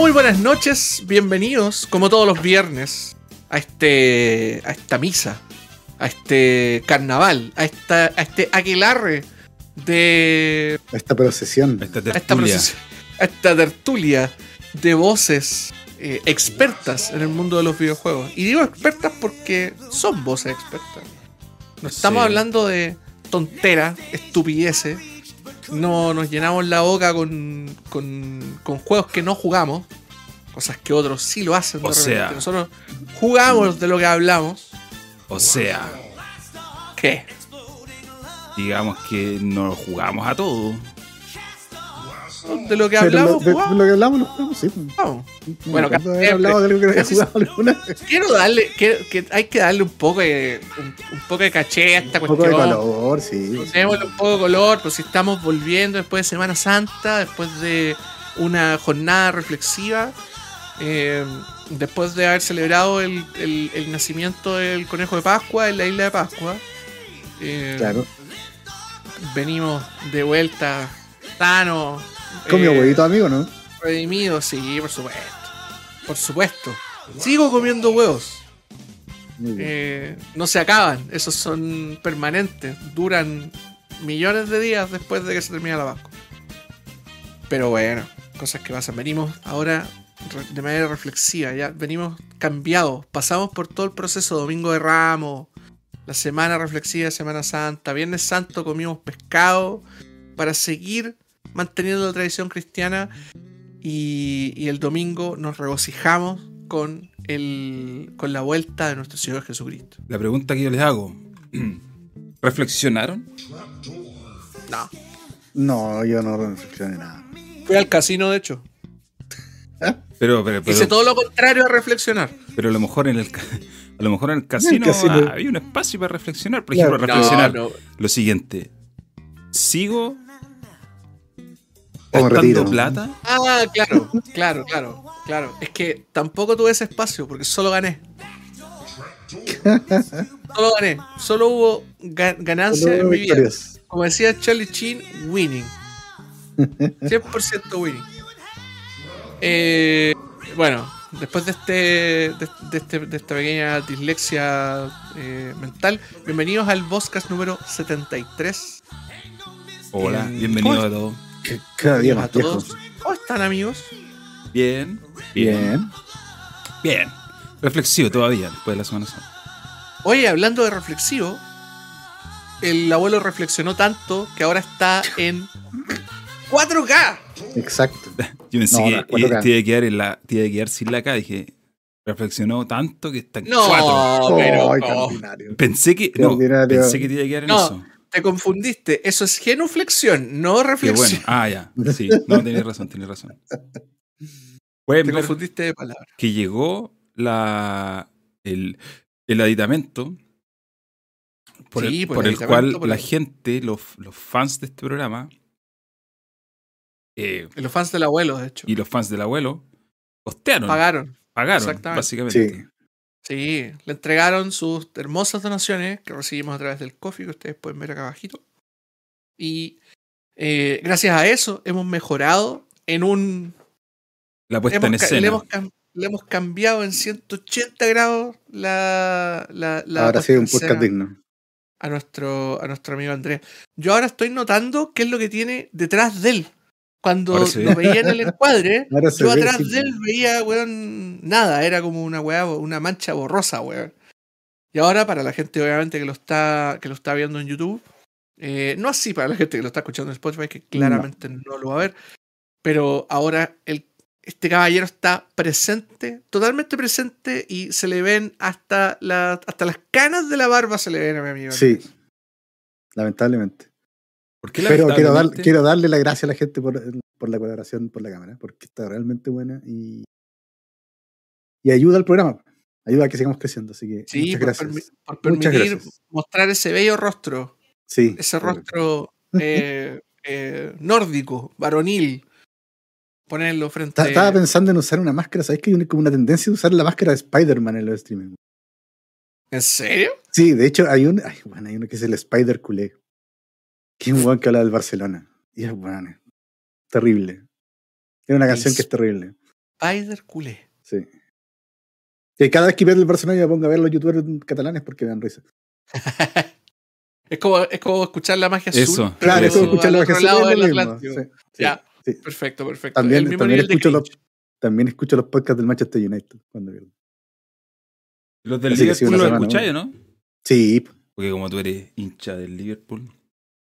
Muy buenas noches, bienvenidos, como todos los viernes, a este. a esta misa, a este carnaval, a esta. a este aquelarre de. Esta procesión. Esta a esta, tertulia. proces- a esta tertulia de voces eh, expertas en el mundo de los videojuegos. Y digo expertas porque son voces expertas. No estamos Sí. hablando de tonteras, estupideces. No nos llenamos la boca con, con, con juegos que no jugamos. Cosas que otros sí lo hacen. O sea. Nosotros jugamos de lo que hablamos. O sea, ¿Qué? digamos que no jugamos a todo. De lo que hablamos, de, jugamos. lo que hablamos, lo jugamos, sí. pues. Bueno, No de siempre. hablado de algo que no había jugado alguna vez. quiero darle, que, que hay que darle un poco de, un, un poco de caché a esta Un poco de cuestión. calor, sí. Démosle un poco de color, pues si estamos volviendo después de Semana Santa, después de una jornada reflexiva, eh, después de haber celebrado el, el- el nacimiento del conejo de Pascua en la isla de Pascua. eh, Claro. Venimos de vuelta sanos. Comió eh, huevito, amigo, ¿no? Redimidos, sí, por supuesto. Por supuesto. Sigo comiendo huevos. Eh, no se acaban, esos son permanentes, duran millones de días después de que se termina la Pascua. Pero bueno, cosas que pasan. Venimos ahora de manera reflexiva, ya venimos cambiados, pasamos por todo el proceso Domingo de Ramos, la semana reflexiva de Semana Santa, Viernes Santo comimos pescado para seguir manteniendo la tradición cristiana y, y el domingo nos regocijamos con, el, con la vuelta de nuestro Señor Jesucristo. La pregunta que yo les hago: ¿reflexionaron? No. No, yo no reflexioné nada. Fui al casino, de hecho. Pero, pero, pero, Hice todo lo contrario a reflexionar. pero a lo mejor en el ca- a lo mejor en el casino, casino. ah, había un espacio para reflexionar. Por ejemplo, No, reflexionar no. lo siguiente: ¿sigo gastando plata? Ah, claro, claro, claro, claro. Es que tampoco tuve ese espacio porque solo gané. Solo gané. Solo hubo ga- ganancia en mi vida. Como decía Charlie Chin, winning. 100% winning. Eh, bueno, después de este, de, de este- de esta pequeña dislexia eh, mental, bienvenidos al Voscast número 73. Hola, Eh, bienvenido ¿cómo a todos. Que Cada día a más viejo. todos. ¿Cómo están, amigos? Bien, Bien. bien. Reflexivo todavía después de la Semana Santa. Oye, hablando de reflexivo, el abuelo reflexionó tanto que ahora está en 4K. Exacto. Yo pensé No, que eh, te iba a quedar en la, te iba a quedar sin la K. Dije, reflexionó tanto que está en No, cuatro. pero Ay, no. Pensé que, no, pensé que te iba a quedar en No. eso. Te confundiste. Eso es genuflexión, no reflexión. bueno. Ah, ya. Sí, no, tenés razón, tenés razón. Pueden Te confundiste de palabra. que llegó la, el, el aditamento por Sí, el, por el el cual por la gente, los, los fans de este programa eh, Los fans del abuelo, de hecho. y los fans del abuelo costearon, Pagaron. pagaron, básicamente. Sí. Sí, le entregaron sus hermosas donaciones que recibimos a través del coffee que ustedes pueden ver acá abajito. Y eh, gracias a eso hemos mejorado en un La puesta hemos en escena. Le, hemos cam- le hemos cambiado en 180 grados la, la, la Ahora sí, un podcast digno. a nuestro, a nuestro amigo Andrés. Yo ahora estoy notando qué es lo que tiene detrás de él. Cuando lo ve. veía en el encuadre, yo ve, atrás sí. de él veía, weón, nada. Era como una weá, una mancha borrosa, weón. Y ahora, para la gente, obviamente, que lo está, que lo está viendo en YouTube, eh, no así para la gente que lo está escuchando en Spotify, que claramente no, lo va a ver, pero ahora el, este caballero está presente, totalmente presente, y se le ven hasta, la, hasta las canas de la barba, se le ven a mi amigo. Sí. Lamentablemente. ¿Por qué Pero quiero, dar- lamentablemente? quiero darle las gracias a la gente por, por la colaboración por la cámara, porque está realmente buena y, y ayuda al programa. Ayuda a que sigamos creciendo. Así que Sí, muchas gracias. por Muchas permitir gracias. mostrar ese bello rostro, Sí. ese rostro eh, eh, nórdico, varonil, ponerlo frente Ta- Estaba pensando en usar una máscara. ¿Sabes que hay como una tendencia de usar la máscara de Spider-Man en los streaming? ¿En serio? Sí, de hecho, hay un, ay, bueno, hay uno que es el Spider Culé. Que es un weón que habla del Barcelona. Y es bueno, terrible. Tiene una canción que es terrible. Spider culé. Sí. Que cada vez que pierdo el personaje me pongo a ver los youtubers catalanes porque me dan risa. es, como, es como escuchar la magia azul. Eso. Claro, es Eso, como escuchar la magia azul, es del lo mismo. Atlántico. Sí, sí, Ya. sí. Perfecto, perfecto. También, el mismo también nivel escucho los, también escucho los podcasts del Manchester United cuando. Los del Así Liverpool los escucháis, ¿no? Sí, Porque como tú eres hincha del Liverpool.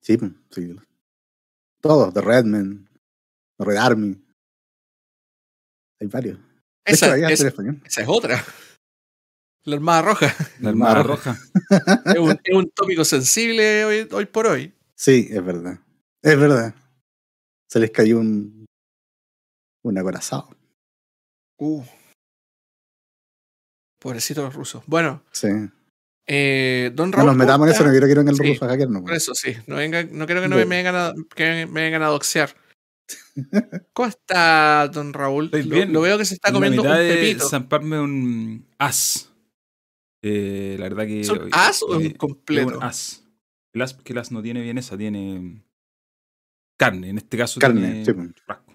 Sí, p- sí. Todos, The Redman, The Red Army. Hay varios. De hecho, Esa, español. es otra. La Armada Roja. La Armada Roja. es, un, es un tópico sensible hoy, hoy por hoy. Sí, es verdad. Es verdad. Se les cayó un, un acorazado. Uh. Pobrecitos los rusos. Bueno, Sí. Eh, Don No Raúl. nos metamos en eso, no quiero que vengan los Sí, rusos a hackearnos. Por po. eso sí, no, venga, no quiero que no Bueno. me vengan a, que me vengan a doxear. ¿Cómo está, don Raúl? Estoy Lo, bien. lo veo que se está En la comiendo un mitad de pepito. zamparme un as. Eh, la verdad que. ¿Es un as o hoy- un completo? un as. El as, que el as no tiene vienesa, tiene carne. En este caso Carne, tiene sí, po. churrasco.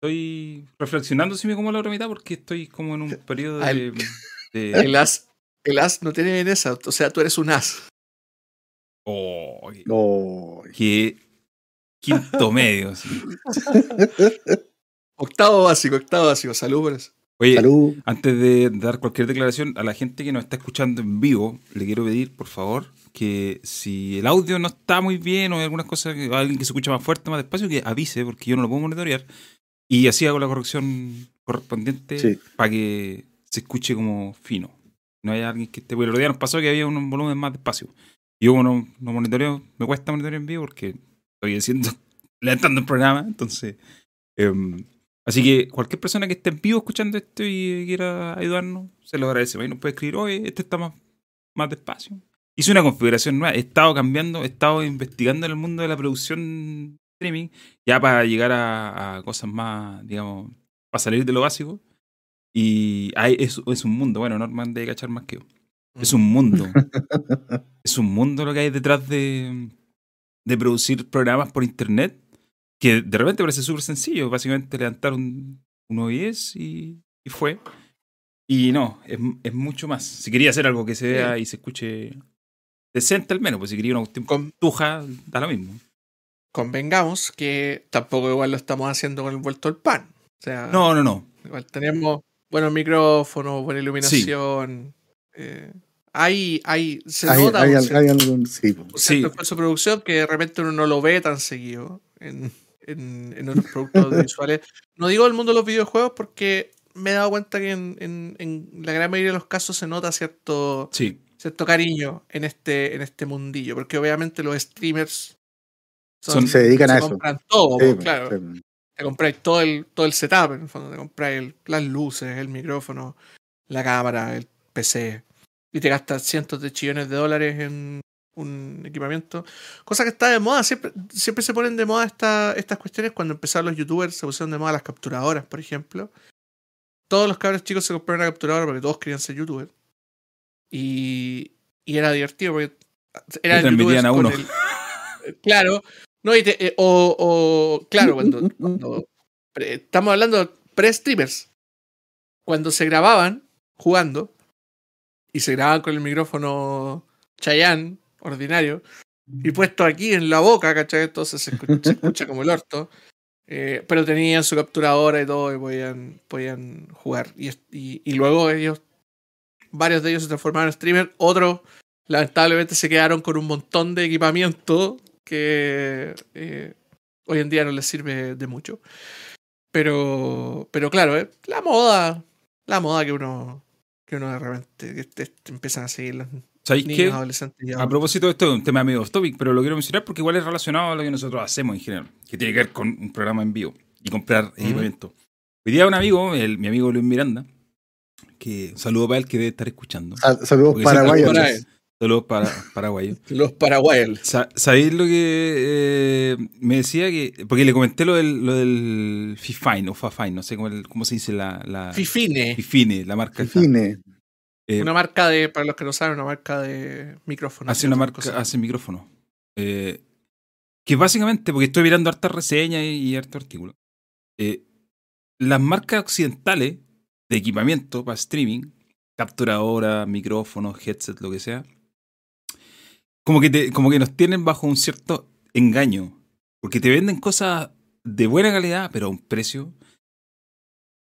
Estoy reflexionando si me como la otra mitad porque estoy como en un periodo de. el- de- El as, el as no tiene vienesa, o sea, tú eres un as. Oh, Oh, que quinto medio. sí. Octavo básico, octavo básico, salud por eso. Oye, salud. Antes de dar cualquier declaración, a la gente que nos está escuchando en vivo, le quiero pedir, por favor, que si el audio no está muy bien o hay algunas cosas, que- alguien que se escucha más fuerte, más despacio, que avise, porque yo no lo puedo monitorear. Y así hago la corrección correspondiente Sí. para que se escuche como fino. No haya alguien que esté. El otro día nos pasó que había un volumen más despacio. Y yo, no, no monitoreo, me cuesta monitorear en vivo porque estoy haciendo, levantando el programa. Entonces, em, Así que cualquier persona que esté en vivo escuchando esto y quiera ayudarnos, se lo agradecemos. Ahí nos puede escribir, oye, este está más, más despacio. Hice una configuración nueva, he estado cambiando, he estado investigando en el mundo de la producción streaming, ya para llegar a, a cosas más, digamos, para salir de lo básico. Y hay, es, es un mundo, bueno, Norman debe cachar más que yo. Es un mundo. es un mundo lo que hay detrás de, de producir programas por internet que de repente parece súper sencillo. Básicamente levantar un, un OBS y, y fue. Y no, es, es mucho más. Si quería hacer algo que se vea y se escuche decente al menos, pues si quería una cuestión Con- tuja, da lo mismo. Convengamos que tampoco igual lo estamos haciendo con el vuelto al pan. O sea, No, no, no. igual tenemos buenos micrófonos, buena iluminación. eh, hay, hay, se Hay, nota hay, un al- cierto- hay algún. Sí, un Sí. cierto esfuerzo de producción que de repente uno no lo ve tan seguido en, en, en otros productos audiovisuales. No digo el mundo de los videojuegos porque me he dado cuenta que en, en- en la gran mayoría de los casos se nota cierto, Sí. cierto cariño en este, en este mundillo, porque obviamente los streamers Son- se dedican a eso. compran todo, Sí, pues, claro. sí. Te compráis todo el, todo el setup, en el fondo. Te compráis las luces, el micrófono, la cámara, el PC. Y te gastas cientos de chillones de dólares en un equipamiento. Cosa que está de moda. Siempre, siempre se ponen de moda esta- estas cuestiones. Cuando empezaron los youtubers, se pusieron de moda las capturadoras, por ejemplo. Todos los cabros chicos se compraron una capturadora porque todos querían ser youtubers. Y, y era divertido porque eran youtubers a con uno. el- claro. No, y te- eh, o, o, claro, cuando, cuando- pre- estamos hablando de pre-streamers. Cuando se grababan jugando y se grababan con el micrófono Chayanne, ordinario, y puesto aquí en la boca, ¿cachai? Entonces se escucha, se escucha como el orto. Eh, pero tenían su capturadora y todo y podían, podían jugar. Y, y, y luego ellos, varios de ellos se transformaron en streamer, otros lamentablemente se quedaron con un montón de equipamiento que eh, hoy en día no les sirve de mucho. Pero, pero claro, eh, la moda, la moda que uno, que uno de repente que te- te empiezan a seguir los ¿Sabéis niños, qué? adolescentes. y A propósito de esto, es un tema medio topic, pero lo quiero mencionar porque igual es relacionado a lo que nosotros hacemos en general, que tiene que ver con un programa en vivo y comprar equipamiento. Hoy día un amigo, el- mi amigo Luis Miranda, que saludo para él que debe estar escuchando. Sal- Saludos paraguayos. Para escuchas. Saludos para paraguayo. Los paraguayos. Sa- ¿Sabéis lo que eh, me decía? que Porque le comenté lo del, lo del Fifine o Fafine, no sé cómo, el- cómo se dice la... la Fifine. Fifine, la marca. esta. Fine. Eh, Una marca de, para los que no saben, una marca de micrófonos. hace una marca, cosas. hace micrófono. Eh, que básicamente, porque estoy mirando hartas reseñas y, y hartos artículos, eh, las marcas occidentales de equipamiento para streaming, capturadora, micrófonos, headset, lo que sea, como que, te- como que nos tienen bajo un cierto engaño. Porque te venden cosas de buena calidad, pero a un precio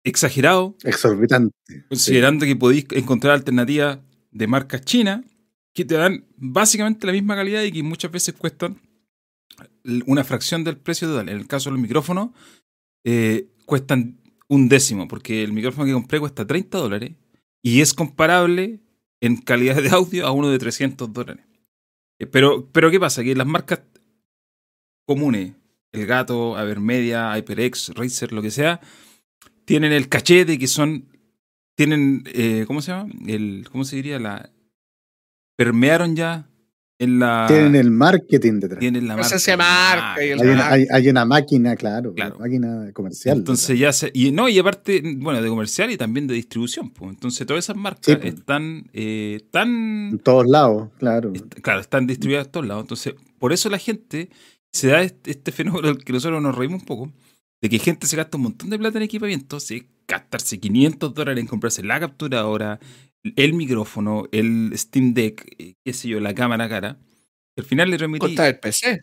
exagerado, Exorbitante. considerando que podéis encontrar alternativas de marcas chinas que te dan básicamente la misma calidad y que muchas veces cuestan una fracción del precio total. En el caso de los micrófonos, eh, cuestan un décimo, porque el micrófono que compré cuesta 30 dólares y es comparable en calidad de audio a uno de 300 dólares. Eh, Pero, pero ¿qué pasa? Que las marcas comunes, el gato, Avermedia, HyperX, Razer, lo que sea, tienen el caché de que son, tienen, eh, ¿cómo se llama? El, ¿Cómo se diría? La, permearon ya la... Tienen el marketing detrás. tienen la marca. marca y el- Hay una, hay, hay una máquina, claro, Claro. una máquina comercial. Entonces ya se. Y no, y aparte, bueno, de comercial y también de distribución. pues. Entonces todas esas marcas Sí, pues. están eh, en todos lados, claro. est- claro, están distribuidas a todos lados. Entonces, por eso la gente se da este, este fenómeno del que nosotros nos reímos un poco, de que gente se gasta un montón de plata en equipamiento, se gastarse 500 dólares en comprarse la capturadora, el micrófono, el Steam Deck, eh, qué sé yo, la cámara cara. al final le remití Contra el PC.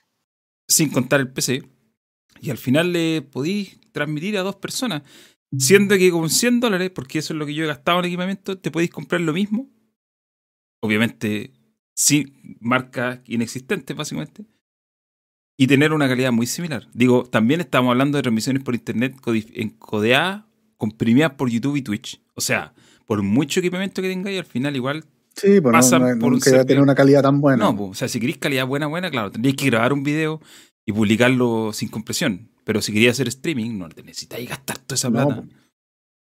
sin contar el PC. Y al final le podéis transmitir a dos personas. Siendo que con 100 dólares, porque eso es lo que yo he gastado en equipamiento, te podéis comprar lo mismo. Obviamente, sin marcas inexistentes, básicamente. Y tener una calidad muy similar. Digo, también estamos hablando de transmisiones por internet encodeadas, comprimidas por YouTube y Twitch. O sea, por mucho equipamiento que tengáis, al final igual Sí, pues no, pasan no, por un tener una calidad tan buena. no, po, o sea, si queréis calidad buena, buena, claro, tendríais que grabar un video y publicarlo sin compresión. Pero si querías hacer streaming, no te necesitáis gastar toda esa No, plata. po.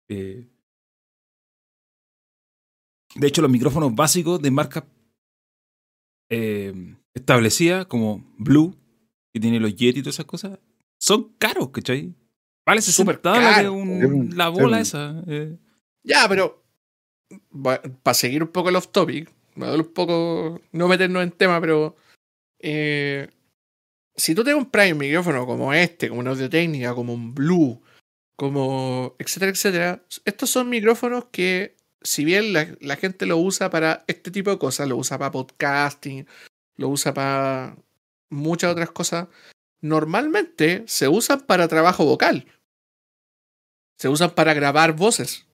Eh, de hecho, los micrófonos básicos de marcas eh, establecidas, como Blue, que tiene los Yeti y todas esas cosas, son caros, ¿cachai? Vale 60 Súper dólares caro, un- la bola Sí. esa. eh. Ya, pero para seguir un poco el off topic, un poco no meternos en tema, pero eh, si tú te compras un micrófono como este, como una audio técnica, como un Blue, como etcétera, etcétera, estos son micrófonos que si bien la, la gente lo usa para este tipo de cosas, lo usa para podcasting, lo usa para muchas otras cosas, normalmente se usan para trabajo vocal. Se usan para grabar voces.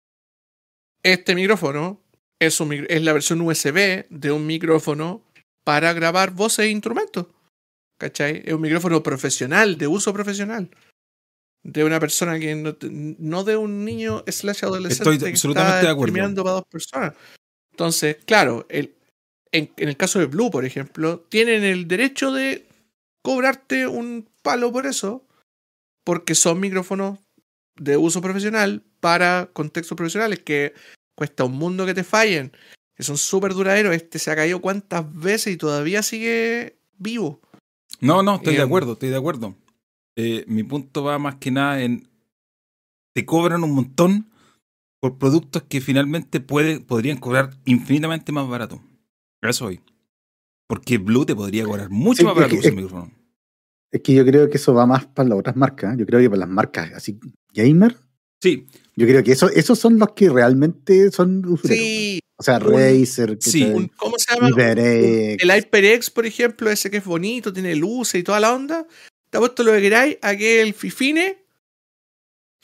Este micrófono es, un micro- es la versión USB de un micrófono para grabar voces e instrumentos. ¿Cachai? Es un micrófono profesional, de uso profesional. De una persona que no, no de un niño slash adolescente Estoy que absolutamente está de acuerdo. para dos personas. Entonces, claro, el, en, en el caso de Blue, por ejemplo, tienen el derecho de cobrarte un palo por eso, porque son micrófonos de uso profesional para contextos profesionales que cuesta un mundo que te fallen, que son súper duraderos. Este se ha caído cuántas veces y todavía sigue vivo. No, no, estoy de Em, acuerdo, estoy de acuerdo. Eh, mi punto va más que nada en. Te cobran un montón por productos que finalmente puede, podrían cobrar infinitamente más barato. Eso voy. Porque Blue te podría cobrar mucho Sí, más barato por ese micrófono. Es que yo creo que eso va más para las otras marcas. ¿eh? Yo creo que para las marcas así gamer, Sí, yo creo que eso, esos son los que realmente son usureros. Sí, O sea, un- Razer, sí, ¿cómo se llama? HyperX. El HyperX, por ejemplo, ese que es bonito, tiene luces y toda la onda. Te ha puesto lo que queráis, aquel Fifine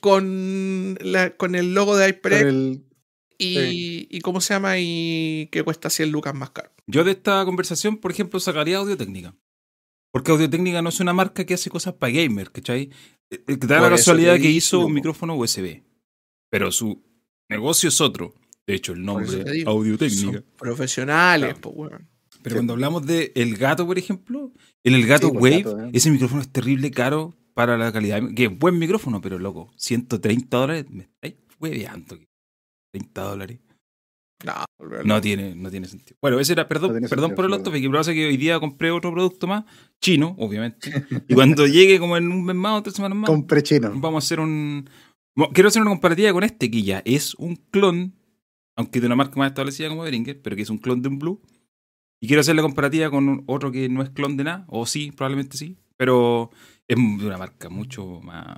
con, la, con el logo de HyperX el- y, y ¿cómo se llama? Y que cuesta 100 lucas más caro. yo de esta conversación, por ejemplo, sacaría Audio Técnica. Porque Audio Técnica no es una marca que hace cosas para gamer, ¿cachai? Eh, eh, Da la casualidad que hizo un micrófono USB. Pero su negocio es otro. De hecho, el nombre te digo, Audio Técnica. Son profesionales, Claro. pues, weón. Pero Sí. cuando hablamos de El Gato, por ejemplo, en El Gato Sí, Wave, Gato, ¿eh? ese micrófono es terrible caro para la calidad. Que es buen micrófono, pero loco, 130 dólares, me estáis hueveando. 30 dólares. No. No tiene, no tiene sentido. Bueno, ese era, perdón, No perdón sentido, por el otro, que pasa que hoy día compré otro producto más, chino, obviamente. y cuando llegue como en un mes más o tres semanas más, Compre chino. vamos a hacer un. Quiero hacer una comparativa con este, que ya es un clon, aunque de una marca más establecida como Behringer, pero que es un clon de un Blue. Y quiero hacer la comparativa con otro que no es clon de nada, o sí, probablemente sí, pero es de una marca mucho más.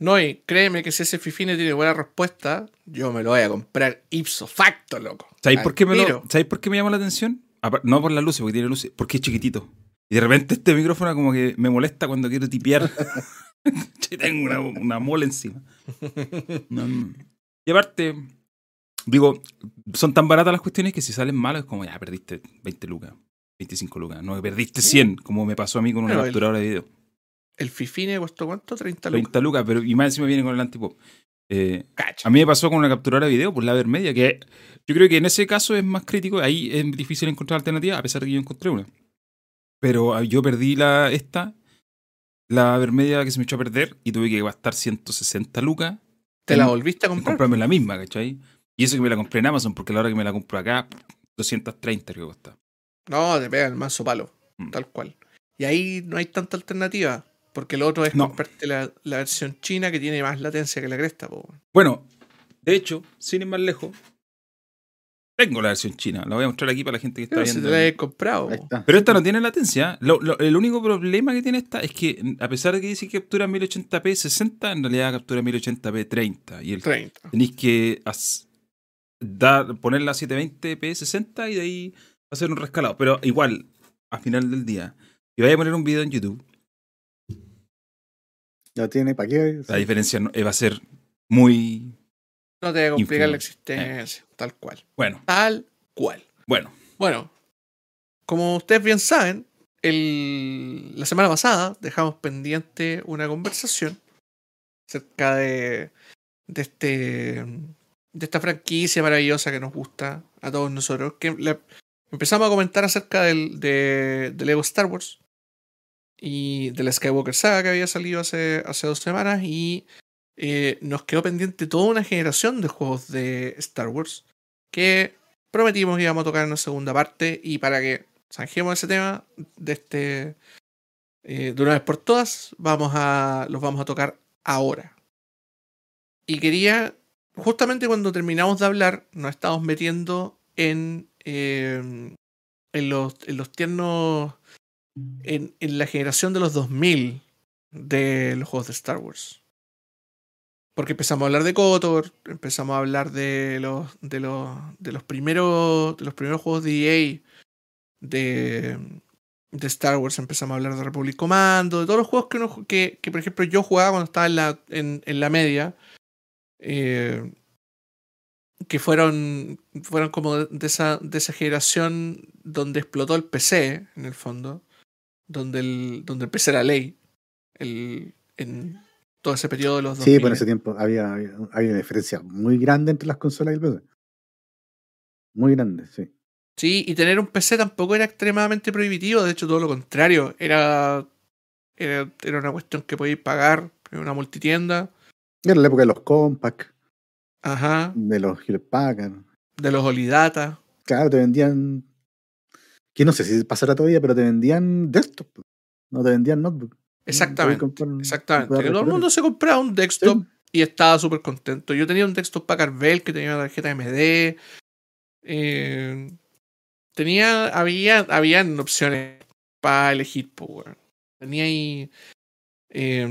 No, y créeme que si ese Fifine tiene buena respuesta, yo me lo voy a comprar ipso facto, loco. ¿Sabéis por, qué me lo- tiro. ¿sabéis por qué me llamó la atención? No por las luces, porque tiene luces, porque es chiquitito. Y de repente este micrófono como que me molesta cuando quiero tipear. Tengo una, una mola encima. No, no. Y aparte, digo, son tan baratas las cuestiones que si salen malos es como, ya, perdiste 20 lucas, 25 lucas. No, perdiste 100, como me pasó a mí con una capturadora de video. El Fifine costó cuánto? 30 lucas. 30 lucas, pero y más encima viene con el antipop. Eh, a mí me pasó con una capturadora de video por la Vermedia, que yo creo que en ese caso es más crítico. Ahí es difícil encontrar alternativas, a pesar de que yo encontré una. Pero ah, yo perdí la esta, la Vermedia que se me echó a perder, y tuve que gastar 160 lucas ¿Te la volviste a comprar? comprarme la misma, ¿cachai? Y eso que me la compré en Amazon, porque a la hora que me la compro acá, 230 creo que cuesta. No, te pega el manso palo, Mm. tal cual. Y ahí no hay tanta alternativa, porque lo otro es No. comprarte la, la versión china que tiene más latencia que la cresta. Po. Bueno, de hecho, sin ir más lejos, tengo la versión china. La voy a mostrar aquí para la gente que está Pero si viendo. te la he comprado. Pero esta no tiene latencia. Lo- lo- el único problema que tiene esta es que, a pesar de que dice que captura 1080p 60, en realidad captura 1080p 30. Y el, 30. tenéis que dar, ponerla a 720p 60 y de ahí hacer un rescalado. Pero igual, a final del día, si vais a poner un video en YouTube, Ya tiene, ¿para qué? la diferencia no- eh, va a ser muy. No te voy a complicar Ínfimo. la existencia, tal cual. Bueno, Tal cual. bueno. Bueno, como ustedes bien saben, el- la semana pasada dejamos pendiente una conversación acerca de, de, este, de esta franquicia maravillosa que nos gusta a todos nosotros. Que la- empezamos a comentar acerca del, de, de Lego Star Wars y de la Skywalker Saga que había salido hace, hace dos semanas y eh, nos quedó pendiente toda una generación de juegos de Star Wars que prometimos que íbamos a tocar en una segunda parte y para que zanjemos ese tema de este eh, de una vez por todas vamos a los vamos a tocar ahora. Y quería justamente cuando terminamos de hablar nos estamos metiendo en eh, en los en los tiernos en, la generación de los 2000 de los juegos de Star Wars. Porque empezamos a hablar de KOTOR, empezamos a hablar de los, de los, de los primeros, de los primeros juegos de EA de, de Star Wars, empezamos a hablar de Republic Commando, de todos los juegos que, uno, que, que por ejemplo, yo jugaba cuando estaba en la, en, en la media, eh, que fueron, fueron como de esa, de esa generación donde explotó el PC, en el fondo, donde el, donde el PC era ley, el, en todo ese periodo de los 2000. Sí, por ese tiempo había, había, había una diferencia muy grande entre las consolas y el PC. Muy grande, sí. Sí, y tener un PC tampoco era extremadamente prohibitivo, de hecho todo lo contrario, era, era, era una cuestión que podíais pagar en una multitienda, Era la época de los compact, ajá, de los Hewlett Packard. de los Olidata, Claro, te vendían. Que no sé si pasará todavía, pero te vendían desktop. No te vendían notebook. exactamente, comprar- exactamente, todo el mundo se compraba un desktop Sí. y estaba súper contento. Yo tenía un desktop Packard Bell que tenía una tarjeta MD, eh, tenía, había, habían opciones para elegir, weón. Tenía ahí. eh,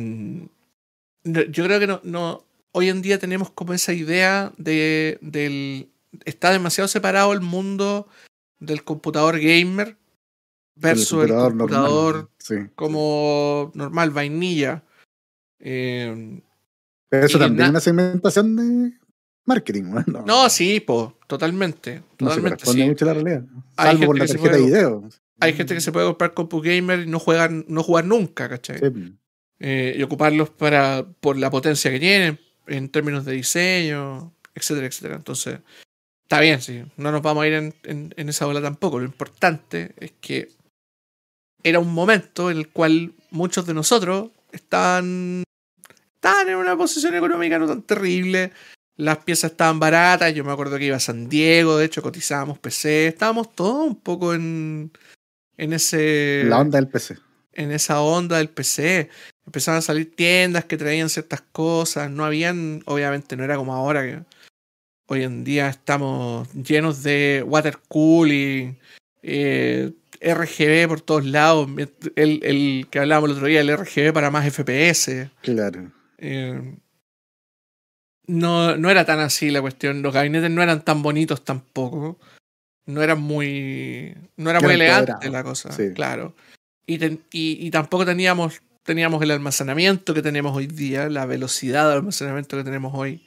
no- yo creo que no, no. Hoy en día tenemos como esa idea de. del. Está demasiado separado el mundo del computador gamer versus el computador, normal, sí. como normal, vainilla. Eh, Pero eso también es una segmentación de marketing. ¿no? no, sí, po, totalmente. no se Totalmente, sí. mucho la realidad. Salvo por la tarjeta de video. Hay gente que se puede comprar compu gamer y no juegan, no jugar nunca, ¿cachai? Sí. Eh, y ocuparlos para, por la potencia que tienen en términos de diseño, etcétera, etcétera. Entonces, está bien, sí. No nos vamos a ir en, en- en esa ola tampoco. Lo importante es que era un momento en el cual muchos de nosotros estaban, estaban en una posición económica no tan terrible. Las piezas estaban baratas. Yo me acuerdo que iba a San Diego, de hecho, cotizábamos PC. Estábamos todos un poco en, en ese La onda del PC. en esa onda del PC. Empezaban a salir tiendas que traían ciertas cosas. No habían, obviamente no era como ahora que hoy en día estamos llenos de water cooling, eh, RGB por todos lados. El, el que hablábamos el otro día, el RGB para más FPS. Claro. Eh, no, no era tan así la cuestión. Los gabinetes no eran tan bonitos tampoco. No eran muy. No era muy elegante la cosa, sí. claro. Y, ten- y, y tampoco teníamos, teníamos el almacenamiento que tenemos hoy día, la velocidad de almacenamiento que tenemos hoy.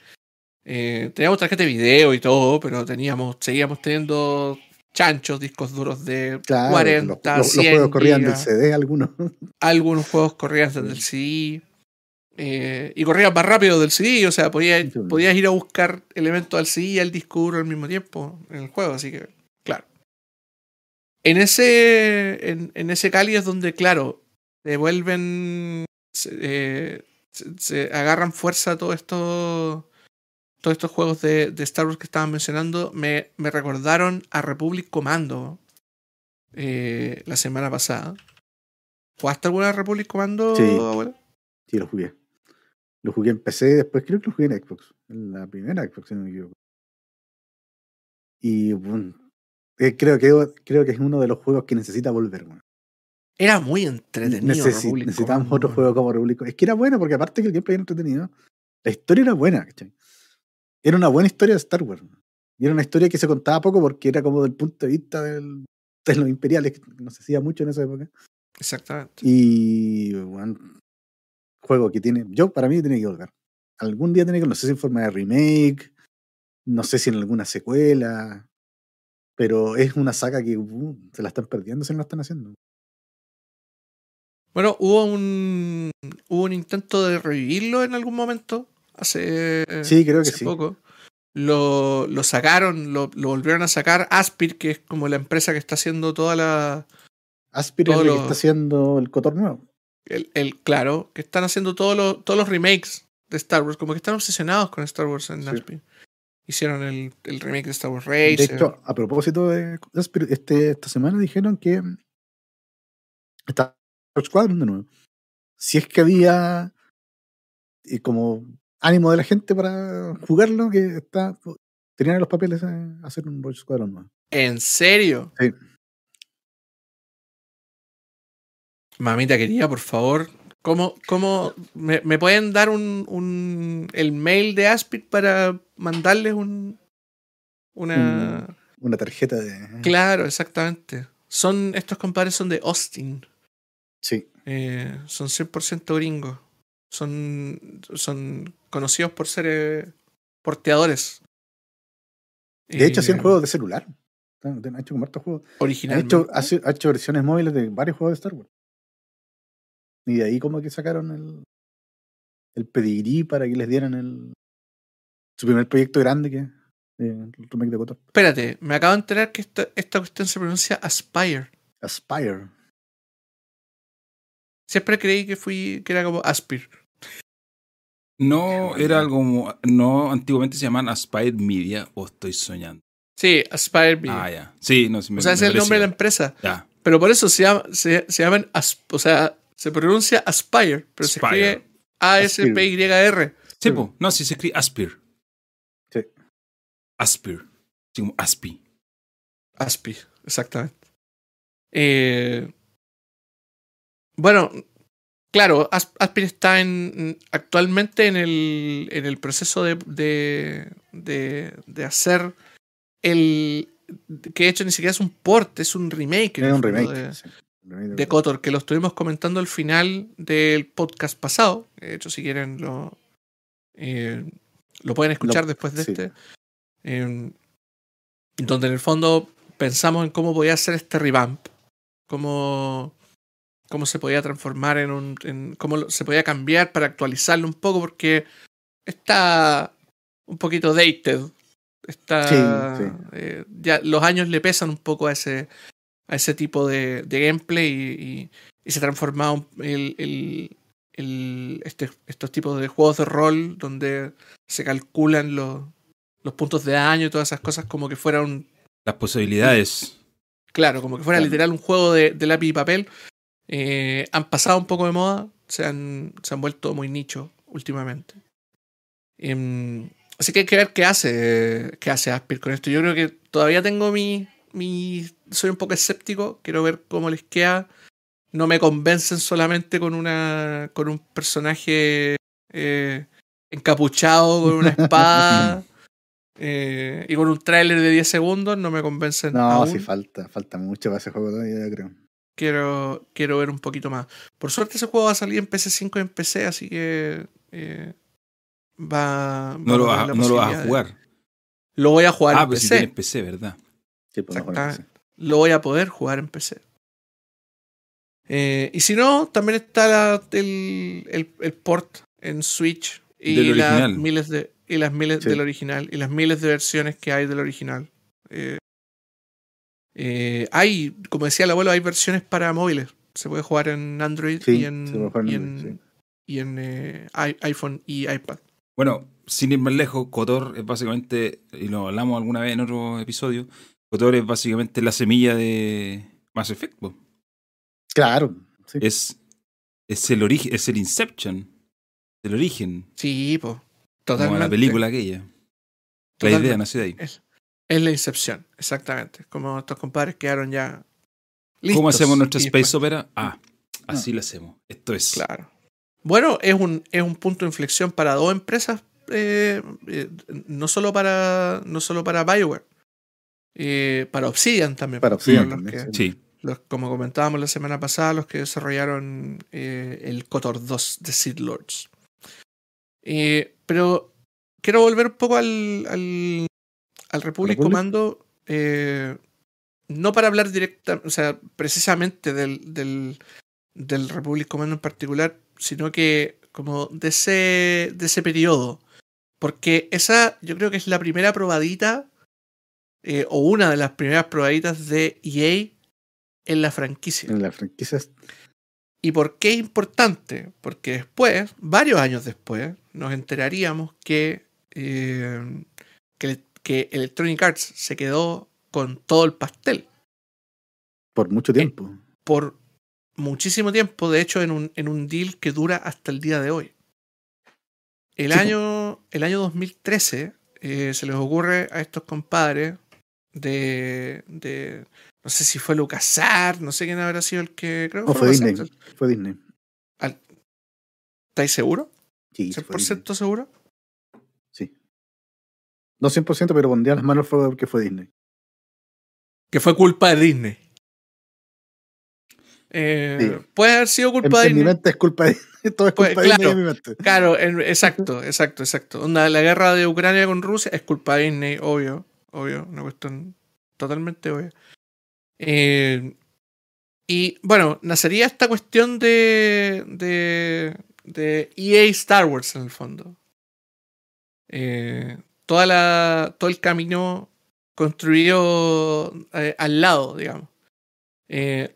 Eh, teníamos tarjeta de video y todo, pero teníamos, seguíamos teniendo chanchos, discos duros de Claro, 40, los, los- los 100 juegos corrían del. CD algunos. Algunos juegos corrían desde el CD. eh, y corrían más rápido del CD, o sea, podías, podías ir a buscar elementos al CD y al disco duro al mismo tiempo en el juego, así que, claro. En ese, en, en ese Cali es donde, claro, se vuelven, se, eh, se- se agarran fuerza todos estos, todos estos juegos de, de Star Wars que estaban mencionando. Me, me recordaron a Republic Commando eh, la semana pasada. ¿Jugaste alguna Republic Commando, Sí. abuelo? Sí, lo jugué. Lo jugué en PC, después creo que lo jugué en Xbox. En la primera Xbox, si no me equivoco. Y bueno, eh, creo, que, creo que es uno de los juegos que necesita volver. weón. Era muy entretenido. Necesi- Republic necesitamos Commando. otro juego como Republic. Es que era bueno, porque aparte que el gameplay era entretenido, la historia era buena, ¿cachai? Era una buena historia de Star Wars. Y era una historia que se contaba poco porque era como del punto de vista del- de los imperiales, que no se hacía mucho en esa época. Exactamente. Y bueno, juego que tiene, yo para mí tiene que volver. Algún día tiene que, no sé si en forma de remake, no sé si en alguna secuela, pero es una saga que uh, se la están perdiendo si no la están haciendo. Bueno, hubo un, hubo un intento de revivirlo en algún momento. Hace, Sí, creo que hace sí. poco. Lo, lo sacaron, lo, lo volvieron a sacar. Aspir, que es como la empresa que está haciendo toda la. Aspir es Todo el que lo- está haciendo el Cotor nuevo. El, el- claro, que están haciendo todos los, todos los remakes de Star Wars. Como que están obsesionados con Star Wars en Sí. Aspir. Hicieron el, el remake de Star Wars De Racer. hecho, a propósito de Aspir, este, esta semana dijeron que está Squadron de nuevo. Si es que había eh, como ánimo de la gente para jugarlo, que está tenían en los papeles a hacer un Rogue Squadron nuevo. ¿En serio? Sí. Mamita querida, por favor. ¿Cómo, cómo me, me pueden dar un, un- el mail de Aspid para mandarles un una Una tarjeta de. claro, exactamente. Son estos compadres son de Austin. Sí. Eh, son 100% gringos. Son son conocidos por ser eh, porteadores. De hecho, hacían juegos de celular. Han han hecho como hartos juegos. Originalmente. hecho, hace- ha hecho versiones móviles de varios juegos de Star Wars. Y de ahí como que sacaron el, el pedigrí para que les dieran el su primer proyecto grande que eh, el remake de Kotor. Espérate, me acabo de enterar que esta, esta cuestión se pronuncia Aspire. Aspire. Siempre creí que fui que era como Aspir. No, era algo. No, antiguamente se llamaban Aspire Media o estoy soñando. Sí, Aspire Media. Ah, ya. Sí, no sé. o sea, es el nombre de la empresa. Ya. Pero por eso se, llama, se, se llaman, As- o sea, se pronuncia Aspire, pero se escribe A-S-P-Y-R. Sí, Sí. po. no, sí se escribe Aspire. Sí. Aspire. Sí, como Aspi. Aspi, exactamente. Eh, bueno, claro, As- Aspir está en, actualmente en el, en el proceso de, de, de, de hacer el. que de hecho ni siquiera es un port, es un remake. el un remake. de- sí. Un remake de Kotor, que lo estuvimos comentando al final del podcast pasado. De hecho, si quieren lo, eh, lo pueden escuchar Lo- después de sí. este. Eh, donde en el fondo pensamos en cómo podía ser este revamp. Cómo, cómo se podía transformar en un. En, cómo se podía cambiar para actualizarlo un poco, porque está un poquito dated. Está, Sí, sí. eh, ya los años le pesan un poco a ese, a ese tipo de, de gameplay y, y- y se ha transformado un- el, el- el- este- estos tipos de juegos de rol donde se calculan los, los puntos de daño y todas esas cosas como que fuera un, Las posibilidades. claro, como que fuera Claro. literal un juego de, de lápiz y papel, eh, han pasado un poco de moda, se han, se han vuelto muy nicho últimamente. Em, así que hay que ver qué hace, qué hace Aspir con esto. Yo creo que todavía tengo mi, mi. Soy un poco escéptico, quiero ver cómo les queda. No me convencen solamente con una. con un personaje eh, encapuchado con una espada eh, y con un tráiler de 10 segundos, no me convencen No, aún. sí falta, falta mucho para ese juego todavía, yo creo. Quiero, quiero ver un poquito más. Por suerte ese juego va a salir en PC5 y en PC, así que eh, va, No lo, va vas, haber la no lo vas a de- jugar. Lo voy a jugar Ah, en pues si PC. tienes PC, ¿verdad? Sí, pues. Lo voy a poder jugar en PC. Eh, y si no, también está la- el, el- el port en Switch y Del las original. miles de y las miles Sí. del original y las miles de versiones que hay del original. Eh, eh, hay, como decía el abuelo, hay versiones para móviles. Se puede jugar en Android Sí, y en, y Android, en, y en, eh, iPhone y iPad. Bueno, sin ir más lejos, Kotor es básicamente, y lo hablamos alguna vez en otro episodio, Kotor es básicamente la semilla de Mass Effect. Claro, sí. Es, es el origen, es el Inception, el origen, Sí, pues. como Totalmente. la película aquella. La idea nació de ahí. Es, es la Incepción, exactamente. Como estos compadres quedaron ya. Listos ¿Cómo hacemos nuestra Space después- Opera? Ah, así la hacemos. Esto es. Claro. Bueno, es un, es un punto de inflexión para dos empresas, eh, eh, no solo para no solo para Bioware, eh, para Obsidian también. Para Obsidian los también, que- sí. Sí. los- como comentábamos la semana pasada, los que desarrollaron eh, el Kotor 2 de Seed Lords. Eh, pero quiero volver un poco al, al, al Republic, Republic. Commando, eh, no para hablar directa, o sea, precisamente del, del, del Republic Commando en particular, sino que como de ese, de ese periodo. Porque esa yo creo que es la primera probadita, eh, o una de las primeras probaditas de EA en la franquicia. En la franquicia ¿Y por qué es importante? Porque después, varios años después, nos enteraríamos que, eh, que, Electronic Arts se quedó con todo el pastel por mucho tiempo. por muchísimo tiempo, de hecho en un, en un deal que dura hasta el día de hoy. El, Sí, año, el año 2013 eh, se les ocurre a estos compadres de, de no sé si fue LucasArts, no sé quién habrá sido el que creo que No, fue Disney. Fue Disney. ¿Estáis seguros? Sí, sí fue Disney. ¿100% seguro? No 100%, pero pondría las manos al fuego porque fue Disney. Que fue culpa de Disney. Eh, Sí. Puede haber sido En, culpa de en mi Disney. mente es culpa de Disney. Todo es Pues, culpa de Disney claro. en mi mente. Claro, en- exacto, exacto, exacto. La guerra de Ucrania con Rusia es culpa de Disney, obvio, obvio, una cuestión totalmente obvia. Eh, y bueno, nacería esta cuestión de, de, de EA Star Wars en el fondo. Eh, toda la, todo el camino construido eh, al lado, digamos. Eh,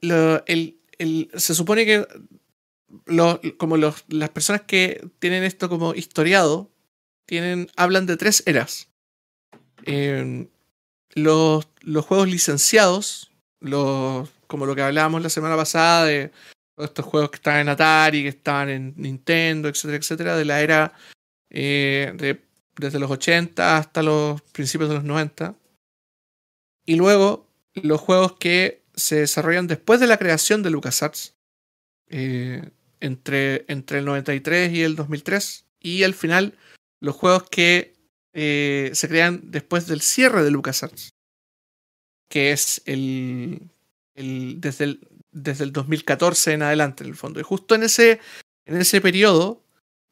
el- el- se supone que lo- como los, las personas que tienen esto como historiado tienen, hablan de tres eras. Eh, los, los juegos licenciados, los, como lo que hablábamos la semana pasada de estos juegos que estaban en Atari, que estaban en Nintendo, etcétera, etcétera, de la era eh, de, desde los 80 hasta los principios de los 90. Y luego los juegos que se desarrollan después de la creación de LucasArts, eh, entre, entre el 93 y el 2003. Y al final, los juegos que eh, se crean después del cierre de LucasArts, que es el, el, desde, el, desde el 2014 en adelante, en el fondo. Y justo en ese, en ese periodo,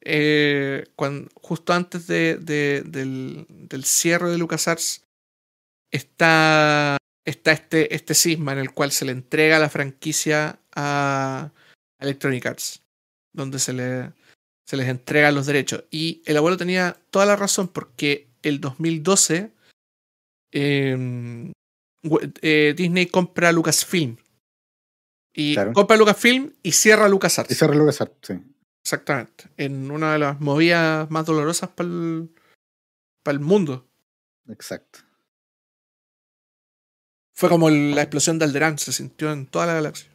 eh, cuando, justo antes de, de- del, del cierre de LucasArts, está, está este, este cisma en el cual se le entrega la franquicia a Electronic Arts, donde se, le, se les entrega los derechos. Y el abuelo tenía toda la razón porque el 2012 eh, we- eh, Disney compra Lucasfilm. Y Claro. compra Lucasfilm y cierra LucasArts. Reloj es art, sí. Exactamente. En una de las movidas más dolorosas para el, el mundo. Exacto. Fue como la explosión de Alderaan, se sintió en toda la galaxia.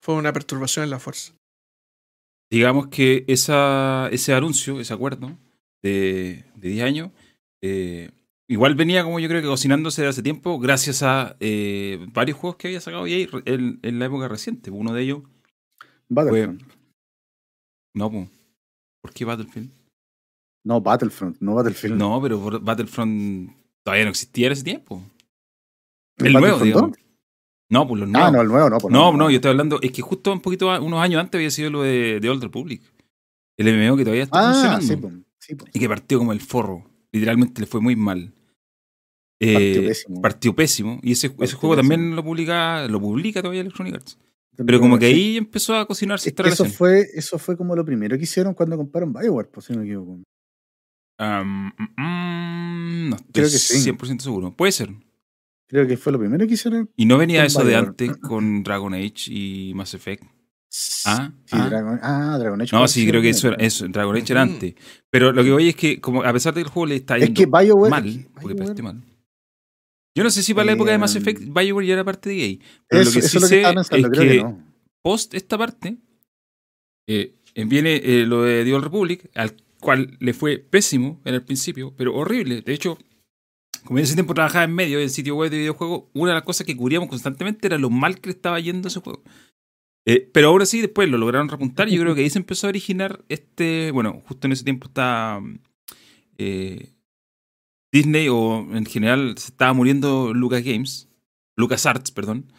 Fue una perturbación en la fuerza. Digamos que esa, ese anuncio, ese acuerdo de, de 10 años, eh, igual venía como yo creo que cocinándose de hace tiempo, gracias a eh, varios juegos que había sacado EA en, en la época reciente. Uno de ellos, Battlefront. No, po. ¿Por qué Battlefield? No, Battlefront, no Battlefield. No, pero Battlefront todavía no existía en ese tiempo. ¿El El nuevo, digamos. No, pues los nuevos. Ah, no, el nuevo no. pues no, no, yo estoy hablando. Es que justo un poquito, unos años antes había sido lo de, de Old Republic. El MMO que todavía está Ah, funcionando. sí, pues, sí, pues. y que partió como el forro. Literalmente le fue muy mal. Eh, Partió pésimo. partió pésimo. Y ese, juego pésimo. también lo publica, lo publica todavía Electronic Arts. Pero como que ahí empezó a cocinarse Es esta eso relación. fue, eso fue como lo primero que hicieron cuando compraron Bioware, pues si no me equivoco. Mm, mm, no estoy Creo que sí. 100% seguro. Puede ser. Creo que fue lo primero que hicieron. Y no venía eso de antes con Dragon Age y Mass Effect. Ah, Sí, ah. Dragon, ah, Dragon Age. No, sí, creo que eso era, eso, Dragon Age era antes. Pero lo que voy es que, como a pesar de que el juego le está Es yendo que BioWare. mal, es que porque BioWare- mal. Yo no sé si para la época de Mass Eh, Effect BioWare ya era parte de EA. Pero Eso, lo que eso sí es lo que es que, que no. post esta parte eh, viene eh, lo de The Old Republic, al cual le fue pésimo en el principio, pero horrible. De hecho, como en ese tiempo trabajaba en medio del sitio web de videojuegos, una de las cosas que cubríamos constantemente era lo mal que le estaba yendo ese juego. Eh, pero ahora sí, después lo lograron repuntar y yo creo que ahí se empezó a originar este, bueno, justo en ese tiempo está eh, Disney o en general se estaba muriendo Lucas Games, Lucas Arts, perdón.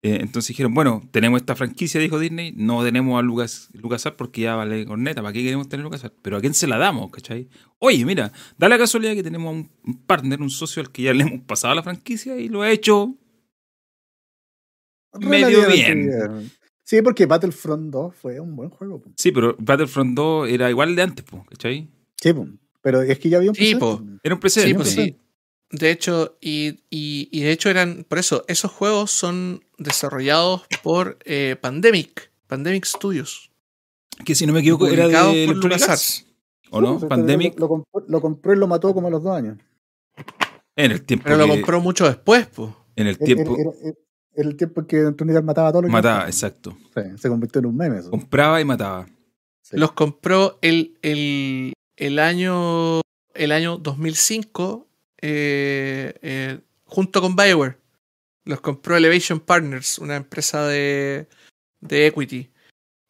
Eh, entonces dijeron, bueno, tenemos esta franquicia, dijo Disney, no tenemos a Lucas, LucasArts porque ya vale corneta, ¿para qué queremos tener LucasArts? Pero ¿a quién se la damos, cachai? Oye, mira, da la casualidad que tenemos a un, partner, un socio al que ya le hemos pasado la franquicia y lo ha hecho medio bien. Sí, porque Battlefront 2 fue un buen juego. po. Sí, pero Battlefront 2 era igual de antes, po, ¿cachai? Sí, po. Pero es que ya había un Sí, precedente, po. po. Era un Sí, precedente. pues sí. De hecho, y, y, y de hecho eran, por eso, esos juegos son desarrollados por eh, Pandemic, Pandemic Studios. Que si no me equivoco era de por Electronic LucasArts. Arts, ¿O no? Pues, Pandemic Lo, lo compró, lo compró y lo mató como a los dos años. en el tiempo Pero lo compró mucho después, pues. en el Era, tiempo era- era- era el tiempo en que Arts mataba a todos los mataba, exacto. Sí, se convirtió en un meme eso. Compraba y mataba. Sí. Los compró el, el, el año el año 2005 eh, eh, junto con Bioware. Los compró Elevation Partners, una empresa de, de equity.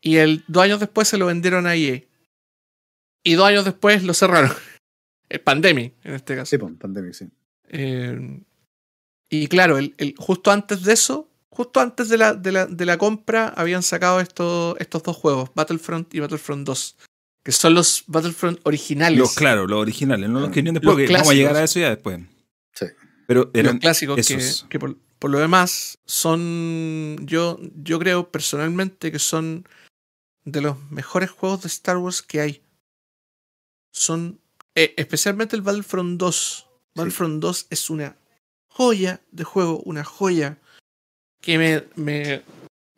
Y el, dos años después se lo vendieron a EA. Y dos años después lo cerraron. El Pandemic, en este caso. Sí, po, Pandemic, sí. Eh, y claro, el, el- justo antes de eso, justo antes de la, de la, de la compra, habían sacado estos, estos dos juegos, Battlefront y Battlefront 2, que son los Battlefront originales. Los, claro, los originales, no los que vinieron después, Los que vamos a llegar a clásicos. eso ya después. Sí. Pero los eran clásicos que, esos. que por, por lo demás son, yo, yo creo personalmente que son de los mejores juegos de Star Wars que hay. Son, eh, especialmente el Battlefront 2. Battlefront 2 es una joya de juego, una joya que me, me,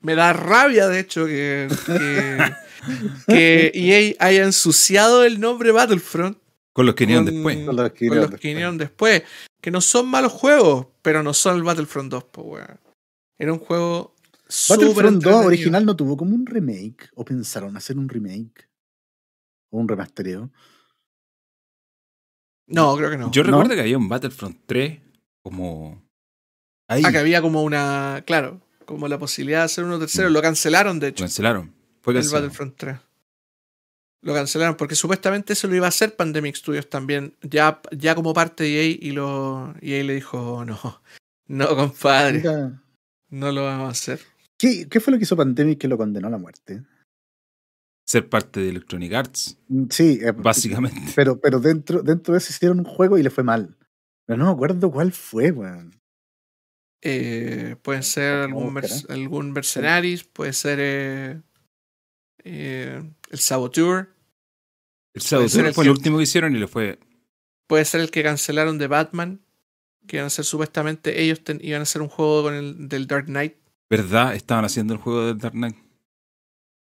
me da rabia, de hecho, que, que, que EA haya ensuciado el nombre Battlefront con los que vinieron después. Con los que vinieron después. Que no son malos juegos, pero no son el Battlefront 2, po, weón. Era un juego Battlefront 2 entretenido. original no tuvo como un remake. ¿O pensaron hacer un remake? O un remastereo. No, creo que no. Yo ¿No? recuerdo que había un Battlefront 3 como ahí Ah, que había como una. Claro, como la posibilidad de hacer uno tercero. Mm. Lo cancelaron, de lo hecho, cancelaron. Fue el. Battlefront 3. Lo cancelaron porque supuestamente eso lo iba a hacer Pandemic Studios también, ya, ya como parte de EA, y lo EA le dijo: No, no, compadre, Mira, no lo vamos a hacer. ¿Qué, ¿Qué fue lo que hizo Pandemic que lo condenó a la muerte? Ser parte de Electronic Arts, Mm, Sí, eh, básicamente. Pero, pero dentro, dentro de eso hicieron un juego y le fue mal. Pero no me acuerdo cuál fue, weón. Eh, pueden ser algún, merc- algún Mercenaries, puede ser eh, eh, el Saboteur, El Saboteur el fue el último que hicieron y le fue puede ser el que cancelaron de Batman, que iban a ser supuestamente ellos ten- iban a hacer un juego con el del Dark Knight. verdad, estaban haciendo el juego del Dark Knight.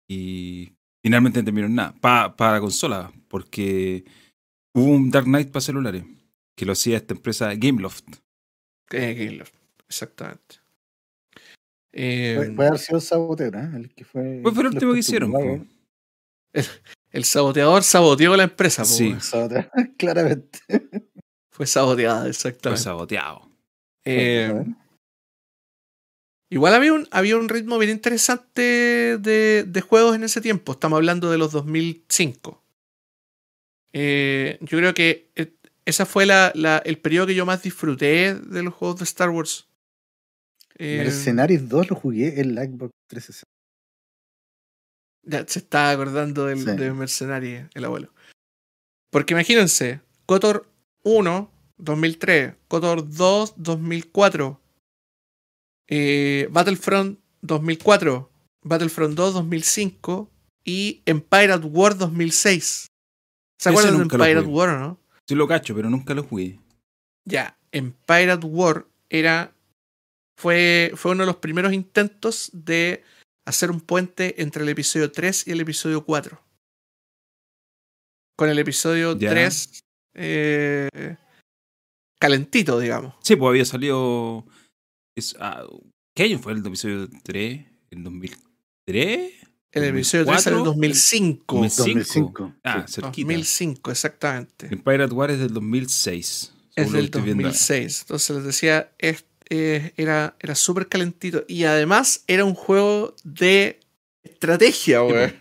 Y finalmente no terminaron nada. Pa- para consola, porque hubo un Dark Knight para celulares que lo hacía esta empresa Gameloft. Eh, Gameloft, exactamente. Eh, Puede, puede haber sido el sabotero, ¿eh? El que fue. Pues fue el último que hicieron. el saboteador saboteó la empresa, Sí. claramente. fue saboteada, Fue exactamente. saboteado. Eh, A ver. Igual había un, había un ritmo bien interesante de, de juegos en ese tiempo. Estamos hablando de los 2005. Eh, yo creo que eh, esa fue la, la- el periodo que yo más disfruté de los juegos de Star Wars. Eh, Mercenaries 2 lo jugué en la Xbox 360. ya se estaba acordando del, Sí. de Mercenary, el abuelo. Porque imagínense, KOTOR 1, 2003, KOTOR 2, 2004, eh, Battlefront 2004, Battlefront 2, 2005 y Empire at War 2006. ¿Se acuerdan de Empire at. War o no? Sí lo cacho, pero nunca lo jugué. Ya, Empire at War era. Fue, fue uno de los primeros intentos de hacer un puente entre el episodio 3 y el episodio 4. Con el episodio Ya. 3 eh, calentito, digamos. Sí, pues había salido. es- ah, ¿Qué año fue el episodio 3? ¿El 2003? El episodio 3 salió en 2005. 2005. Ah, sí. cerquita. 2005, exactamente. Empire at War es del 2006. Es del que estoy viendo acá. 2006. Entonces les decía, es- eh, era, era súper calentito. Y además era un juego de estrategia, Sí, güey. po.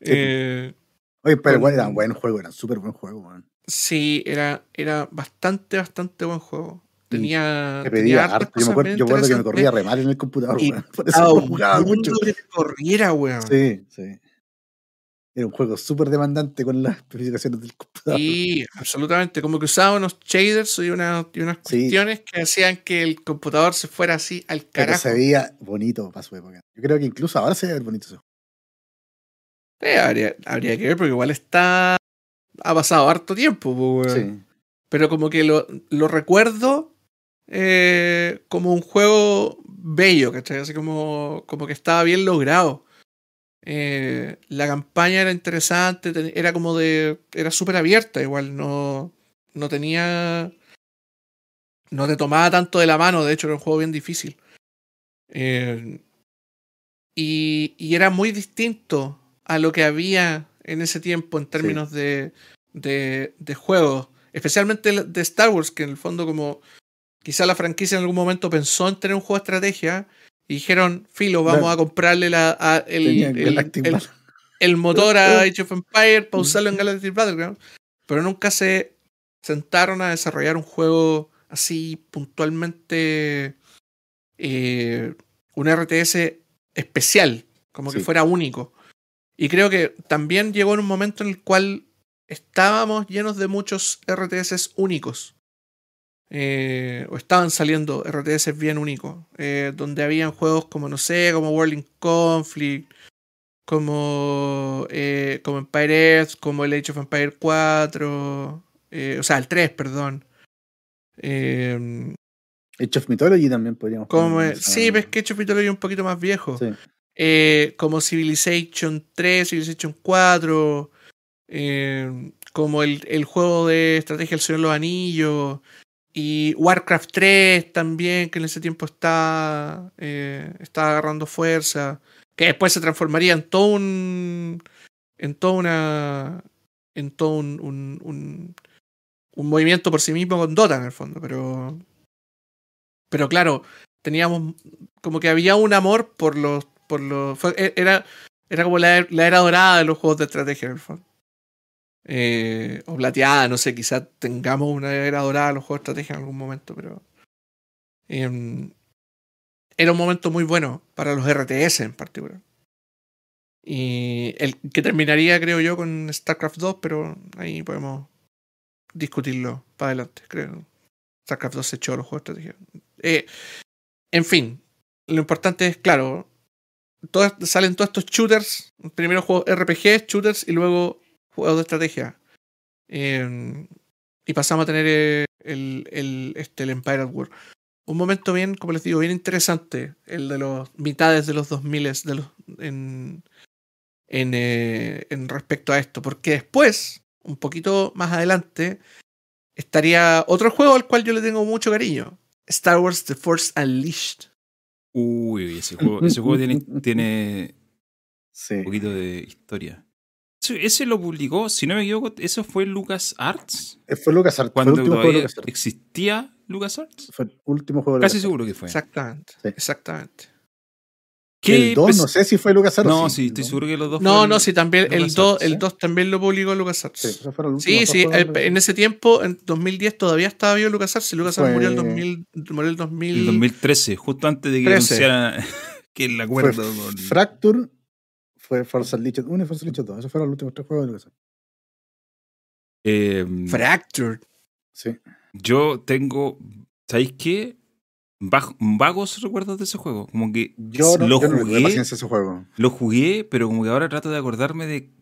Eh, Oye, pero igual era un buen juego, era un súper buen juego, weón. sí, era, era bastante, bastante buen juego. Tenía. Me tenía pedía harto. Yo me acuerdo, yo que me corría re mal en el computador, weón. Por eso no jugaba mucho. que te corriera, weón. Sí, sí. Era un juego súper demandante con las especificaciones del computador. Y absolutamente, como que usaba unos shaders y, una- y unas Sí. cuestiones que hacían que el computador se fuera así al Pero carajo. se veía bonito para su época. Yo creo que incluso ahora se ve bonito juego. Eh, habría, habría que ver, porque igual está. Ha pasado harto tiempo, po, weón. Sí. Pero como que lo, lo recuerdo eh, como un juego bello, ¿cachai? Así como, como que estaba bien logrado. Eh, la campaña era interesante, era como de. Era súper abierta, igual, no, no tenía. No te tomaba tanto de la mano, de hecho era un juego bien difícil. Eh, y, y era muy distinto a lo que había en ese tiempo en términos de, de, de juegos, especialmente de Star Wars, que en el fondo como quizá la franquicia en algún momento pensó en tener un juego de estrategia y dijeron, filo, vamos Claro. a comprarle la, a- el, el- el- motor a Age of Empires para usarlo en Galactic Battleground, pero nunca se sentaron a desarrollar un juego así puntualmente eh, un RTS especial, como que fuera único. Y creo que también llegó en un momento en el cual estábamos llenos de muchos RTS únicos. Eh, o estaban saliendo RTS bien únicos, eh, donde habían juegos como, no sé, como World in Conflict, como, eh, como Empire Earth, como el Age of Empire 4, eh, o sea, el 3, perdón. Eh, Age of Mythology también podríamos como, sí, ves que Age of Mythology es un poquito más viejo. Sí. Como Civilization 3, Civilization 4, eh, como el, el juego de estrategia del Señor de los Anillos, y Warcraft 3 también, que en ese tiempo está, eh, está agarrando fuerza, que después se transformaría en todo un. en toda una. en todo un, un, movimiento por sí mismo con Dota en el fondo, pero. Pero claro, teníamos como que había un amor por los por los e- era era como la, la era dorada de los juegos de estrategia en el fondo Eh, o plateada no sé quizás tengamos una era dorada de los juegos de estrategia en algún momento pero em, era un momento muy bueno para los RTS en particular. Y el que terminaría creo yo con StarCraft 2 pero ahí podemos discutirlo para adelante creo. StarCraft 2 se echó los juegos de estrategia. Eh, en fin, lo importante es, claro, todas, salen todos estos shooters, primero juegos RPG, shooters y luego juegos de estrategia. Eh, y pasamos a tener eh, el, el, este, el Empire at War. Un momento bien, como les digo, bien interesante, el de los mitades de los 2000 de los, en, en, eh, en respecto a esto, porque después, un poquito más adelante, estaría otro juego al cual yo le tengo mucho cariño. Star Wars The Force Unleashed. Uy, ese juego, ese juego tiene, tiene Sí. un poquito de historia. Ese, ese lo publicó, si no me equivoco, eso fue Lucas Arts. Eh, Fue LucasArts. Fue el Cuando último juego de todavía LucasArts. existía Lucas Arts. Fue el último juego de Casi seguro que fue. Exactamente. Sí. Exactamente. ¿Qué El 2 empe- no sé si fue LucasArts. No, o sí, estoy seguro que los dos No, fueron no, sí, también el LucasArts, 2, el ¿eh? 2 también lo publicó LucasArts. Sí, Sí, sí, el- de- en ese tiempo, en 2010, todavía estaba vivo LucasArts y LucasArts Fue- murió el 2000, murió el 2000. El 2013, justo antes de que 13. anunciaran que el Fue acuerdo con... Fracture, fue Forza Unleashed 1 y Forza Unleashed 2. Esos fueron los últimos tres juegos de LucasArts. Eh, Fractured. Sí. yo tengo, ¿sabéis qué? Vagos recuerdos de ese juego. Como que Yo no, lo yo no jugué, ese juego. lo jugué, pero como que ahora trato de acordarme de...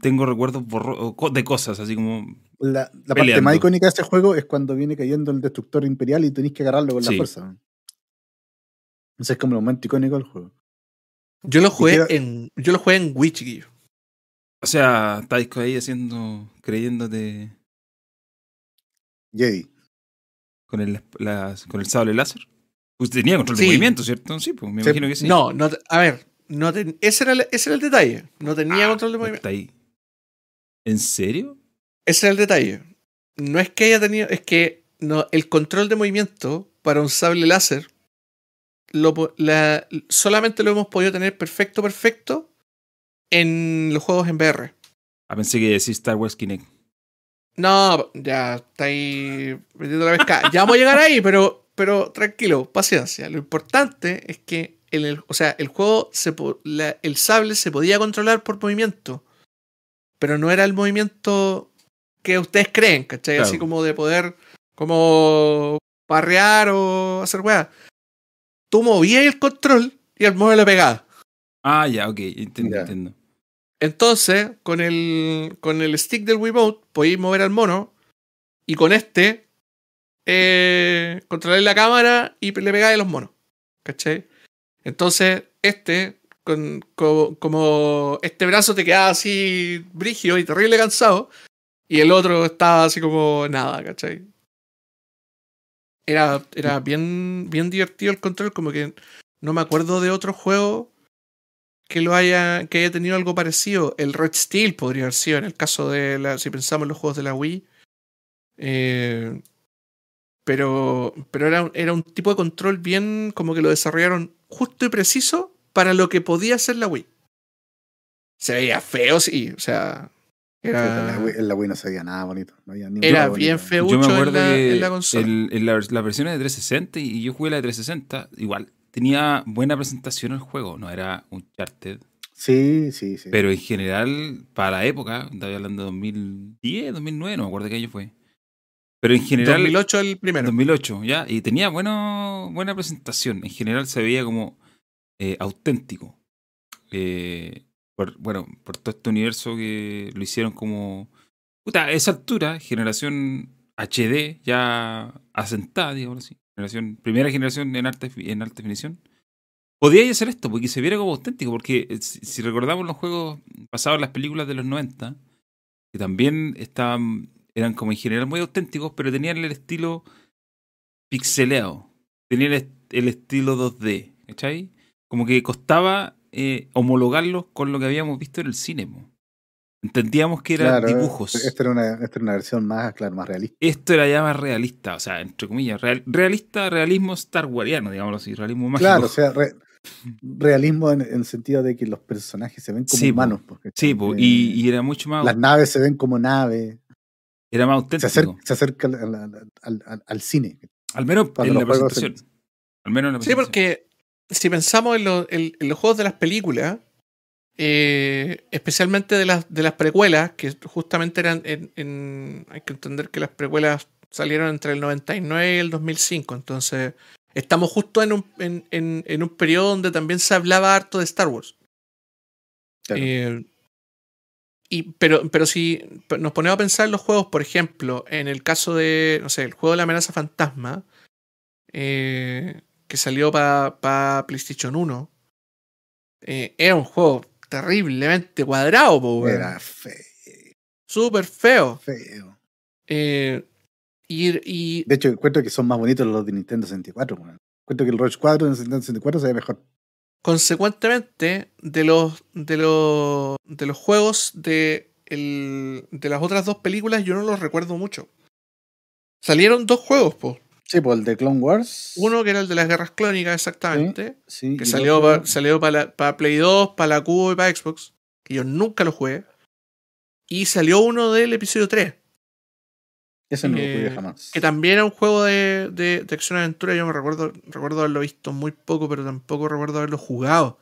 Tengo recuerdos borro- de cosas, así como... La, la parte más icónica de este juego es cuando viene cayendo el destructor imperial y tenéis que agarrarlo con Sí. la fuerza. Ese es como el momento icónico del juego. Yo lo jugué en. Yo lo jugué en Wii, chiquillo. O sea, estáis ahí haciendo, creyéndote Jedi. con el, las- con el sable láser. Pues tenía control de movimiento, ¿cierto? Sí, pues me Sí. imagino que sí. No, no, a ver, no ese, era el, ese era el detalle. No tenía Ah, control de movimiento. Está ahí. ¿En serio? Ese era el detalle. No es que haya tenido, es que no, el control de movimiento para un sable láser lo, la- solamente lo hemos podido tener perfecto, perfecto en los juegos en VR. Ah, pensé que decís Star Wars Kinect. No, ya está ahí metiendo la pesca. Ya vamos a llegar ahí, pero, pero tranquilo, paciencia. Lo importante es que en el, o sea, el juego, se, la- el sable se podía controlar por movimiento, pero no era el movimiento que ustedes creen, ¿cachai? Claro. Así como de poder, como parrear o hacer weá. Tú movías el control y el móvil le pegaba. Ah, ya, ok, entiendo, Ya. entiendo. Entonces, con el, con el stick del Wiimote, podéis mover al mono. Y con este, eh, controlar la cámara y le pegáis a los monos. ¿Cachai? Entonces, este, con, co- como este brazo te quedaba así brigio y terrible cansado. Y el otro estaba así como nada, ¿cachai? Era, era bien, bien divertido el control, como que no me acuerdo de otro juego que lo haya que haya tenido algo parecido. El Red Steel podría haber sido en el caso de la, si pensamos en los juegos de la Wii. Eh, pero pero era, era un tipo de control bien como que lo desarrollaron justo y preciso para lo que podía hacer la Wii. Se veía feo, sí, o sea, En la era, Wii- en la Wii no se veía nada bonito. No había ni era juego bien feucho Yo me en acuerdo la, que en la consola. el- en la, la versión de 360 y yo jugué la de 360, igual tenía buena presentación el juego, no era un charted, Sí, sí, sí. pero en general, para la época, estaba hablando de 2010, 2009, no me acuerdo qué año fue. Pero en general, 2008 el primero. 2008, ya, y tenía bueno, buena presentación. En general se veía como eh, auténtico. Eh, por, bueno, por todo este universo que lo hicieron como. Puta, a esa altura, generación HD ya asentada, digamos así. Generación, primera generación en alta, en alta definición. Podía hacer esto, porque se viera como auténtico, porque eh, si, si recordamos los juegos pasados, las películas de los 90, que también estaban, eran como en general muy auténticos, pero tenían el estilo pixeleado, tenían el, el estilo 2D, ¿cachai? Como que costaba eh, homologarlos con lo que habíamos visto en el cine. Entendíamos que eran Claro, dibujos. Esta era, una, esta era una versión más, claro, más realista. Esto era ya más realista, o sea, entre comillas, real- realista, realismo Star Wariano, digámoslo así, realismo mágico. Claro, o sea, re- realismo en, el sentido de que los personajes se ven como Sí, humanos. porque, sí, po, eh, y, y era mucho más, las naves se ven como naves. era más Se auténtico. acerca, se acerca al, al- al- cine. Al menos Cuando en la presentación. Al menos en la Sí, presentación. porque si pensamos en, lo- en- en los juegos de las películas, eh, especialmente de las, de las precuelas, que justamente eran en, en- Hay que entender que las precuelas salieron entre el 99 y el 2005, entonces estamos justo en un, en, un periodo donde también se hablaba harto de Star Wars. Claro. Eh, y, pero, pero si nos ponemos a pensar en los juegos, por ejemplo, en el caso de, no sé, el juego de la amenaza fantasma, eh, que salió para PlayStation 1, eh, era un juego terriblemente cuadrado, po, weón. Era feo. súper feo. feo. Eh, y, y De hecho, encuentro que son más bonitos los de Nintendo 64. weón. Encuentro que el Roach 4 de Nintendo 64 se ve mejor. consecuentemente, de los, de los, de los juegos de, el- de las otras dos películas, yo no los recuerdo mucho. Salieron dos juegos, po. Sí, pues el de Clone Wars. Uno que era el de las guerras clónicas, exactamente. Sí, que salió, otro- pa- salió para Play 2, para la Cubo y para Xbox. Que yo nunca lo jugué. Y salió uno del episodio 3. Ese no lo jugué eh, jamás. Que también era un juego de, de, de acción-aventura. Yo me recuerdo, recuerdo haberlo visto muy poco, pero tampoco recuerdo haberlo jugado.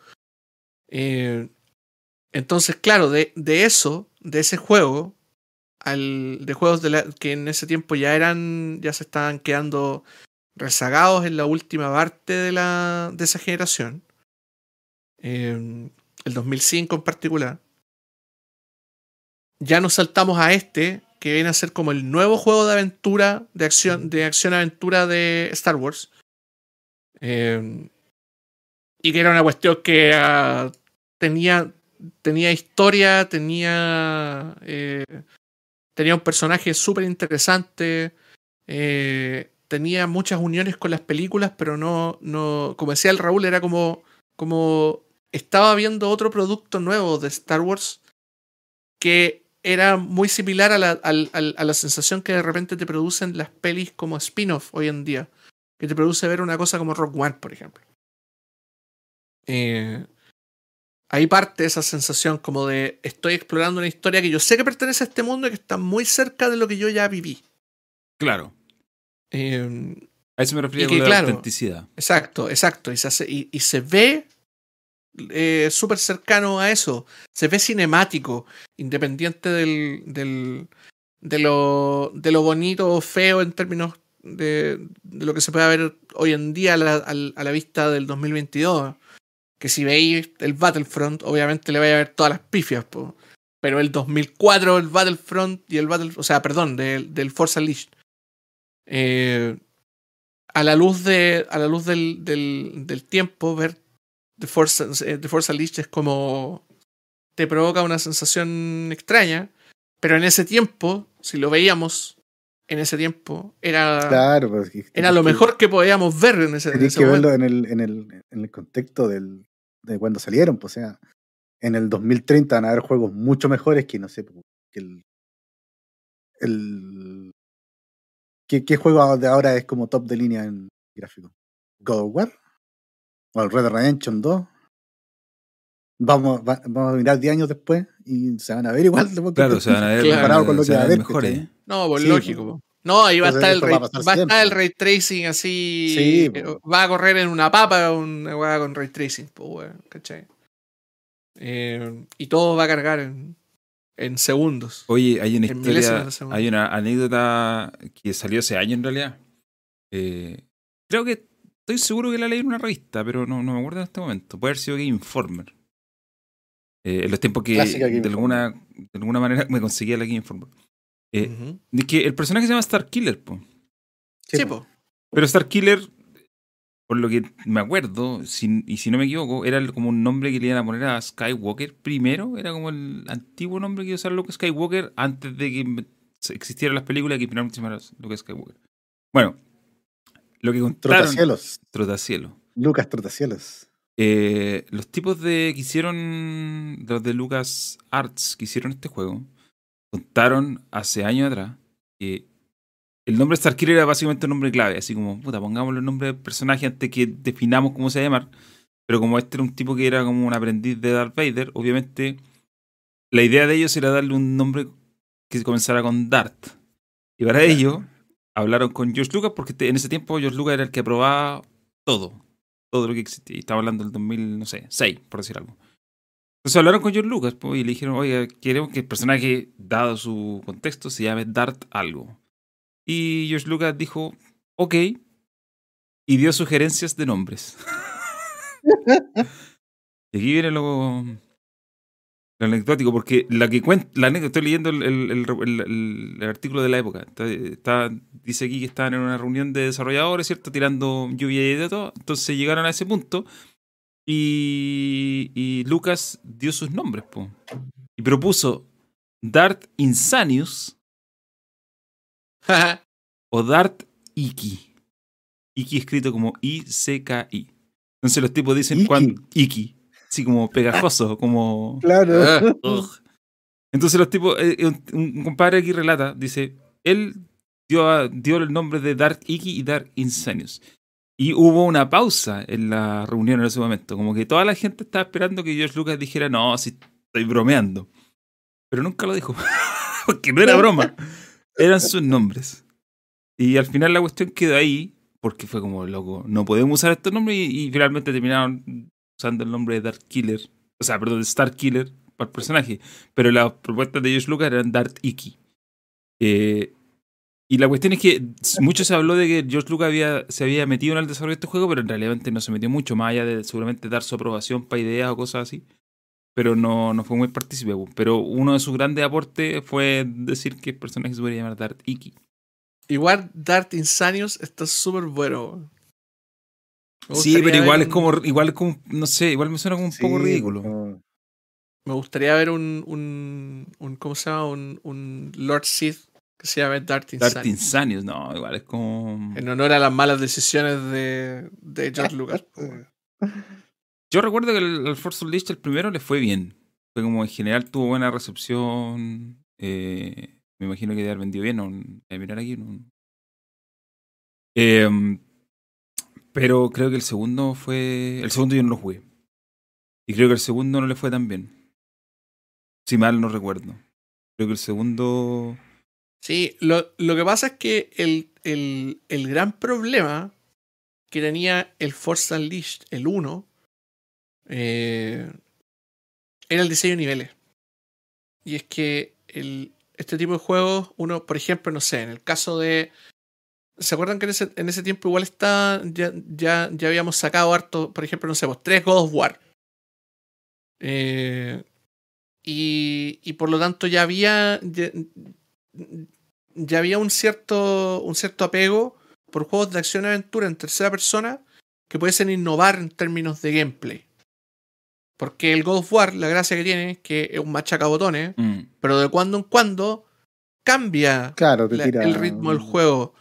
Eh, entonces, claro, de, de eso, de ese juego, al, de juegos de la- que en ese tiempo ya eran, ya se estaban quedando rezagados en la última parte de, la, de esa generación. eh, el 2005 en particular. Ya nos saltamos a este, que viene a ser como el nuevo juego de aventura, de acción, de acción-aventura de Star Wars. Eh, y que era una cuestión que ah, tenía, tenía historia, tenía, eh, tenía un personaje súper interesante, eh, tenía muchas uniones con las películas, pero no, no, como decía el Raúl, era como, como estaba viendo otro producto nuevo de Star Wars que era muy similar a la, al- a la sensación que de repente te producen las pelis como spin-off hoy en día. Que te produce ver una cosa como Rock One, por ejemplo. Eh, ahí parte esa sensación como de estoy explorando una historia que yo sé que pertenece a este mundo y que está muy cerca de lo que yo ya viví. Claro. Eh, A eso me refería Y con la claro, autenticidad. Exacto, exacto. Y se, hace- y, y se ve eh, súper cercano a eso. Se ve cinemático, independiente del, del, de, lo, de lo bonito o feo en términos de, de lo que se puede ver hoy en día a la, a la vista del 2022. Que si veis el Battlefront, obviamente le vais a ver todas las pifias. po. Pero el 2004, el Battlefront y el Battle, o sea, perdón, del, del Force Unleashed. Eh, a la luz de a la luz del, del, del tiempo ver The Force, eh, The Force Unleashed es como te provoca una sensación extraña pero en ese tiempo si lo veíamos en ese tiempo era Claro, pues, era lo mejor que podíamos ver en ese, en ese que momento. verlo en el, en el, en el contexto del, de cuando salieron, pues, o sea, en el 2030 van a haber juegos mucho mejores que, no sé, pues, que el... el ¿qué, ¿Qué juego de ahora es como top de línea en gráfico? ¿God of War? ¿O el Red Dead Redemption 2? Vamos, va- vamos a mirar 10 años después y se van a ver igual. Claro, se van a ver, Claro. comparado con lo que va a van a ver mejores. ¿cachai? no pues Sí, lógico pues. po. No ahí va a estar el ray, va a pasar va a estar el ray tracing así Sí, eh, va a correr en una papa una weá con ray tracing po, weón, ¿cachai? Eh, y todo va a cargar en, en segundos Oye, hay una historia, hay anécdota que salió hace años en realidad. Eh, creo que estoy seguro que la leí en una revista, pero no, no me acuerdo en este momento. Puede haber sido Game Informer. Eh, en los tiempos que de alguna, de alguna manera me conseguía la Game Informer. Eh, de que el personaje se llama Star Killer, po. Sí, po Pero Star Killer, por lo que me acuerdo, si- y si no me equivoco, era el- como un nombre que le iban a poner a Skywalker primero. Era como el antiguo nombre que iba a usar Luke Skywalker antes de que existieran las películas que finalmente se llamaron Luke Skywalker. Bueno, lo que contaron. Trotacielos. Trotacielo. Lucas Trotacielos. Eh, los tipos de que hicieron, los de Lucas Arts que hicieron este juego, contaron hace años atrás que el nombre Starkiller era básicamente un nombre clave, así como, puta, pongámosle el nombre del personaje antes que definamos cómo se va a llamar. Pero como este era un tipo que era como un aprendiz de Darth Vader, obviamente la idea de ellos era darle un nombre que comenzara con Darth. Y para ello hablaron con George Lucas porque en ese tiempo George Lucas era el que aprobaba todo todo lo que existía. Y estaba hablando del 2000, no sé, 6, por decir algo. Entonces hablaron con George Lucas po, y le dijeron, oye, queremos que el personaje, dado su contexto, se llame Dart algo. Y George Lucas dijo, ok, y dio sugerencias de nombres. y aquí viene lo, lo anecdótico, porque la que cuenta, la anécdota, estoy leyendo el, el- el- el- artículo de la época. Está, está- dice aquí que estaban en una reunión de desarrolladores, ¿cierto? Tirando lluvia y de todo. Entonces llegaron a ese punto y, y Lucas dio sus nombres, po. Y propuso Dart Insanius o Dart Iki. Iki escrito como I-C-K-I. Entonces los tipos dicen Iki. cuando Iki. Así como pegajoso, como. Claro. Ah. Entonces los tipos, eh, un, un compadre aquí relata, dice, él dio, a- dio el nombre de Dark Iki y Dark Insanius. Y hubo una pausa en la reunión en ese momento. Como que toda la gente estaba esperando que George Lucas dijera, no, si estoy bromeando. Pero nunca lo dijo. Porque no era broma. Eran sus nombres. Y al final la cuestión quedó ahí. Porque fue como, loco, no podemos usar estos nombres. Y, finalmente terminaron usando el nombre de Dark Killer. O sea, perdón, de Star Killer para el personaje. Pero las propuestas de George Lucas eran Dark Iki. Eh, y la cuestión es que mucho se habló de que George Lucas había, se había metido en el desarrollo de este juego, pero en realidad no se metió mucho, más allá de seguramente dar su aprobación para ideas o cosas así. Pero no, no fue muy partícipe. Pero uno de sus grandes aportes fue decir que el personaje se podría llamar Dark Iki. Igual Dart Insanius está súper bueno. Sí, pero igual es un- como, igual es como, no sé, igual me suena como un poco ridículo. Me gustaría ver un, un, un ¿cómo se llama? Un, un Lord Sith que se llame Dart Insanius. Dark Insanius, no, igual es como... En honor a las malas decisiones de, de George Lucas. Yo recuerdo que el, el Force Unleashed, el primero, le fue bien. Fue como en general tuvo buena recepción. eh, me imagino que debe haber vendido bien. No, voy a mirar aquí. no. Em, pero creo que el segundo fue. El segundo yo no lo jugué. Y creo que el segundo no le fue tan bien. Si mal no recuerdo. Creo que el segundo. Sí, lo, lo que pasa es que el, el, el gran problema que tenía el Force Unleashed, el 1, eh, era el diseño de niveles. Y es que el, este tipo de juegos, uno, por ejemplo, no sé, en el caso de. ¿Se acuerdan que en ese, en ese tiempo igual está. Ya, ya, ya habíamos sacado harto, por ejemplo, no sé, pues, tres God of War. Eh, y, y por lo tanto ya había. Ya había un cierto, un cierto apego por juegos de acción y aventura en tercera persona que pudiesen innovar en términos de gameplay. Porque el God of War, la gracia que tiene es que es un machacabotones, mm, pero de cuando en cuando cambia Claro, te la- tira. el ritmo del juego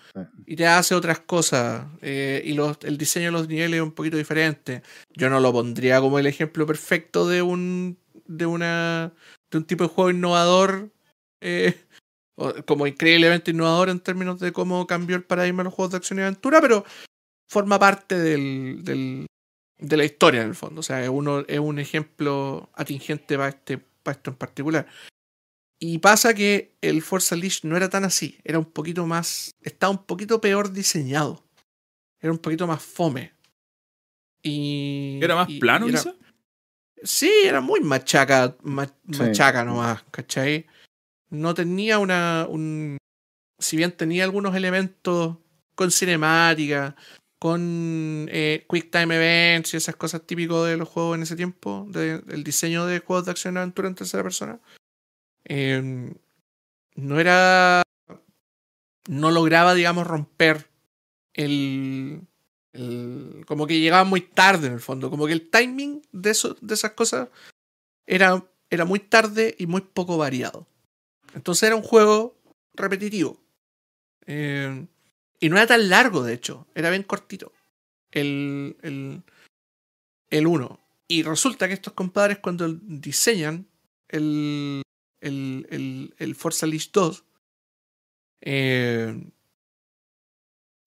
y te hace otras cosas. eh, y los- el diseño de los niveles es un poquito diferente. Yo no lo pondría como el ejemplo perfecto de un de una de un tipo de juego innovador eh, como increíblemente innovador en términos de cómo cambió el paradigma de los juegos de acción y aventura, pero forma parte del, del- de la historia en el fondo. O sea, es, uno, es un ejemplo atingente para, este, para esto en particular. Y pasa que el Force Unleashed no era tan así, era un poquito más, estaba un poquito peor diseñado. Era un poquito más fome. Y, ¿Era más y- plano, y era- quizá? Sí, era muy machaca, ma- Sí. machaca nomás, ¿cachai? No tenía una. Un, si bien tenía algunos elementos con cinemática, con eh, Quick Time Events y esas cosas típicas de los juegos en ese tiempo, de- del diseño de juegos de acción y aventura en tercera persona, eh, no era. No lograba, digamos, romper el, como que llegaba muy tarde en el fondo, como que el timing de, de esas cosas era, era muy tarde y muy poco variado. Entonces era un juego repetitivo. Eh, y no era tan largo, de hecho, era bien cortito. El, el, el 1. Y resulta que estos compadres cuando diseñan el, el, el, Forza Unleashed 2, eh,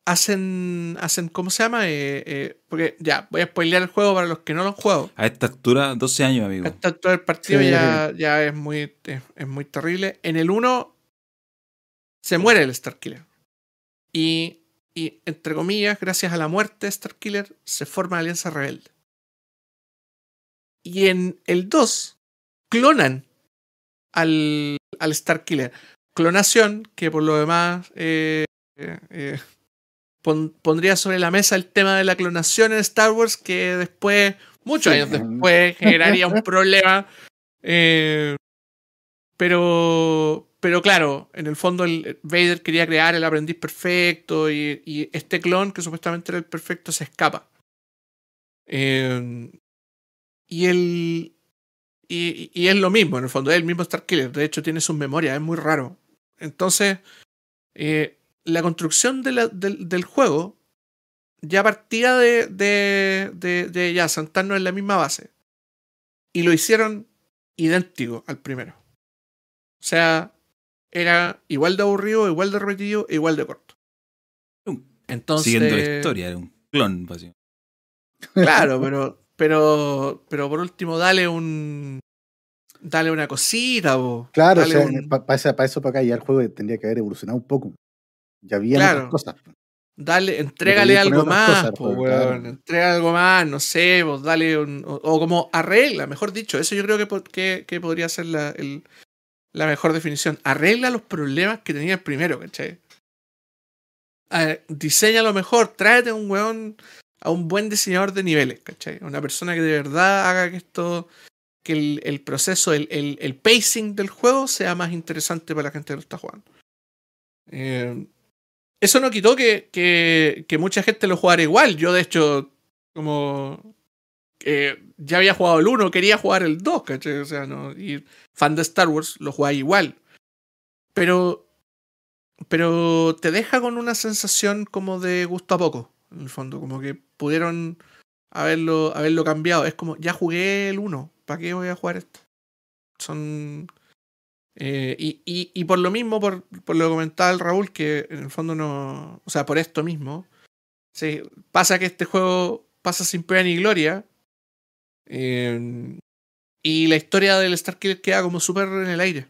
hacen, hacen, ¿cómo se llama? Eh, eh, porque ya, voy a spoilear el juego para los que no lo han jugado. A esta altura, 12 años, amigo. A esta altura del partido Sí. ya, ya es, muy, es, es muy terrible. En el 1 se muere el Starkiller. Y, y, entre comillas, gracias a la muerte de Starkiller, se forma la Alianza Rebelde. Y en el 2 clonan al, al Starkiller. Clonación que por lo demás eh, pon- pondría sobre la mesa el tema de la clonación en Star Wars que después, muchos Sí. años después, generaría un problema. Eh, pero, pero claro, en el fondo el Vader quería crear el aprendiz perfecto y, y este clon, que supuestamente era el perfecto, se escapa. Eh, y el. Y, y es lo mismo, en el fondo, es el mismo Starkiller. De hecho, tiene sus memorias, es muy raro. Entonces, eh, la construcción de la- del, del juego ya partía de, de, de, de ya sentarnos en la misma base. Y lo hicieron idéntico al primero. O sea, era igual de aburrido, igual de repetido, e igual de corto. Entonces, Siguiendo la historia, era un clon, básicamente. Claro, pero, pero, pero por último, dale un. Dale una cosita, bo. Claro, o sea, un- para eso para acá ya el juego tendría que haber evolucionado un poco. Ya había Claro. otras cosas. Dale, entrégale algo más, cosas, po, pues, weón. claro. Entrega algo más, no sé, pues dale un. O, o como arregla, mejor dicho. Eso yo creo que, que, que podría ser la, el- la mejor definición. Arregla los problemas que tenía el primero, ¿cachai? Diseña lo mejor, tráete a un weón, a un buen diseñador de niveles, ¿cachai? Una persona que de verdad haga que esto, que el, el proceso, el, el, el pacing del juego sea más interesante para la gente que lo está jugando. Eh, eso no quitó que, que, que mucha gente lo jugara igual. Yo, de hecho, como eh, ya había jugado el 1, quería jugar el 2, ¿cachai? O sea, no, y fan de Star Wars, lo jugáis igual. Pero, pero te deja con una sensación como de gusto a poco, en el fondo, como que pudieron haberlo, haberlo cambiado. Es como, ya jugué el 1, ¿para qué voy a jugar esto? Son... eh, y, y, y por lo mismo, por, por lo que comentaba el Raúl, que en el fondo no. O sea, por esto mismo. Sí, pasa que este juego pasa sin pena ni gloria. eh, y la historia del Starkiller queda como súper en el aire.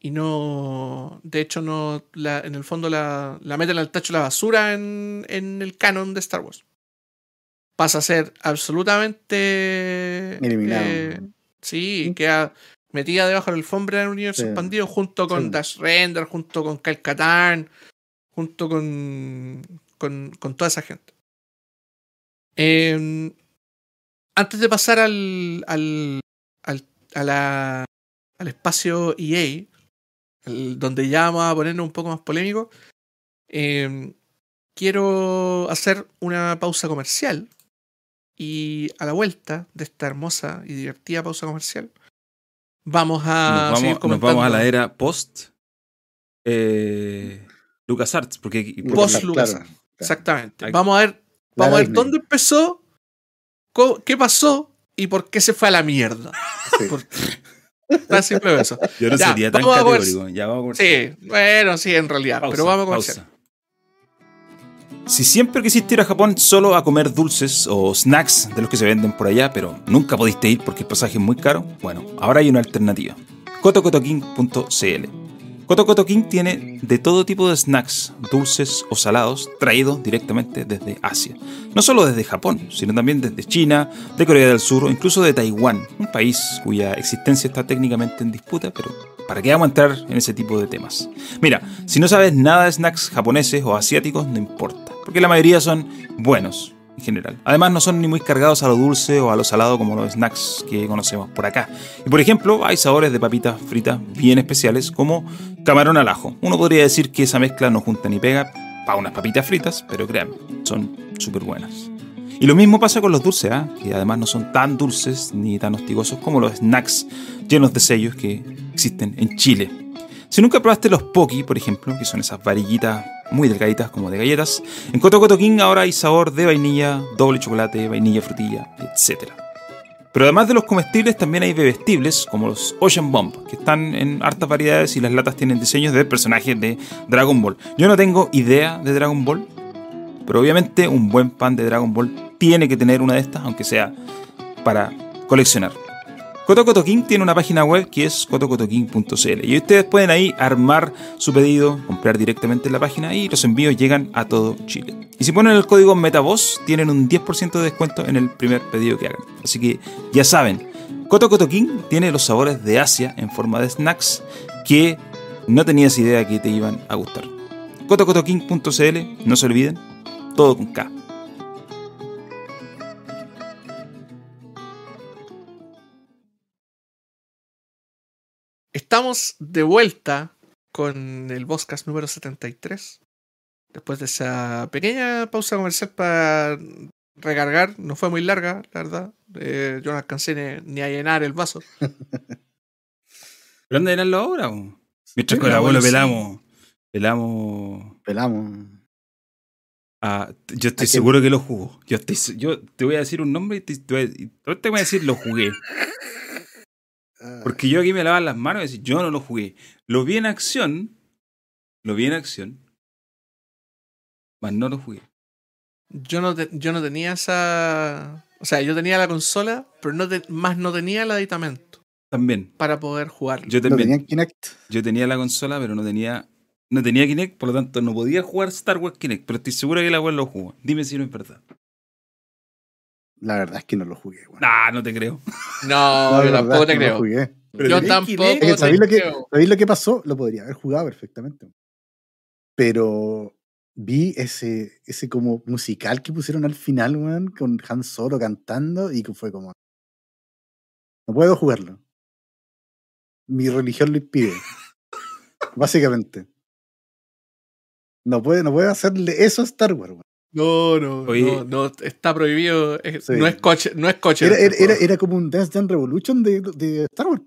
Y no. De hecho, no. La, en el fondo la, la meten al tacho de la basura en, en el canon de Star Wars. Pasa a ser absolutamente. Eliminado. eh, sí, queda metida debajo del alfombra del universo Sí. expandido junto con Sí. Dash Render, junto con Katarn, junto con, con, con toda esa gente. Eh, antes de pasar al, al, al, a la- al espacio EA, el- donde ya vamos a ponernos un poco más polémico, eh, quiero hacer una pausa comercial y a la vuelta de esta hermosa y divertida pausa comercial, vamos a nos, seguir vamos, nos vamos a la era post eh, LucasArts, porque porque- Post LucasArts. claro. Exactamente. Vamos a ver, vamos a ver dónde empezó, qué pasó y por qué se fue a la mierda. Sí. Por- Tan simple eso. yo no Ya, sería tan vamos a ver- categórico. Ya vamos a Sí, bueno, sí, en realidad. Pausa, pero vamos a comenzar. Si siempre quisiste ir a Japón solo a comer dulces o snacks de los que se venden por allá, pero nunca pudiste ir porque el pasaje es muy caro, bueno, ahora hay una alternativa. kotokotoking.cl Kotokoto King tiene de todo tipo de snacks, dulces o salados, traídos directamente desde Asia. No solo desde Japón, sino también desde China, de Corea del Sur o incluso de Taiwán, un país cuya existencia está técnicamente en disputa, pero ¿para qué vamos a entrar en ese tipo de temas? Mira, si no sabes nada de snacks japoneses o asiáticos, no importa, porque la mayoría son buenos en general. Además, no son ni muy cargados a lo dulce o a lo salado como los snacks que conocemos por acá. Y por ejemplo, hay sabores de papitas fritas bien especiales como camarón al ajo. Uno podría decir que esa mezcla no junta ni pega para unas papitas fritas, pero créanme, son súper buenas. Y lo mismo pasa con los dulces, ¿ah? que además no son tan dulces ni tan hostigosos como los snacks llenos de sellos que existen en Chile. Si nunca probaste los Poki, por ejemplo, que son esas varillitas muy delgaditas como de galletas, en Coto Coto King ahora hay sabor de vainilla, doble chocolate, vainilla frutilla, etc. Pero además de los comestibles también hay bebestibles como los Ocean Bomb, que están en hartas variedades y las latas tienen diseños de personajes de Dragon Ball. Yo no tengo idea de Dragon Ball, pero obviamente un buen pan de Dragon Ball tiene que tener una de estas, aunque sea para coleccionar. Kotokoto King tiene una página web que es kotokotoking.cl y ustedes pueden ahí armar su pedido, comprar directamente en la página y los envíos llegan a todo Chile. Y si ponen el código MetaVoz tienen un 10% de descuento en el primer pedido que hagan. Así que ya saben, Kotokoto King tiene los sabores de Asia en forma de snacks que no tenías idea que te iban a gustar. kotokotoking.cl, no se olviden, todo con K. Estamos de vuelta con el Boscast número 73. Después de esa pequeña pausa comercial para recargar, no fue muy larga, la verdad. Eh, yo no alcancé ni, ni a llenar el vaso. ¿Pero dónde eran los ahora? Mientras Sí, con el el abuelo sí. pelamos. Pelamos. Pelamos. a- yo estoy ¿A seguro que lo jugó. Yo, estoy, se- yo te voy a decir un nombre te, a, y te voy a decir lo jugué. Ah, Porque yo aquí me lavaban las manos y decía, yo no lo jugué. Lo vi en acción, lo vi en acción, mas no lo jugué. Yo no, te- yo no tenía esa. O sea, yo tenía la consola, pero no te- más no tenía el aditamento También, para poder jugarlo. yo ¿No también. tenían Kinect? Yo tenía la consola, pero no tenía, no tenía Kinect, por lo tanto no podía jugar Star Wars Kinect, pero estoy seguro que la web lo jugó. Dime si no es verdad. La verdad es que no lo jugué, weón. Nah, no te creo. No, No, yo tampoco te no creo. lo jugué. Pero yo tampoco Kinect. Es que, te ¿sabéis lo que- creo. ¿Sabéis lo que pasó? Lo podría haber jugado perfectamente. Pero vi ese, ese como musical que pusieron al final, weón, con Han Solo cantando y que fue como. No puedo jugarlo. Mi religión lo impide. Básicamente. No puede, no puede hacerle eso a Star Wars, weón. No, no, Oye. no, no, está prohibido. es- Sí. No es coche, no es coche. Era, este era, era, juego. era como un Dance Dance Revolution de, de Star Wars.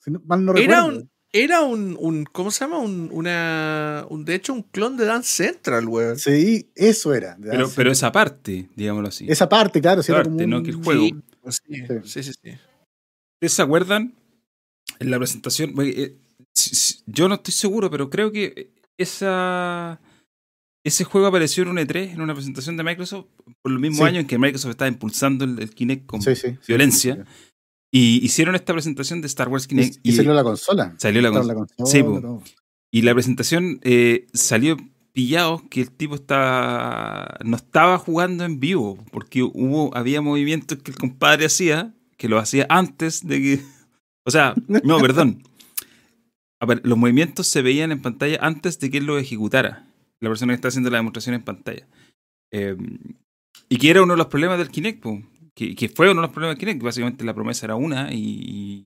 Si no- mal no Era recuerdo. un, era un, un, ¿cómo se llama? Un, una, un, de hecho, un clon de Dance Central, weón. Sí, eso era. Pero, pero esa parte, digámoslo así. Esa parte, claro, sí, Esa era como parte, no que el juego. Sí, sí, Sí. sí, sí, sí. ¿Ustedes se acuerdan? En la presentación, eh, yo no estoy seguro, pero creo que esa ese juego apareció en un E3, en una presentación de Microsoft, por el mismo Sí. año en que Microsoft estaba impulsando el, el Kinect con Sí, sí, sí, violencia. Y hicieron esta presentación de Star Wars Kinect. Y, y salió la consola. salió la consola. Todo. Y la presentación eh, salió pillado que el tipo estaba no estaba jugando en vivo, porque hubo había movimientos que el compadre hacía, que lo hacía antes de que... O sea, no, perdón. A ver, los movimientos se veían en pantalla antes de que él lo ejecutara. La persona que está haciendo la demostración en pantalla. Eh, y que era uno de los problemas del Kinect, po. que, que fue uno de los problemas del Kinect, que básicamente la promesa era una y, y,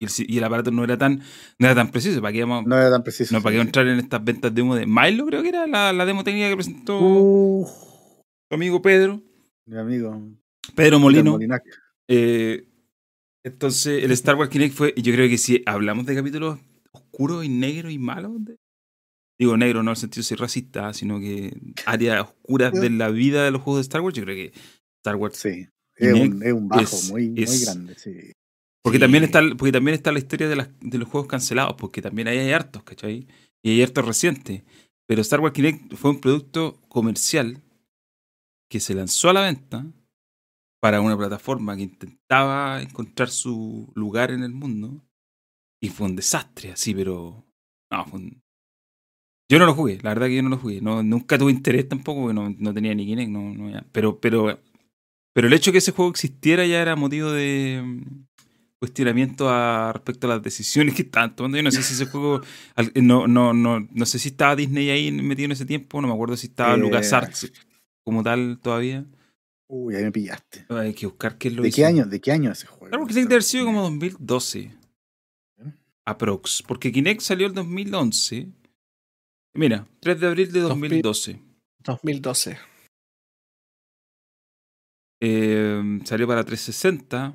el, si- y el aparato no era tan no era tan preciso. ¿Para qué vamos, No era tan preciso. no, para sí, qué entrar en estas ventas de humo de Milo, creo que era la, la demo técnica que presentó Uh, tu amigo Pedro. mi amigo. Pedro Molino. Eh, entonces, el Star Wars Kinect fue. Yo creo que si hablamos de capítulos oscuros y negros y malos. de- digo negro no en el sentido de ser racista, sino que áreas oscuras de la vida de los juegos de Star Wars. Yo creo que Star Wars. Sí. Es un, es un bajo es- muy, muy grande, sí. Porque, Sí. también está, porque también está la historia de, las- de los juegos cancelados, porque también ahí hay hartos, ¿cachai? Y hay hartos recientes. Pero Star Wars Kinect fue un producto comercial que se lanzó a la venta para una plataforma que intentaba encontrar su lugar en el mundo. Y fue un desastre, así, pero. No, fue un- Yo no lo jugué, la verdad que yo no lo jugué. No, nunca tuve interés tampoco, porque no, no tenía ni Kinect. No, no, ya. pero, pero, pero el hecho de que ese juego existiera ya era motivo de mm, cuestionamiento a, respecto a las decisiones que estaban tomando. Yo no sé si ese juego. No, no, no, no sé si estaba Disney ahí metido en ese tiempo. No me acuerdo si estaba Eh, LucasArts como tal todavía. Uy, ahí me pillaste. Hay que buscar qué es lo ¿De hizo. qué año, ¿De qué año ese juego? Claro, porque tiene que haber sido como 2012. Aprox. Porque Kinect salió el 2011. Mira, 3 de abril de 2012. 2012. Eh, salió para 360.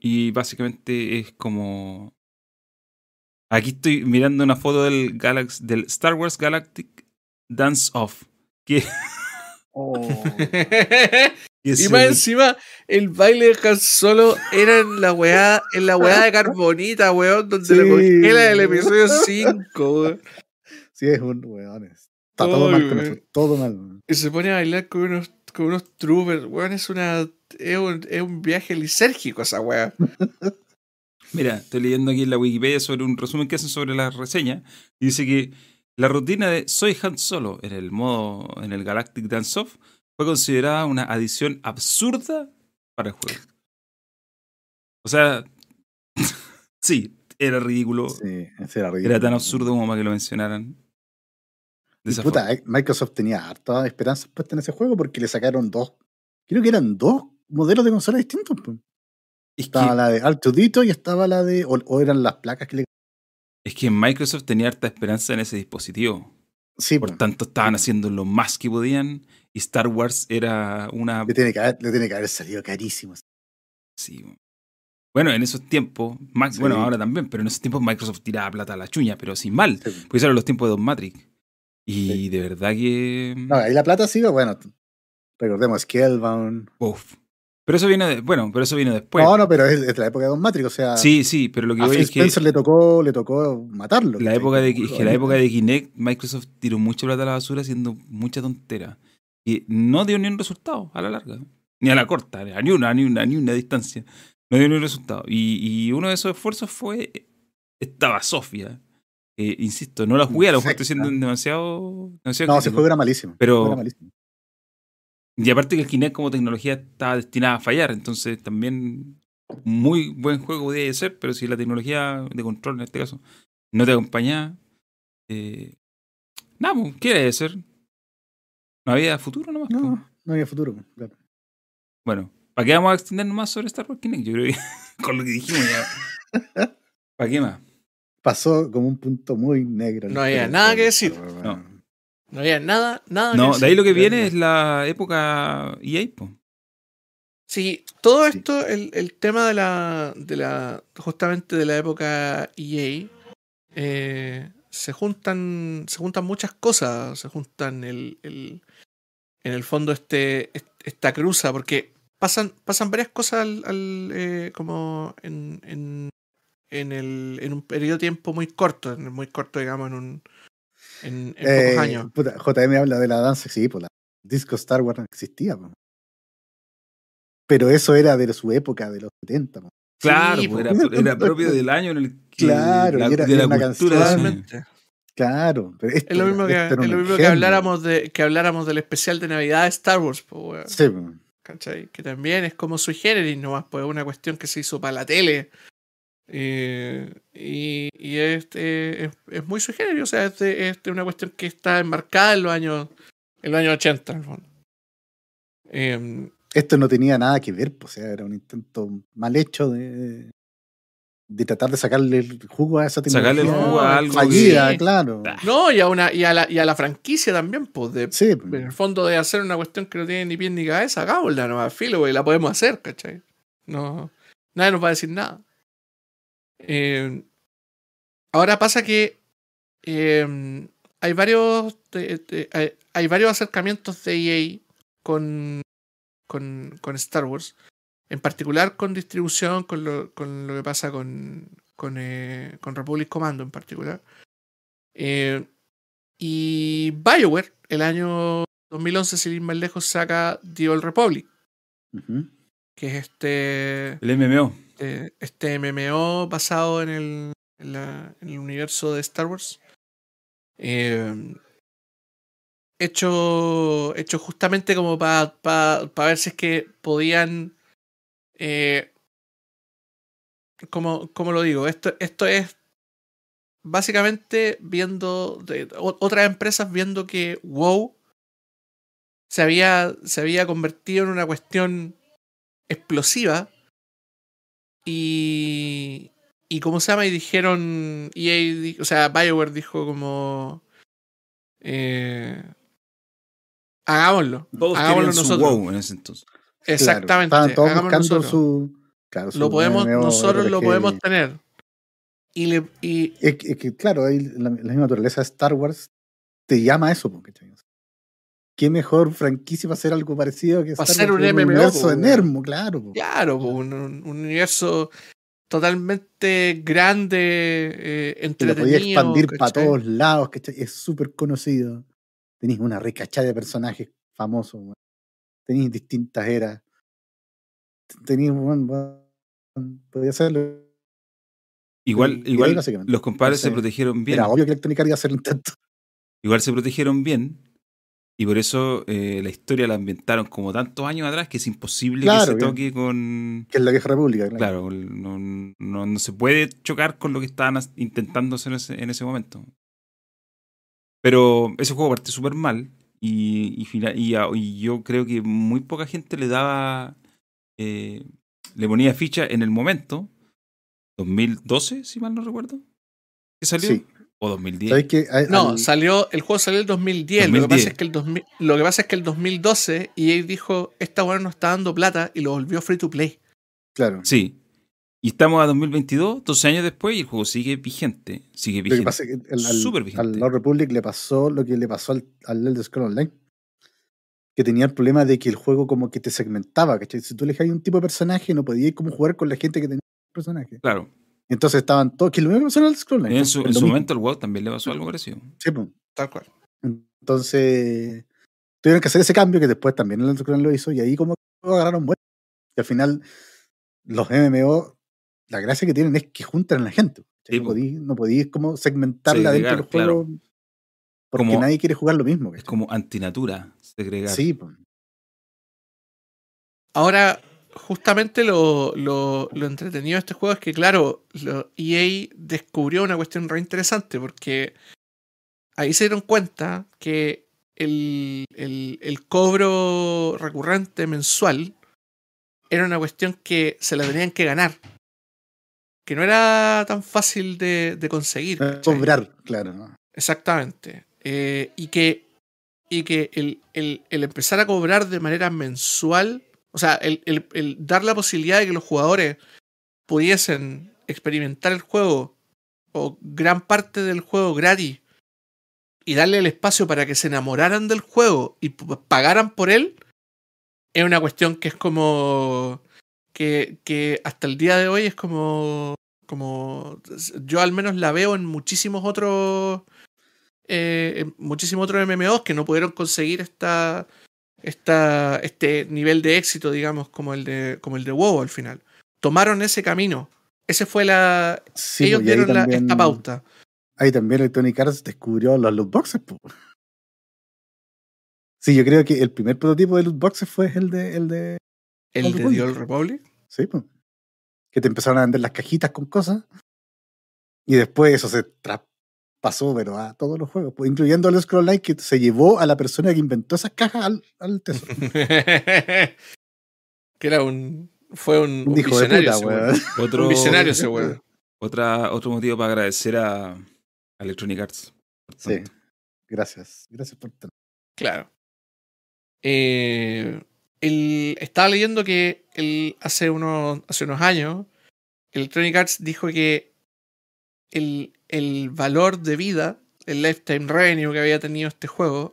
Y básicamente es como. Aquí estoy mirando una foto del, Galax del Star Wars Galactic Dance Off. Que, Oh, y más el- encima, el baile de Han Solo era en la weá, en la weá de Carbonita, weón, donde Sí. le congela el episodio 5, weón. Sí, es un weón. es- Está todo mal con. Todo mal. weón. Y se pone a bailar con unos, con unos troopers, weón, es una. Es un, es un viaje lisérgico esa weá. Mira, estoy leyendo aquí en la Wikipedia sobre un resumen que hacen sobre la reseña. Y dice que la rutina de Soy Han Solo en el modo, en el Galactic Dance Off, fue considerada una adición absurda para el juego. O sea, sí, era ridículo. Sí, ese era ridículo. Era tan absurdo como para que lo mencionaran. Y puta, eh, Microsoft tenía harta esperanzas puestas en ese juego porque le sacaron dos. Creo que eran dos modelos de consolas distintos. Es Estaba que, la de Artudito y estaba la de. O, o eran las placas que le. es que Microsoft tenía harta esperanza en ese dispositivo. Sí, Por pues, tanto, estaban haciendo lo más que podían. Y Star Wars era una le, tiene que haber, le tiene que haber salido carísimo. Sí. Bueno, en esos tiempos, Max, Sí. bueno, ahora también, pero en esos tiempos Microsoft tiraba plata a la chuña, pero sin mal. Sí, pues. Porque esos eran los tiempos de Don Matrix. Y Sí. de verdad que. No, ahí la plata sigue, bueno. Recordemos Scalebound. Uf. Pero eso viene, de- bueno, pero eso viene después. no, no, pero es, es la época de Don Matrix, o sea, sí, sí, pero lo que a voy Phil es que Spencer le tocó, le tocó matarlo. la época de, es que la época de Kinect, Microsoft tiró mucha plata a la basura haciendo mucha tontera. Y no dio ni un resultado a la larga. Ni a la corta, ni una, ni una, ni una distancia. No dio ni un resultado. Y, y uno de esos esfuerzos fue. Estaba Sofía. Eh, insisto, no la jugué, a lo mejor estoy siendo demasiado. demasiado No, ese juego era malísimo. Pero- era malísimo. Y aparte que el Kinect como tecnología estaba destinada a fallar, entonces también muy buen juego podía ser, pero si la tecnología de control en este caso no te acompañaba, eh, nada, pues, ¿qué era ser? No había futuro nomás. pues. No, no había futuro. claro. Bueno, ¿para qué vamos a extendernos más sobre Star Wars Kinect? Yo creo que con lo que dijimos ya. ¿Para qué más? Pasó como un punto muy negro. No había nada que decir. No. No había nada, nada. No, que de ahí lo que viene es la época EA, pues. Sí, todo Sí. esto, el, el tema de la, de la, justamente de la época EA, eh, se juntan, se juntan muchas cosas, se juntan el, el- en el fondo este, est- esta cruza, porque pasan, pasan varias cosas al, al, eh, como en, en, en, el, en un periodo de tiempo muy corto, en muy corto, digamos, en un, en, en Eh, pocos años. puta, JM habla de la danza, sí, pues la disco Star Wars no existía. po. Pero eso era de su época, de los 70. po. Claro, Sí, po. era, era propio del año en el que Claro, la, y era- de era la una cultura. Claro, pero esto Es lo era- mismo que, esto era es un lo mismo que ingenio. habláramos de que habláramos del especial de Navidad de Star Wars. Sí. ¿cachai? Que también es como sui generis nomás, pues es una cuestión que se hizo para la tele. Eh, y y es, eh, es, es muy generis, o sea, es, de- es de una cuestión que está enmarcada en los años, en los años 80, en el fondo. Eh, esto no tenía nada que ver, pues, o sea, era un intento mal hecho de, de tratar de sacarle el jugo a esa Sacarle el tecnología jugo a algo fallida, que- claro. Ah. no, y a, una, y, a la, y a la franquicia también, pues, de, Sí, en el fondo de hacer una cuestión que no tiene ni pie ni cabeza, hagámosla nomás, filo, güey, la podemos hacer, ¿cachai? No, nadie nos va a decir nada. Eh, ahora pasa que eh, hay varios de- de- hay, hay varios acercamientos de EA con, con, con Star Wars, en particular con distribución, con lo, con lo que pasa con, con, eh, con Republic Commando en particular. Eh, y BioWare, el año 2011, sin ir más lejos, saca The Old Republic, que es este, El MMO. Este, este MMO basado en el, en, la- en el universo de Star Wars. Eh, hecho, hecho justamente como para ver si es que podían. Eh, como, como lo digo, esto, esto es básicamente viendo de, otras empresas viendo que WoW se había, se había convertido en una cuestión explosiva y y cómo se llama y dijeron EA, o sea, BioWare dijo como eh, hagámoslo, Todos hagámoslo nosotros. WoW en ese entonces. Exactamente, Claro, estaban todos hagámoslo buscando nosotros. su. Claro, su lo podemos, MMO, nosotros lo RPG. podemos tener. Y le y Es que, es que, claro, ahí la, la misma naturaleza de Star Wars te llama a eso, po, ¿cachai? O sea, ¿Qué mejor franquicia para hacer algo parecido que Star hacer un MMO, universo de. Nermo, claro. po. Claro, po, un, un- un universo totalmente grande, eh, que lo entretenido. podía expandir para todos lados, ¿cachai? Es súper conocido. Tenéis una recachada de personajes famosos, tenéis distintas eras. Tenéis, weón, podía hacerlo. Igual, Y igual básicamente. los compadres se protegieron bien. Era obvio que Electronic Arts iba a hacer el intento. Igual se protegieron bien. Y por eso eh, la historia la ambientaron como tantos años atrás que es imposible Claro, que se bien. toque con. Que es la vieja república, claro. Claro, no, no- no se puede chocar con lo que estaban intentando hacer en ese, en ese momento. Pero ese juego partió súper mal. Y, y, fina- y yo creo que muy poca gente le daba. eh, le ponía ficha en el momento. 2012, si mal no recuerdo. ¿Qué salió? Sí. O 2010. ¿Sabéis que a- No, al- salió, el juego salió en el 2010. Lo, que 2010. pasa es que el 2000 lo que pasa es que el 2012 EA dijo, esta weá no está dando plata y lo volvió free to play. claro. Sí. Y estamos a 2022, 12 años después, y el juego sigue vigente. Sigue Lo que vigente. pasa es que el- al, Súper al vigente. Lord Republic le pasó lo que le pasó al, al Elder Scrolls Online. que tenía el problema de que el juego como que te segmentaba, ¿cachai? Si tú elegías un tipo de personaje, no podías como jugar con la gente que tenía el personaje. Claro. Entonces estaban todos, que lo mismo que pasó en el Scroll Knight, En su, en momento el WoW también le pasó algo parecido. Sí, pues. Tal cual. Entonces, tuvieron que hacer ese cambio que después también el Scroll lo hizo y ahí como agarraron bueno. Y al final, los MMO, la gracia que tienen es que juntan a la gente. no, po. podí, no podí como segmentarla dentro del juego porque Como- nadie quiere jugar lo mismo. Es como antinatura segregar. Sí, pues. Ahora, justamente lo, lo, lo entretenido de este juego es que, claro, lo- EA descubrió una cuestión re interesante porque ahí se dieron cuenta que el, el, el cobro recurrente mensual era una cuestión que se la tenían que ganar. Que no era tan fácil de, de conseguir. Cobrar, claro. ¿no? Exactamente. Eh, y que, y que el, el- el empezar a cobrar de manera mensual, o sea, el, el- el dar la posibilidad de que los jugadores pudiesen experimentar el juego o gran parte del juego gratis y darle el espacio para que se enamoraran del juego y pagaran por él, es una cuestión que es como que, que hasta el día de hoy es como como yo al menos la veo en muchísimos otros eh, en muchísimos otros MMOs que no pudieron conseguir esta, esta este nivel de éxito digamos como el de como el de WoW al final tomaron ese camino ese fue la Sí, ellos dieron la- esta pauta Ahí también Electronic Arts descubrió los loot boxes. po. Sí, yo creo que el primer prototipo de loot boxes fue el de, el de el de Republic. The Old Republic Sí, pues. Que te empezaron a vender las cajitas con cosas. Y después eso se traspasó, pero a todos los juegos, pues, incluyendo el Scroll Knight, que se llevó a la persona que inventó esas cajas al, al tesoro. que era un fue un, Un un hijo de visionario puta, ese weón. Otro, un visionario ese weón. otra, otro motivo para agradecer a, a Electronic Arts. Sí. Gracias. Gracias por tener. Claro. Eh, el- estaba leyendo que el, hace, unos, hace unos años Electronic Arts dijo que el, el valor de vida, el lifetime revenue que había tenido este juego,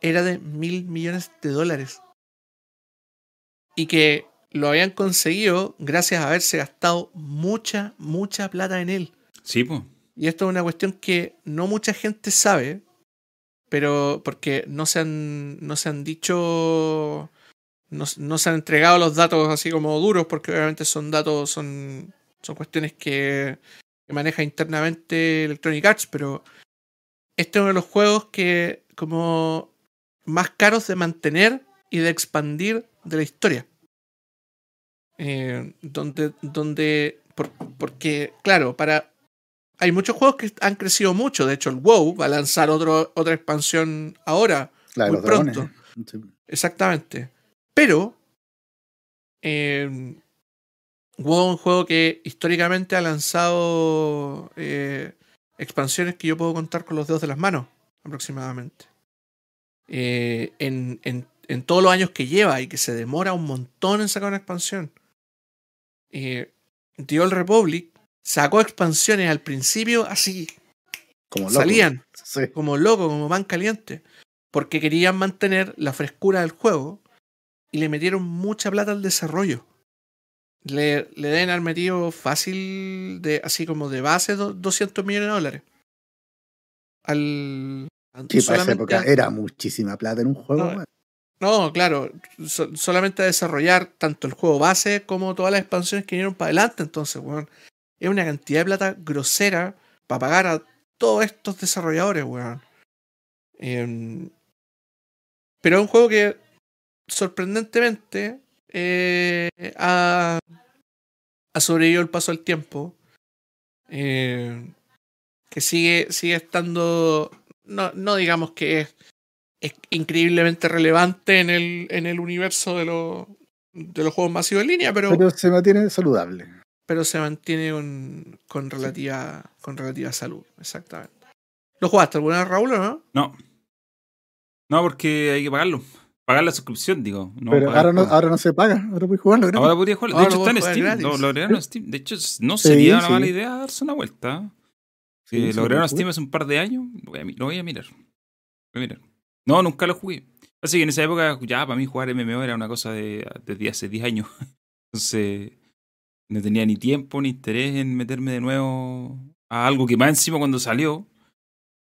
era de mil millones de dólares. Y que lo habían conseguido gracias a haberse gastado mucha, mucha plata en él. Sí, pues. Y esto es una cuestión que no mucha gente sabe, pero porque no se han, no se han dicho, no, no se han entregado los datos así como duros, porque obviamente son datos, son, son cuestiones que, que maneja internamente Electronic Arts, pero este es uno de los juegos que como más caros de mantener y de expandir de la historia. Eh, donde, donde por- porque, claro, para hay muchos juegos que han crecido mucho. De hecho, el WoW va a lanzar otro, otra expansión ahora. La de Muy los pronto. Exactamente. Pero. eh, WoW es un juego que históricamente ha lanzado eh, expansiones que yo puedo contar con los dedos de las manos, aproximadamente. Eh, en, en- en todos los años que lleva y que se demora un montón en sacar una expansión. Eh, The Old Republic sacó expansiones al principio así, Como loco. salían Sí. como loco, como pan caliente, porque querían mantener la frescura del juego y le metieron mucha plata al desarrollo. Le, le deben haber metido fácil, de, así como de base, do- 200 millones de dólares. Al. Sí, para esa época a- era muchísima plata en un juego. No, weón. no, claro, so- solamente a desarrollar tanto el juego base como todas las expansiones que vinieron para adelante. Entonces, weón, es una cantidad de plata grosera para pagar a todos estos desarrolladores, weón. Em, pero es un juego que sorprendentemente eh, ha, ha sobrevivido el paso del tiempo. Eh, que sigue, sigue estando. No, no digamos que es es increíblemente relevante en el, en el universo de, los de los juegos masivos en línea, pero, pero, Pero se mantiene saludable. se mantiene con, con, relativa, con relativa salud, exactamente. ¿Lo jugaste alguna vez, Raúl, o no? No. No, porque hay que pagarlo. Pagar la suscripción, digo. No pero ahora no, ahora no se paga. Ahora puedes jugarlo. gratis. Ahora podría jugarlo. De Ahora hecho, está en Steam. gratis. Lo, lo agregaron en Steam. De hecho, no Sí, sería una sí. mala idea darse una vuelta. Sí, Si sí, lo agregaron a jugué. Steam hace un par de años, lo voy a, mi- lo voy a mirar. Lo voy a mirar. No, nunca lo jugué. Así que en esa época, ya para mí jugar MMO era una cosa de desde hace 10 años. Entonces, no tenía ni tiempo ni interés en meterme de nuevo a algo que más encima cuando salió,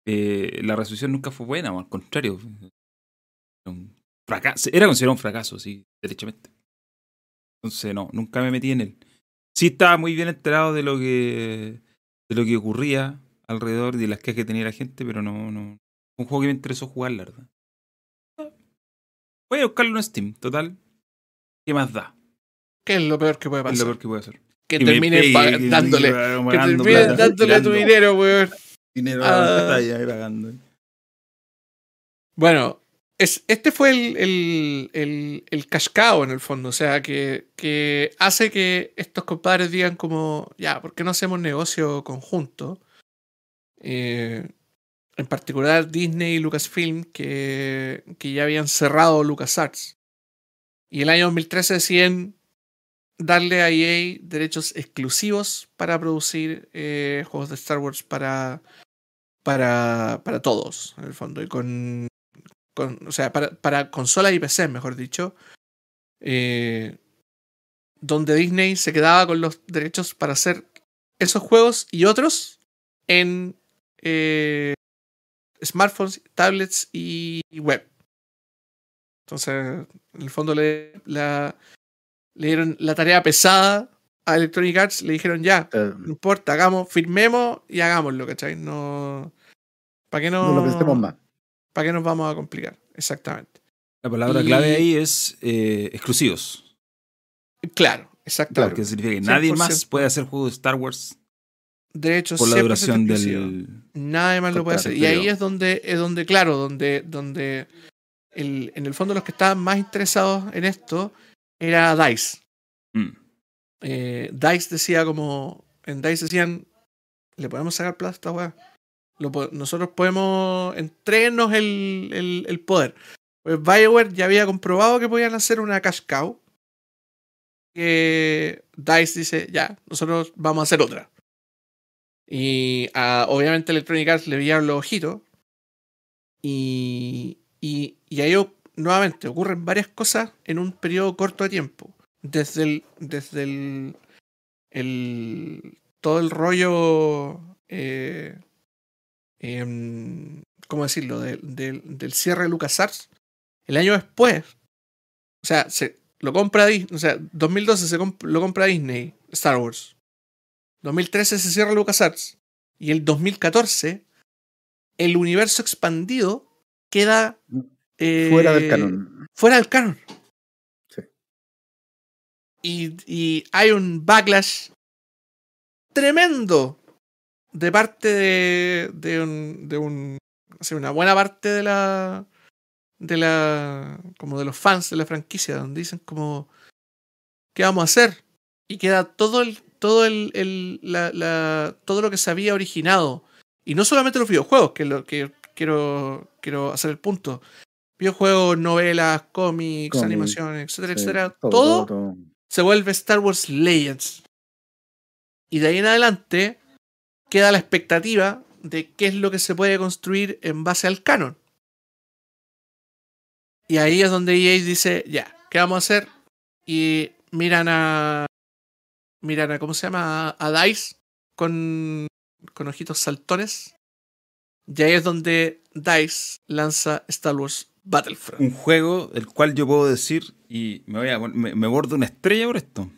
eh, la resolución nunca fue buena, o al contrario. Fracaso, era considerado un fracaso, sí, derechamente. Entonces, no, nunca me metí en él. Sí estaba muy bien enterado de lo que, de lo que ocurría alrededor y de las quejas que tenía la gente, pero no, no. Un juego que me interesó jugar, la verdad. Voy a buscarlo en Steam, total. ¿Qué más da? ¿Qué es lo peor que puede Es lo pasar? peor que puede hacer. Que Que me terminen pegue, dándole. que Que terminen plata, dándole tu dinero, weón. Dinero Ah. a la pantalla, ahí pagando. Bueno, es, este fue el, el, el, el en el fondo. O sea, que, que hace que estos compadres digan como, ya, ¿por qué no hacemos negocio conjunto? Eh, en particular Disney y Lucasfilm, que, que ya habían cerrado LucasArts. Y el año 2013 deciden darle a EA derechos exclusivos para producir eh, juegos de Star Wars para, para, para todos, en el fondo. Y con, con- o sea, para, para consolas y PC, mejor dicho. eh, donde Disney se quedaba con los derechos para hacer esos juegos y otros en eh, smartphones, tablets y web. Entonces, en el fondo le, la, le dieron la tarea pesada a Electronic Arts, le dijeron ya, Eh, no importa, hagamos, firmemos y hagámoslo, ¿cachai? No. ¿Para qué no, no lo pensemos más. ¿Para qué nos vamos a complicar? Exactamente. La palabra Y- clave ahí es eh, exclusivos. Claro, exactamente. Que significa que nadie 100%. más puede hacer juegos de Star Wars De hecho, por la 100% duración del. Nadie más lo puede hacer. Y ahí es donde, es donde claro, donde, donde el, en el fondo los que estaban más interesados en esto era DICE. Mm. Eh, DICE decía como. En DICE decían. Le podemos sacar plata a esta weá. Nosotros podemos. Entreguenos el, el, poder. Pues Bioware ya había comprobado que podían hacer una cash cow. Que DICE dice, ya, nosotros vamos a hacer otra. Y ah, obviamente Electronic Arts le pillaron los ojitos. Y, y, y ahí nuevamente ocurren varias cosas en un periodo corto de tiempo. Desde el. Desde el. el todo el rollo. eh, em, ¿Cómo decirlo? Del- del- del cierre de LucasArts. El año después. O sea, se, lo compra Disney. O sea, 2012 se comp- lo compra Disney, Star Wars. 2013 se cierra LucasArts. Y el 2014, el universo expandido queda. eh, Fuera del canon. Fuera del canon. Sí. Y, y hay un backlash tremendo de parte de, de un. De un o sea, una buena parte de la. De la. Como de los fans de la franquicia, donde dicen como. ¿Qué vamos a hacer? Y queda todo el. Todo el. el- la, la- todo lo que se había originado. Y no solamente los videojuegos, que es lo que quiero. Quiero hacer el punto. Videojuegos, novelas, cómics, Cómics, animaciones, etcétera, Sí, etcétera. todo, todo todo, todo. se vuelve Star Wars Legends. Y de ahí en adelante queda la expectativa de qué es lo que se puede construir en base al canon. Y ahí es donde EA dice, ya, ¿qué vamos a hacer? Y miran a... Miran a, ¿cómo se llama? A, DICE con, con ojitos saltones. Y ahí es donde DICE lanza Star Wars Battlefront. Un juego el cual yo puedo decir, y me voy a me, me bordo una estrella por esto.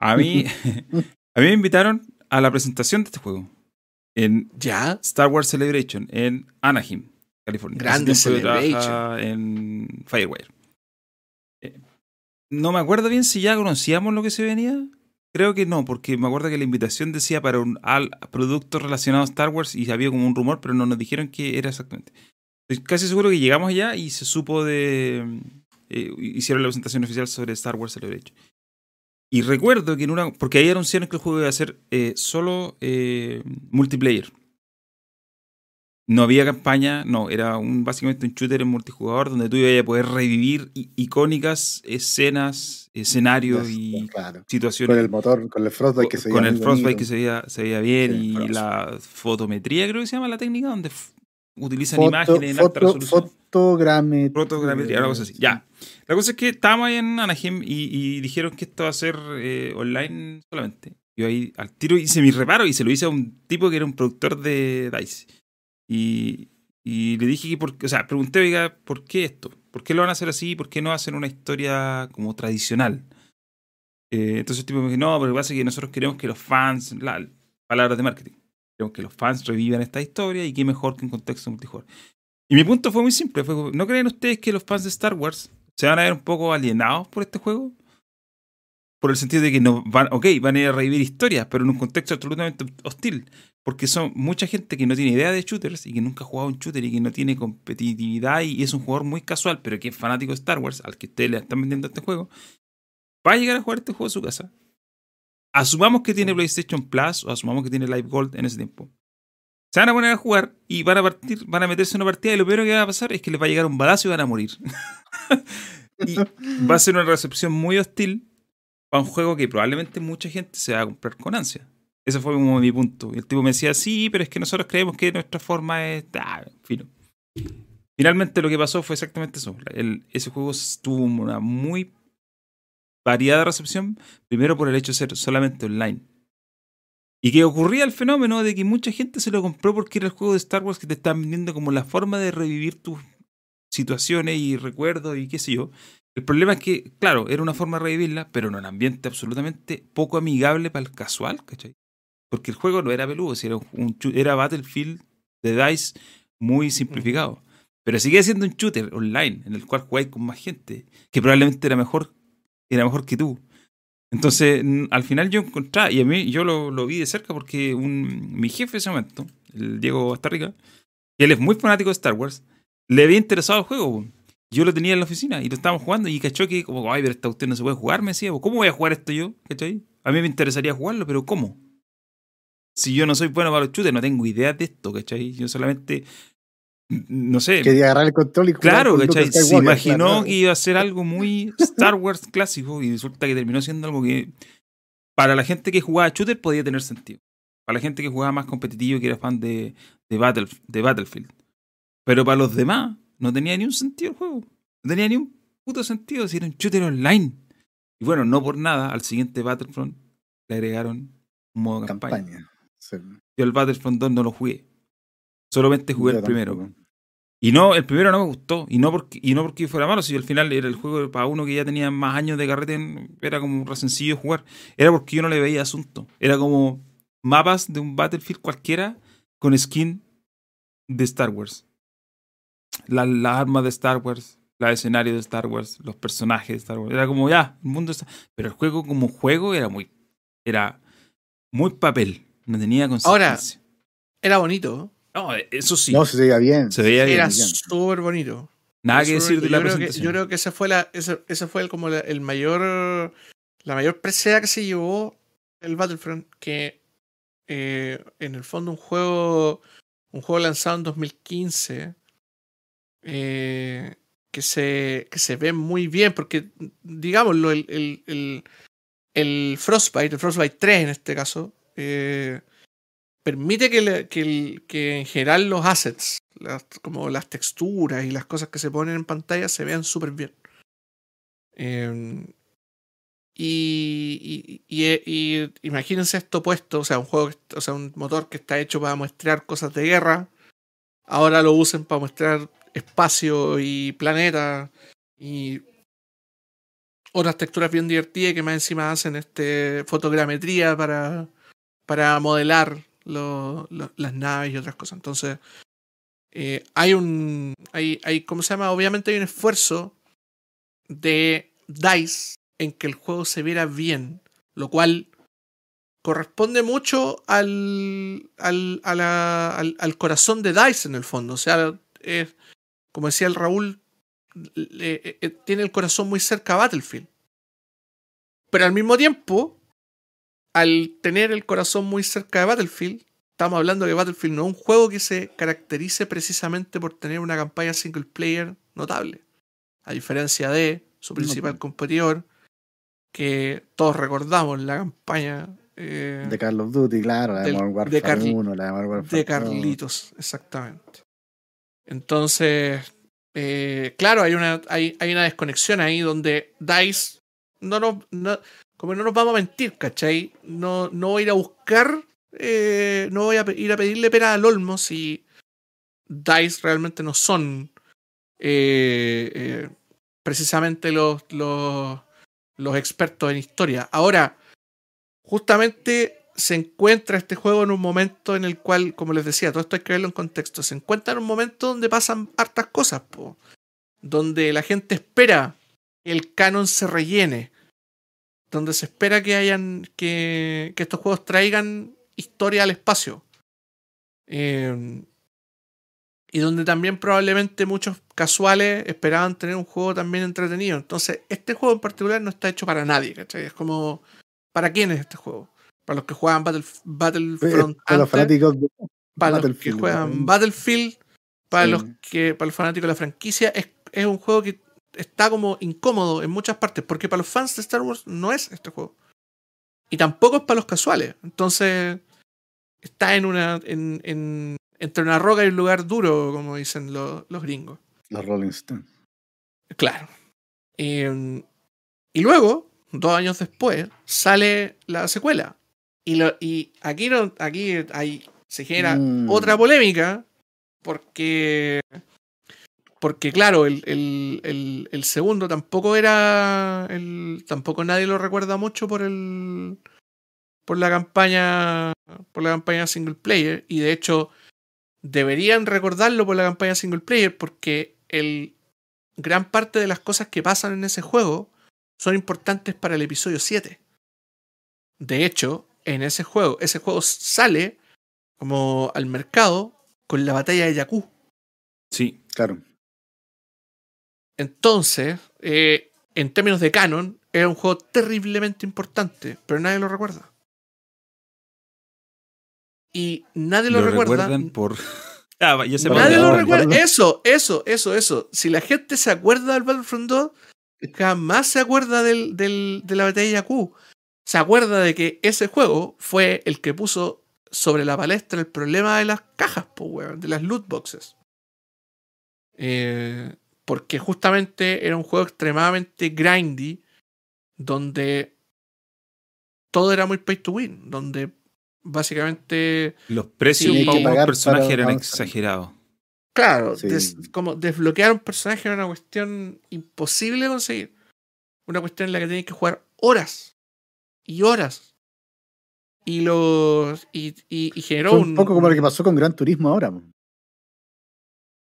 A mí, a mí me invitaron a la presentación de este juego en Ya, Star Wars Celebration en Anaheim, California. Grande Celebration. en Firewire. Eh, No me acuerdo bien si ya conocíamos lo que se venía. Creo que no, porque me acuerdo que la invitación decía para un al producto relacionado a Star Wars y había como un rumor, pero no nos dijeron qué era exactamente. Estoy casi seguro que llegamos allá y se supo de. eh, hicieron la presentación oficial sobre Star Wars Celebration. Y recuerdo que en una. Porque ahí anunciaron que el juego iba a ser eh, solo eh, multiplayer. No había campaña, no, era un, básicamente un shooter en multijugador donde tú ibas a poder revivir icónicas escenas, escenarios y Claro. situaciones Con el motor, con el Frostbite que se con veía el muy Frostbite bonito. que se veía, se veía bien Sí, y la fotometría creo que se llama la técnica donde utilizan Foto- imágenes en alta foto- resolución. fo- Protogrametría. Protogrametría, una cosa así. Ya. La cosa es que estábamos ahí en Anaheim y, y dijeron que esto va a ser eh, online solamente. Yo ahí al tiro hice mi reparo y se lo hice a un tipo que era un productor de DICE. Y, y le dije que, por, o sea, pregunté, oiga, ¿por qué esto? ¿Por qué lo van a hacer así? ¿Por qué no hacen una historia como tradicional? Eh, entonces el tipo me dijo, no, pero lo que pasa es que nosotros queremos que los fans, la, palabras de marketing, queremos que los fans revivan esta historia y qué mejor que un contexto multijugador. Y mi punto fue muy simple, fue, ¿no creen ustedes que los fans de Star Wars se van a ver un poco alienados por este juego? Por el sentido de que no van, ok, van a ir a revivir historias, pero en un contexto absolutamente hostil. Porque son mucha gente que no tiene idea de shooters y que nunca ha jugado un shooter y que no tiene competitividad y es un jugador muy casual, pero que es fanático de Star Wars, al que ustedes le están vendiendo este juego, va a llegar a jugar este juego a su casa. Asumamos que tiene PlayStation Plus o asumamos que tiene Live Gold en ese tiempo. Se van a poner a jugar y van a partir, van a meterse en una partida y lo peor que va a pasar es que les va a llegar un balazo y van a morir. y va a ser una recepción muy hostil para un juego que probablemente mucha gente se va a comprar con ansia. Ese fue como mi punto. Y el tipo me decía, sí, pero es que nosotros creemos que nuestra forma es... Ah, fino. Finalmente lo que pasó fue exactamente eso. Ese juego tuvo una muy variada recepción, primero por el hecho de ser solamente online. Y que ocurría el fenómeno de que mucha gente se lo compró porque era el juego de Star Wars que te están vendiendo como la forma de revivir tus situaciones y recuerdos y qué sé yo. El problema es que, claro, era una forma de revivirla, pero en un ambiente absolutamente poco amigable para el casual, ¿cachai? Porque el juego no era peludo, era, un, era Battlefield de DICE muy simplificado. Pero sigue siendo un shooter online en el cual jugáis con más gente, que probablemente era mejor era mejor que tú. Entonces, al final yo encontré, y a mí yo lo, vi de cerca porque un, mi jefe en ese momento, el Diego Bastarrica, él es muy fanático de Star Wars, le había interesado el juego. Yo lo tenía en la oficina y lo estábamos jugando y cachó que, como, ay, pero esta usted no se puede jugar, me decía, ¿cómo voy a jugar esto yo? ¿Cachai? A mí me interesaría jugarlo, pero ¿cómo? Si yo no soy bueno para los shooters, no tengo idea de esto, ¿cachai? Yo solamente no sé. Quería agarrar el control y Claro, ¿cachai? Se imaginó que iba a ser algo muy Star Wars clásico y resulta que terminó siendo algo que para la gente que jugaba shooter podía tener sentido. Para la gente que jugaba más competitivo, que era fan de, de, Battle, de Battlefield. Pero para los demás no tenía ni un sentido el juego. No tenía ni un puto sentido si era un shooter online. Y bueno, no por nada, al siguiente Battlefront le agregaron un modo campaña. Yo el Battlefront 2 no lo jugué. Solamente jugué el primero. Y no, el primero no me gustó. Y no porque, y no porque fuera malo, si al final era el juego para uno que ya tenía más años de carrete, era como re sencillo jugar. Era porque yo no le veía asunto. Era como mapas de un Battlefield cualquiera con skin de Star Wars. Las armas de Star Wars, los escenarios de Star Wars, los personajes de Star Wars. Era como ya, el mundo está. Pero el juego como juego era muy. Era muy papel. No tenía consistencia. Ahora, era bonito. No, eso sí. No, se veía bien. Se veía bien. Era súper bonito. Nada que decir de la yo creo que, yo creo que ese fue la, ese, ese fue el, como la- el mayor, la mayor presea que se llevó el Battlefront, que eh, en el fondo un juego, un juego lanzado en 2015, eh, que se, que se ve muy bien, porque digámoslo, el, el, el, el Frostbite, el Frostbite 3 en este caso, eh, permite que, en general los assets, como las texturas y las cosas que se ponen en pantalla se vean súper bien. Eh, y, y, imagínense esto puesto, o sea, un juego, o sea, un motor que está hecho para muestrear cosas de guerra, ahora lo usen para mostrar espacio y planeta y otras texturas bien divertidas que más encima hacen este fotogrametría para, para modelar las naves y otras cosas. Entonces, eh, hay un. Hay, hay, ¿Cómo se llama? Obviamente hay un esfuerzo de DICE en que el juego se viera bien, lo cual corresponde mucho al, al, al, al corazón de DICE en el fondo. O sea, es- como decía el Raúl, le- eh, tiene el corazón muy cerca a Battlefield. Pero al mismo tiempo, al tener el corazón muy cerca de Battlefield, estamos hablando de que Battlefield no es un juego que se caracterice precisamente por tener una campaña single player notable. A diferencia de su principal competidor, que todos recordamos la campaña eh, De Call of Duty, claro, la de Modern de Warfare Carli- 1, la de Modern Warfare de 2. Carlitos, exactamente. Entonces, eh, claro, hay una, hay, hay, una desconexión ahí donde DICE no nos, no, como no nos vamos a mentir, ¿cachai? No, no voy a ir a buscar, eh, no voy a ir a pedirle pena al Olmo si DICE realmente no son eh, eh, precisamente los, los, los expertos en historia. Ahora, justamente se encuentra este juego en un momento en el cual, como les decía, todo esto hay que verlo en contexto, se encuentra en un momento donde pasan hartas cosas, po, donde la gente espera que el canon se rellene, donde se espera que hayan que, que estos juegos traigan historia al espacio. Eh, y donde también probablemente muchos casuales esperaban tener un juego también entretenido. Entonces, este juego en particular no está hecho para nadie, ¿cachai? Es como, ¿para quién es este juego? Para los que juegan Battle, Battlefront. Para los fanáticos de para los que juegan Battlefield, para Sí. los que, para los fanáticos de la franquicia, es, es un juego que está como incómodo en muchas partes, porque para los fans de Star Wars no es este juego. Y tampoco es para los casuales. Entonces, está en una. En, en- entre una roca y un lugar duro, como dicen los, los gringos. Los Rolling Stones. Claro. Eh, y luego, dos años después, sale la secuela. Y, lo, y aquí, no, aquí hay, se genera Mm. otra polémica, porque, porque claro, el, el, segundo tampoco era, el, tampoco nadie lo recuerda mucho por el, por la campaña, por la campaña single player, y de hecho deberían recordarlo por la campaña single player, porque el, gran parte de las cosas que pasan en ese juego son importantes para el episodio 7. De hecho, en ese juego, ese juego sale como al mercado con la batalla de Jakku. Sí. Claro. Entonces, eh, en términos de canon, era un juego terriblemente importante, pero nadie lo recuerda. Y nadie lo, Lo recuerda. recuerdan por. Ah, me Nadie lo recuerda. Eso, eso, eso, eso. Si la gente se acuerda del Battlefront 2, jamás se acuerda del, del- de la batalla Jakku. Se acuerda de que ese juego fue el que puso sobre la palestra el problema de las cajas, po, weón, de las loot boxes. Eh, porque justamente era un juego extremadamente grindy, donde todo era muy pay to win, donde básicamente Los precios Sí, para un personaje para eran exagerados. Claro, Sí. des- como desbloquear un personaje era una cuestión imposible de conseguir. Una cuestión en la que tenías que jugar horas y horas. Y los. Y, y, y generó Fue un. un poco como lo que pasó con Gran Turismo ahora. po.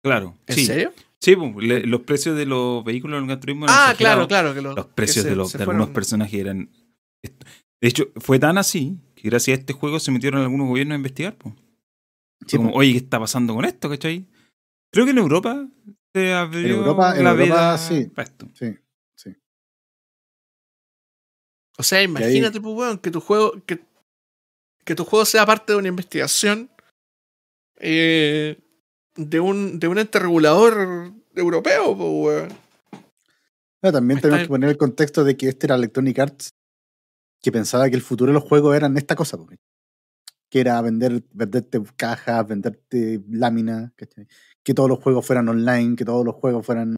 Claro. ¿En sí. serio? Sí, pues, le- los precios de los vehículos en el Gran Turismo eran Ah, exagerados. claro, claro. Que los, que precios se- de, los, de algunos personajes eran. De hecho, fue tan así que gracias a este juego se metieron algunos gobiernos a investigar. pues. Sí, como, po. oye, ¿qué está pasando con esto? ¿Cachai? Creo que en Europa se abrió Europa- en la Europa, veda sí. para esto. Sí, sí. O sea, imagínate, pues, weón, que tu juego. Que, que tu juego sea parte de una investigación. eh, de un, de un ente regulador europeo, pues, weón. Pero también tenemos que poner el contexto de que este era Electronic Arts, que pensaba que el futuro de los juegos eran esta cosa, po, que era vender, venderte cajas, venderte láminas, ¿cachai? que todos los juegos fueran online, que todos los juegos fueran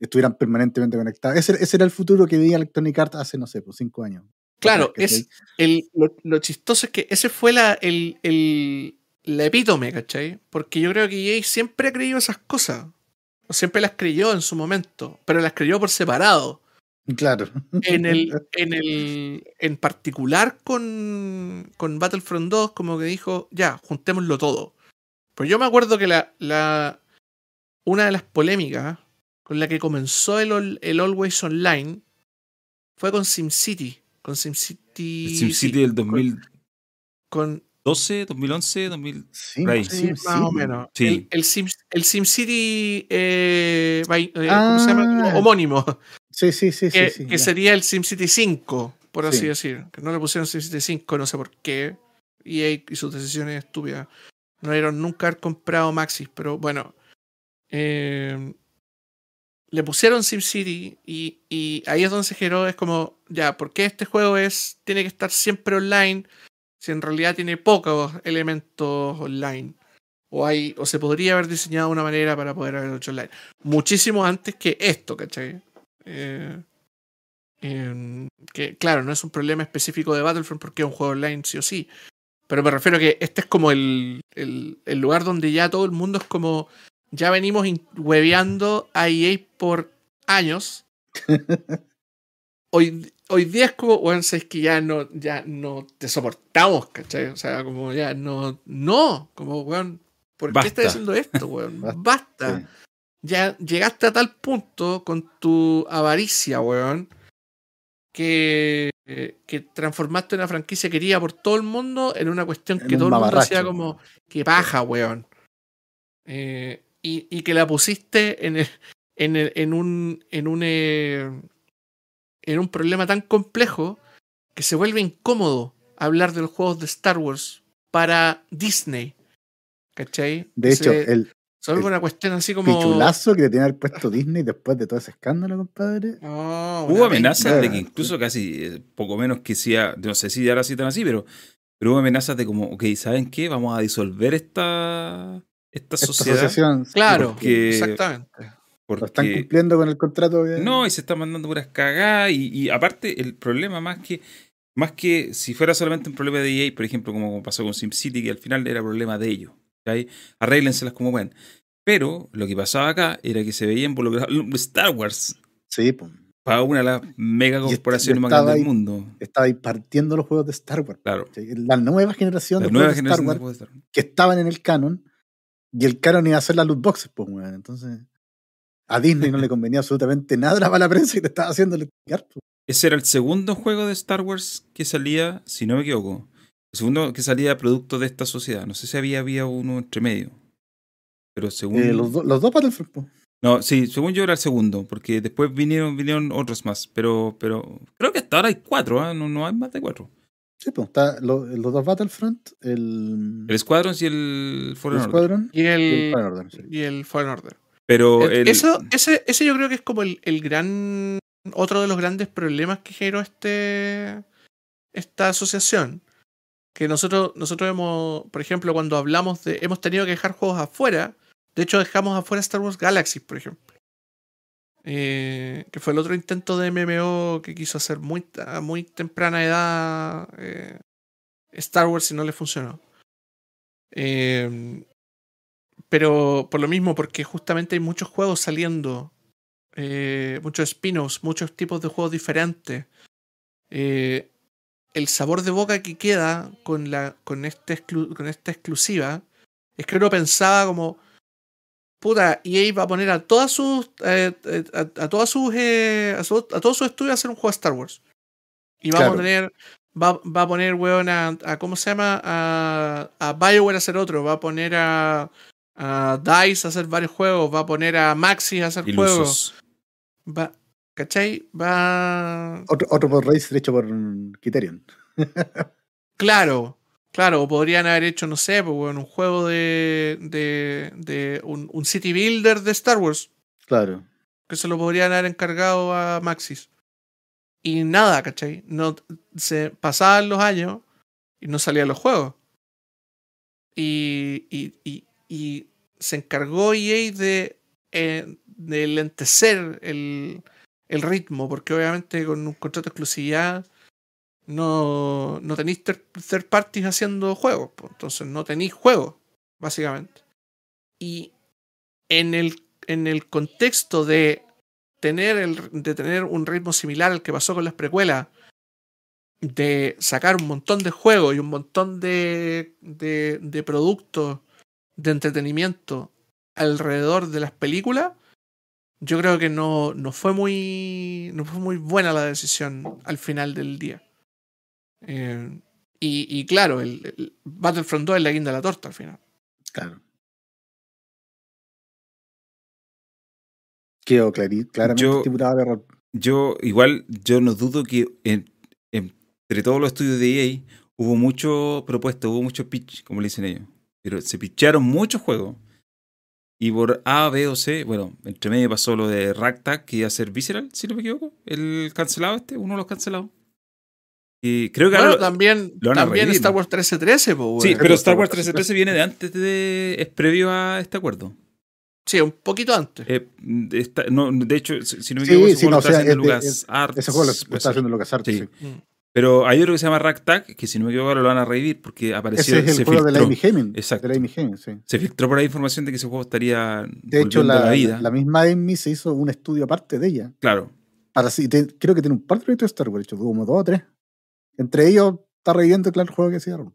estuvieran permanentemente conectados. Ese, ese era el futuro que veía Electronic Arts hace, no sé, pues cinco años. Claro, es el, lo, lo chistoso es que ese fue la, el, el, la epítome, ¿cachai? Porque yo creo que EA siempre ha creído esas cosas. O siempre las creyó en su momento, pero las creyó por separado. Claro. En el, en el, en particular con, con Battlefront 2, como que dijo, ya, juntémoslo todo. Pero yo me acuerdo que la, la una de las polémicas con la que comenzó el, el Always Online fue con SimCity. Con SimCity. SimCity sí, del 2012, Con, 2011, 2000. Sí, sí, más o menos. Sí. El, el, Sim, el SimCity eh, eh, Ah. ¿cómo se llama? homónimo. Sí, sí, sí, sí, que, sí, que ya. sería el SimCity 5, por así Sí. decir. Que no le pusieron SimCity 5, no sé por qué. EA y sus decisiones estúpidas. No dieron nunca haber comprado Maxis, pero bueno. Eh, le pusieron SimCity y, y ahí es donde se generó, es como, ya, ¿por qué este juego es tiene que estar siempre online si en realidad tiene pocos elementos online? O, hay, o se podría haber diseñado una manera para poder haber hecho online. Muchísimo antes que esto, ¿cachai? Eh, em, que claro, no es un problema específico de Battlefront porque es un juego online sí o sí. Pero me refiero a que este es como el, el, el lugar donde ya todo el mundo es como. Ya venimos hueveando a EA por años. hoy, hoy día es como, bueno, es que ya no, ya no te soportamos, ¿cachai? O sea, como ya no, no, como, weón, ¿por Basta. qué estás haciendo esto, weón? Basta. Basta. Sí. Ya llegaste a tal punto con tu avaricia, weón, que, que transformaste una franquicia querida por todo el mundo en una cuestión En que un todo el mundo hacía como, que paja, weón. Eh, y, y que la pusiste en, el- en, el- en un, en, un, eh, en un problema tan complejo que se vuelve incómodo hablar de los juegos de Star Wars para Disney. ¿Cachai? De hecho, se, el el una cuestión así como. pichulazo que le tiene haber puesto Disney después de todo ese escándalo, compadre. Hubo amenazas de que incluso casi, eh, poco menos que sea, no sé si ahora sí tan así, pero, pero hubo amenazas de como, ok, ¿saben qué? Vamos a disolver esta, esta Esta sociedad. asociación. Claro, porque- exactamente. Están cumpliendo con el contrato. no, y se están mandando puras cagadas. Y, y aparte, el problema más que, más que si fuera solamente un problema de EA, por ejemplo, como pasó con SimCity, que al final era problema de ellos. ¿cachai? Arréglenselas como pueden. Pero lo que pasaba acá era que se veía involucrado Star Wars Sí, pues. para una de las mega corporaciones más grandes del mundo. Estaba partiendo los juegos de Star Wars. Claro. Sí, La nueva generación La de nueva juegos de Star Wars juegos de Star Wars. que estaban en el canon. Y el canon iba a ser las loot boxes, pues, weón. Entonces, a Disney no le convenía absolutamente nada la mala prensa que te estaba haciendo el. Ese era el segundo juego de Star Wars que salía, si no me equivoco. El segundo que salía producto de esta sociedad. No sé si había, había uno entre medio. Pero según. Eh, los, do- los dos Battlefront, pues. No, sí, según yo era el segundo, porque después vinieron, vinieron otros más. Pero, pero creo que hasta ahora hay cuatro, ¿ah? no, no hay más de cuatro. Sí, pues, está lo- los dos Battlefront, el, El Squadron y el el Fallen Order. Squadron Y y el el, Fallen Order, sí. y el Fallen Order. Pero el, Eso, ese, ese yo creo que es como el, el gran. Otro de los grandes problemas que generó este. Esta asociación. Que nosotros, nosotros hemos, por ejemplo, cuando hablamos de. Hemos tenido que dejar juegos afuera. De hecho, dejamos afuera Star Wars Galaxy, por ejemplo. Eh, que fue el otro intento de MMO que quiso hacer muy, a muy temprana edad eh, Star Wars y no le funcionó. Eh, pero por lo mismo, porque justamente hay muchos juegos saliendo, eh, muchos spin-offs, muchos tipos de juegos diferentes. Eh, el sabor de boca que queda con, la, con, este con esta exclusiva es que uno pensaba como, puta, EA va a poner a todas sus, eh, eh, a, a todas sus, eh, a, su- a todos sus estudios a hacer un juego de Star Wars. Y Claro. a tener, va, va a poner, weón, a, a- ¿cómo se llama? A, a BioWare a hacer otro, va a poner a, a DICE a hacer varios juegos, va a poner a Maxis a hacer juegos. Va, ¿Cachai? Va. Otro, otro por race hecho por Criterion. Claro, claro, o podrían haber hecho, no sé, pues, un juego de. de, de un, un City Builder de Star Wars, Claro. que se lo podrían haber encargado a Maxis. Y nada, ¿cachai? No, se pasaban los años y no salían los juegos. Y, y, y, y se encargó EA de, eh, de lentecer el, el ritmo, porque obviamente con un contrato de exclusividad no, no tenéis ter- third parties haciendo juegos, entonces no tenéis juegos, básicamente. Y en el, en el contexto de tener, el, de tener un ritmo similar al que pasó con las precuelas, de sacar un montón de juegos y un montón de, de, de productos de entretenimiento alrededor de las películas, yo creo que no, no fue muy. no fue muy buena la decisión al final del día. Eh, y, y claro, el, el Battlefront 2 es la guinda de la torta al final. Claro. Quedó claramente Yo- estipulado el error. Yo, igual, yo no dudo que en- entre todos los estudios de EA hubo mucho propuesto, hubo mucho pitch, como le dicen ellos. Pero se pitcharon muchos juegos. Y por A, B o C, bueno, entre medio pasó lo de Ragtag, que iba a ser Visceral, si no me equivoco. El cancelado este, uno de los cancelados. Y creo que Bueno, ahora también, lo también Star. Wars 1313, pues, Sí, pero Star Wars Wars 1313 viene de antes de. es previo a este acuerdo. Sí, un poquito antes. Eh, de, esta- no, de hecho, si no me Sí, equivoco, ese sí, juego no, o sea, es Lucas Arts. Ese juego lo, está haciendo LucasArts. Sí. Sí. Mm. Pero hay otro que se llama Ragtag, que si no me equivoco ahora lo van a revivir porque apareció. Ese es el juego de la. Amy Hemming. Exacto. De la Amy Hemming, sí. Se filtró por ahí información de que ese juego estaría. De hecho, la, la vida. la misma Amy se hizo un estudio aparte de ella. Claro. Para, sí, te- creo que tiene un par de proyectos de Star Wars, hecho, como dos o tres. Entre ellos está reviviendo claro, el juego que hicieron.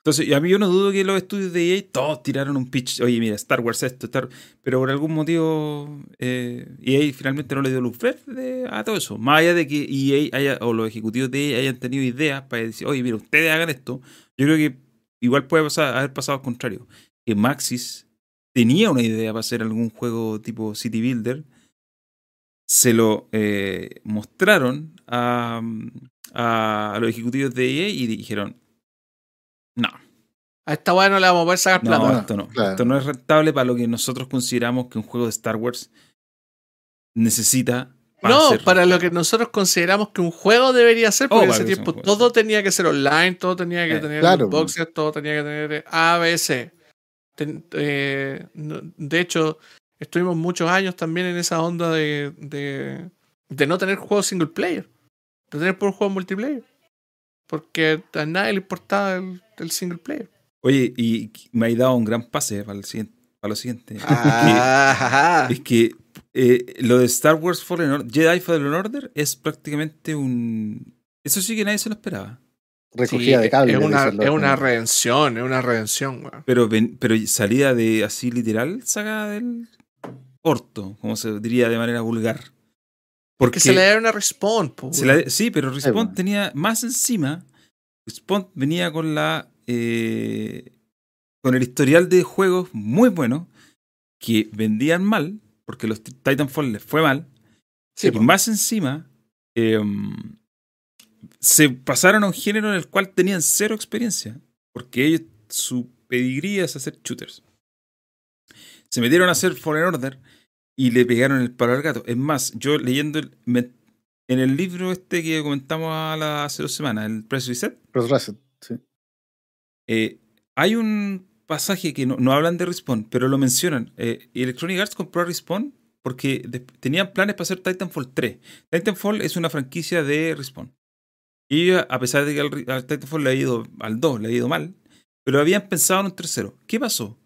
Entonces, a mí yo no dudo que los estudios de EA todos tiraron un pitch. Oye, mira, Star Wars esto, Star Pero por algún motivo, eh, EA finalmente no le dio luz verde a todo eso. Más allá de que EA haya, o los ejecutivos de EA hayan tenido ideas para decir, oye, mira, ustedes hagan esto. Yo creo que igual puede haber pasado al contrario. Que Maxis tenía una idea para hacer algún juego tipo City Builder. Se lo eh, mostraron a, a los ejecutivos de EA y dijeron, A esta weá no le vamos a poder sacar plata. no, esto no. claro. Esto no es rentable para lo que nosotros consideramos que un juego de Star Wars necesita. No, ser para lo que nosotros consideramos que un juego debería ser, Oh, porque en ese tiempo todo tenía que ser online, todo tenía que Eh, tener claro, boxes, todo tenía que tener ABC. Ten- eh, no- de hecho, estuvimos muchos años también en esa onda de, de, de no tener juegos single player, de tener por juegos multiplayer. Porque a nadie le importaba el, el single player. Oye, y me ha dado un gran pase para, el siguiente, para lo siguiente. Ah, Es que eh, lo de Star Wars Fallen Order, Jedi Fallen Order es prácticamente un. Eso sí que nadie se lo esperaba. Recogida Sí, de cable. Es una, es redención, es una redención, weón. Pero, pero salida de así literal, sacada del orto, como se diría de manera vulgar. Porque Que se le da una respawn, Se la- sí, pero Respawn bueno. tenía más encima. Respawn venía con la. Eh, con el historial de juegos muy bueno que vendían mal, porque los Titanfall les fue mal. Sí, y más encima, em, se pasaron a un género en el cual tenían cero experiencia, porque ellos, su pedigrí es hacer shooters. Se metieron a hacer Fallen Order y le pegaron el palo al gato. Es más, yo leyendo el- me- en el libro este que comentamos a la- hace dos semanas, el Press Reset, Cross Reset. Eh, hay un pasaje que no, hablan de Respawn, pero lo mencionan. Eh, Electronic Arts compró a Respawn porque tenían planes para hacer Titanfall 3. Titanfall es una franquicia de Respawn. Y a pesar de que al, al Titanfall le ha ido al 2, le ha ido mal, pero habían pensado en un tercero. ¿Qué pasó?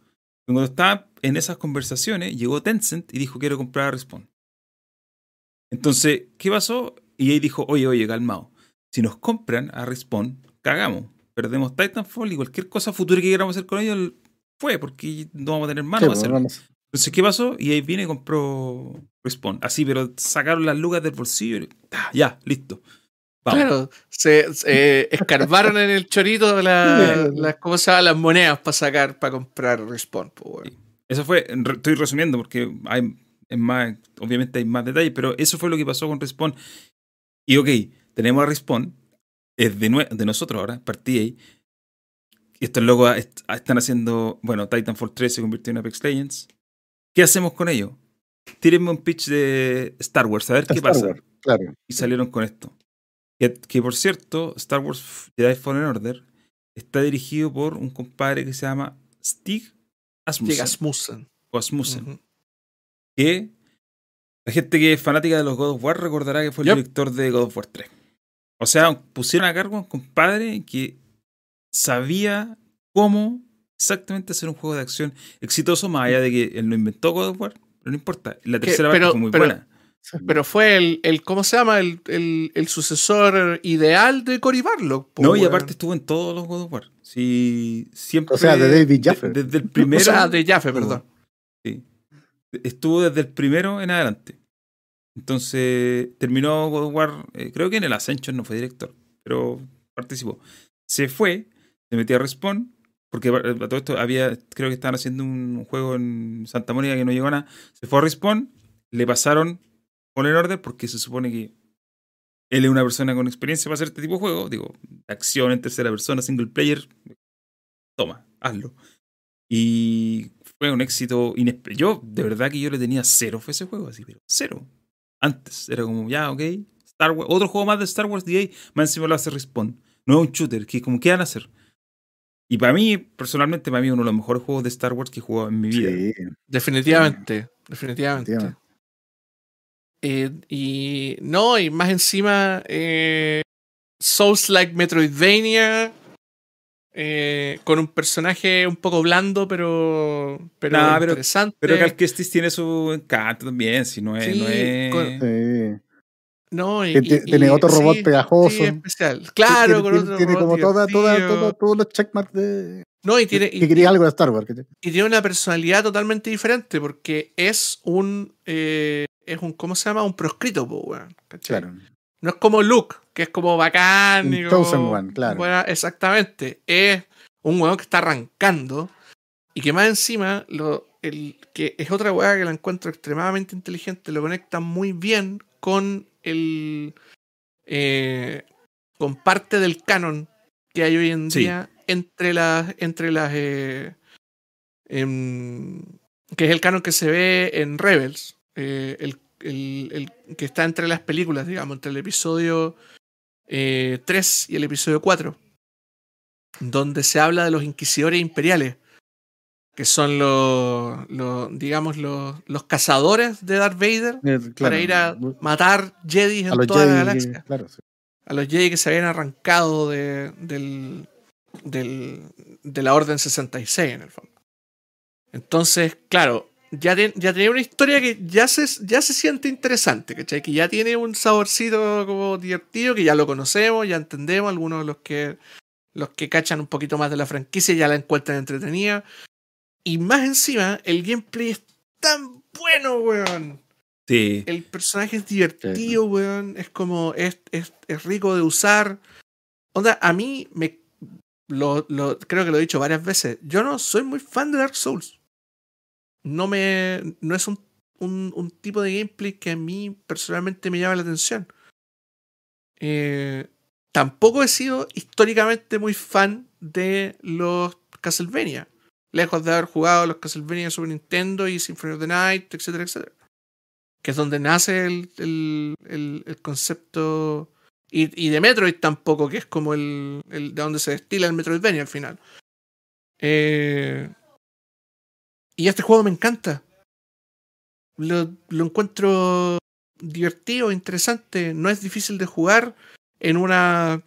Cuando estaban en esas conversaciones, llegó Tencent y dijo quiero comprar a Respawn. Entonces, ¿qué pasó? Y ahí dijo, oye, oye, calmado. Si nos compran a Respawn, cagamos. Perdemos Titanfall y cualquier cosa futura que queramos hacer con ellos fue, porque no vamos a tener mano Sí, pues, hacerlo. Entonces, ¿qué pasó? Y ahí viene y compró Respawn. Así, pero sacaron las lucas del bolsillo y ¡ah! ya, listo. Vamos. Claro, se, se, eh, escarbaron en el chorito la- las, ¿cómo se llama? las monedas para sacar, para comprar Respawn. weón. Eso fue, estoy resumiendo porque hay es más, obviamente hay más detalles, pero eso fue lo que pasó con Respawn. Y ok, tenemos a Respawn, es de, de nosotros ahora, partí ahí. Y estos locos est- están haciendo, bueno, Titanfall 3 se convirtió en Apex Legends. ¿Qué hacemos con ellos? Tírenme un pitch de Star Wars, a ver qué Star pasa. Wars, claro. Y salieron con esto. Que, que, por cierto, Star Wars Jedi Fallen Order está dirigido por un compadre que se llama Stig Asmussen. Llega Asmussen. o Asmussen que la gente que es fanática de los God of War recordará que fue el Yep. director de God of War 3. O sea, pusieron a cargo a un compadre que sabía cómo exactamente hacer un juego de acción exitoso, más allá de que él no inventó God of War, pero no importa. La Que- tercera pero- parte fue muy pero- buena. Pero fue el, el ¿cómo se llama? El, el, el sucesor ideal de Cory Barlog. po, No, y aparte estuvo en todos los God of War. Sí, siempre. O sea, de David de- Jaffe. desde el primero. O sea, de Jaffe, perdón. Sí. Estuvo desde el primero en adelante. Entonces terminó God of War, eh, creo que en el Ascension no fue director, pero participó. Se fue, se metió a Respawn, porque a a todo esto había, creo que estaban haciendo un juego en Santa Mónica que no llegó a nada. Se fue a Respawn, le pasaron Fallen Order porque se supone que él es una persona con experiencia para hacer este tipo de juego. Digo, acción en tercera persona, single player. Toma, hazlo. Y fue un éxito inesperado. Yo, de verdad que yo le tenía cero fue ese juego, así, pero cero. Antes era como, ya, ok, Star Wars, otro juego más de Star Wars DA, más encima lo hace Respawn. No es un shooter, que como, ¿qué van a hacer? Y para mí, personalmente, para mí uno de los mejores juegos de Star Wars que he jugado en mi vida. Sí, Definitivamente, definitivamente. Eh, y no, y más encima, eh, Souls like Metroidvania. Eh, con un personaje un poco blando, pero, pero Nah, pero- interesante. Pero Cal Kestis tiene su encanto también, si no es. Sí, no es... con- Sí. no, y- Que ti- y- tiene otro robot sí, pegajoso. sí, especial. Claro, tiene, con otro tiene robot como toda, toda, todos los checkmarks de No, y tiene, que y- quería algo de Star Wars. y tiene una personalidad totalmente diferente porque es un eh, es un ¿cómo se llama? un proscrito po, weón, ¿cachai? Claro. No es como Luke que es como bacán y como- one, claro. bueno, exactamente es un weón que está arrancando y que más encima lo el que es otra weá que la encuentro extremadamente inteligente lo conecta muy bien con el eh, con parte del canon que hay hoy en Sí. día entre las entre las eh, em, que es el canon que se ve en Rebels eh, el, el- el que está entre las películas digamos entre el episodio eh, 3 y el episodio 4 donde se habla de los inquisidores imperiales que son los, los digamos los, los cazadores de Darth Vader Eh, para ir a matar Jedi en toda la galaxia Claro, sí. a los Jedi que se habían arrancado de, del, del- de la Orden 66 en el fondo. Entonces, claro, ya, ten- ya tenía una historia que ya se, ya se siente interesante, ¿cachai? Que ya tiene un saborcito como divertido, que ya lo conocemos, ya entendemos, algunos de los que, los que cachan un poquito más de la franquicia ya la encuentran entretenida. Y más encima, el gameplay es tan bueno, weón. Sí. El personaje es divertido, weón. Es como. Es, es, es rico de usar. Onda, a mí me. Lo, lo- creo que lo he dicho varias veces. Yo no soy muy fan de Dark Souls. No me. No es un, un, tipo de gameplay que a mí personalmente me llama la atención. Eh, tampoco he sido históricamente muy fan de los Castlevania. Lejos de haber jugado los Castlevania de Super Nintendo y Symphony of the Night, etcétera, etcétera que es donde nace el, el, el- concepto. Y, y de Metroid tampoco, que es como el, el de donde se destila el Metroidvania al final. Eh, y este juego me encanta. Lo, lo encuentro divertido, interesante. No es difícil de jugar en una.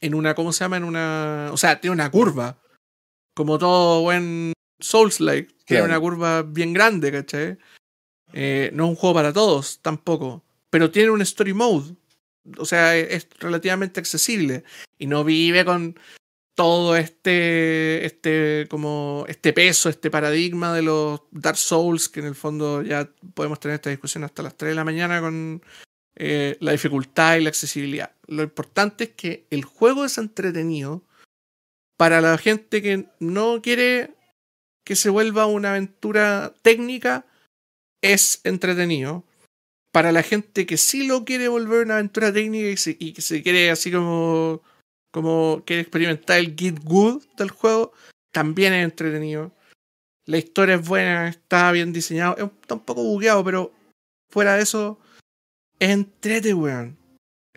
En una. ¿Cómo se llama? En una. O sea, tiene una curva. Como todo buen Souls-like. Tiene una curva bien grande, ¿cachai? Eh, no es un juego para todos tampoco, pero tiene un story mode. O sea, es relativamente accesible y no vive con todo este, este, como este peso, este paradigma de los Dark Souls, que en el fondo ya podemos tener esta discusión hasta las 3 de la mañana con eh, la dificultad y la accesibilidad. Lo importante es que el juego es entretenido para la gente que no quiere que se vuelva una aventura técnica es entretenido. Para la gente que sí lo quiere volver una aventura técnica y, se- y que se quiere así como, como quiere experimentar el get good del juego, también es entretenido. La historia es buena, está bien diseñado, está un poco bugueado, pero fuera de eso, es entrete, weón.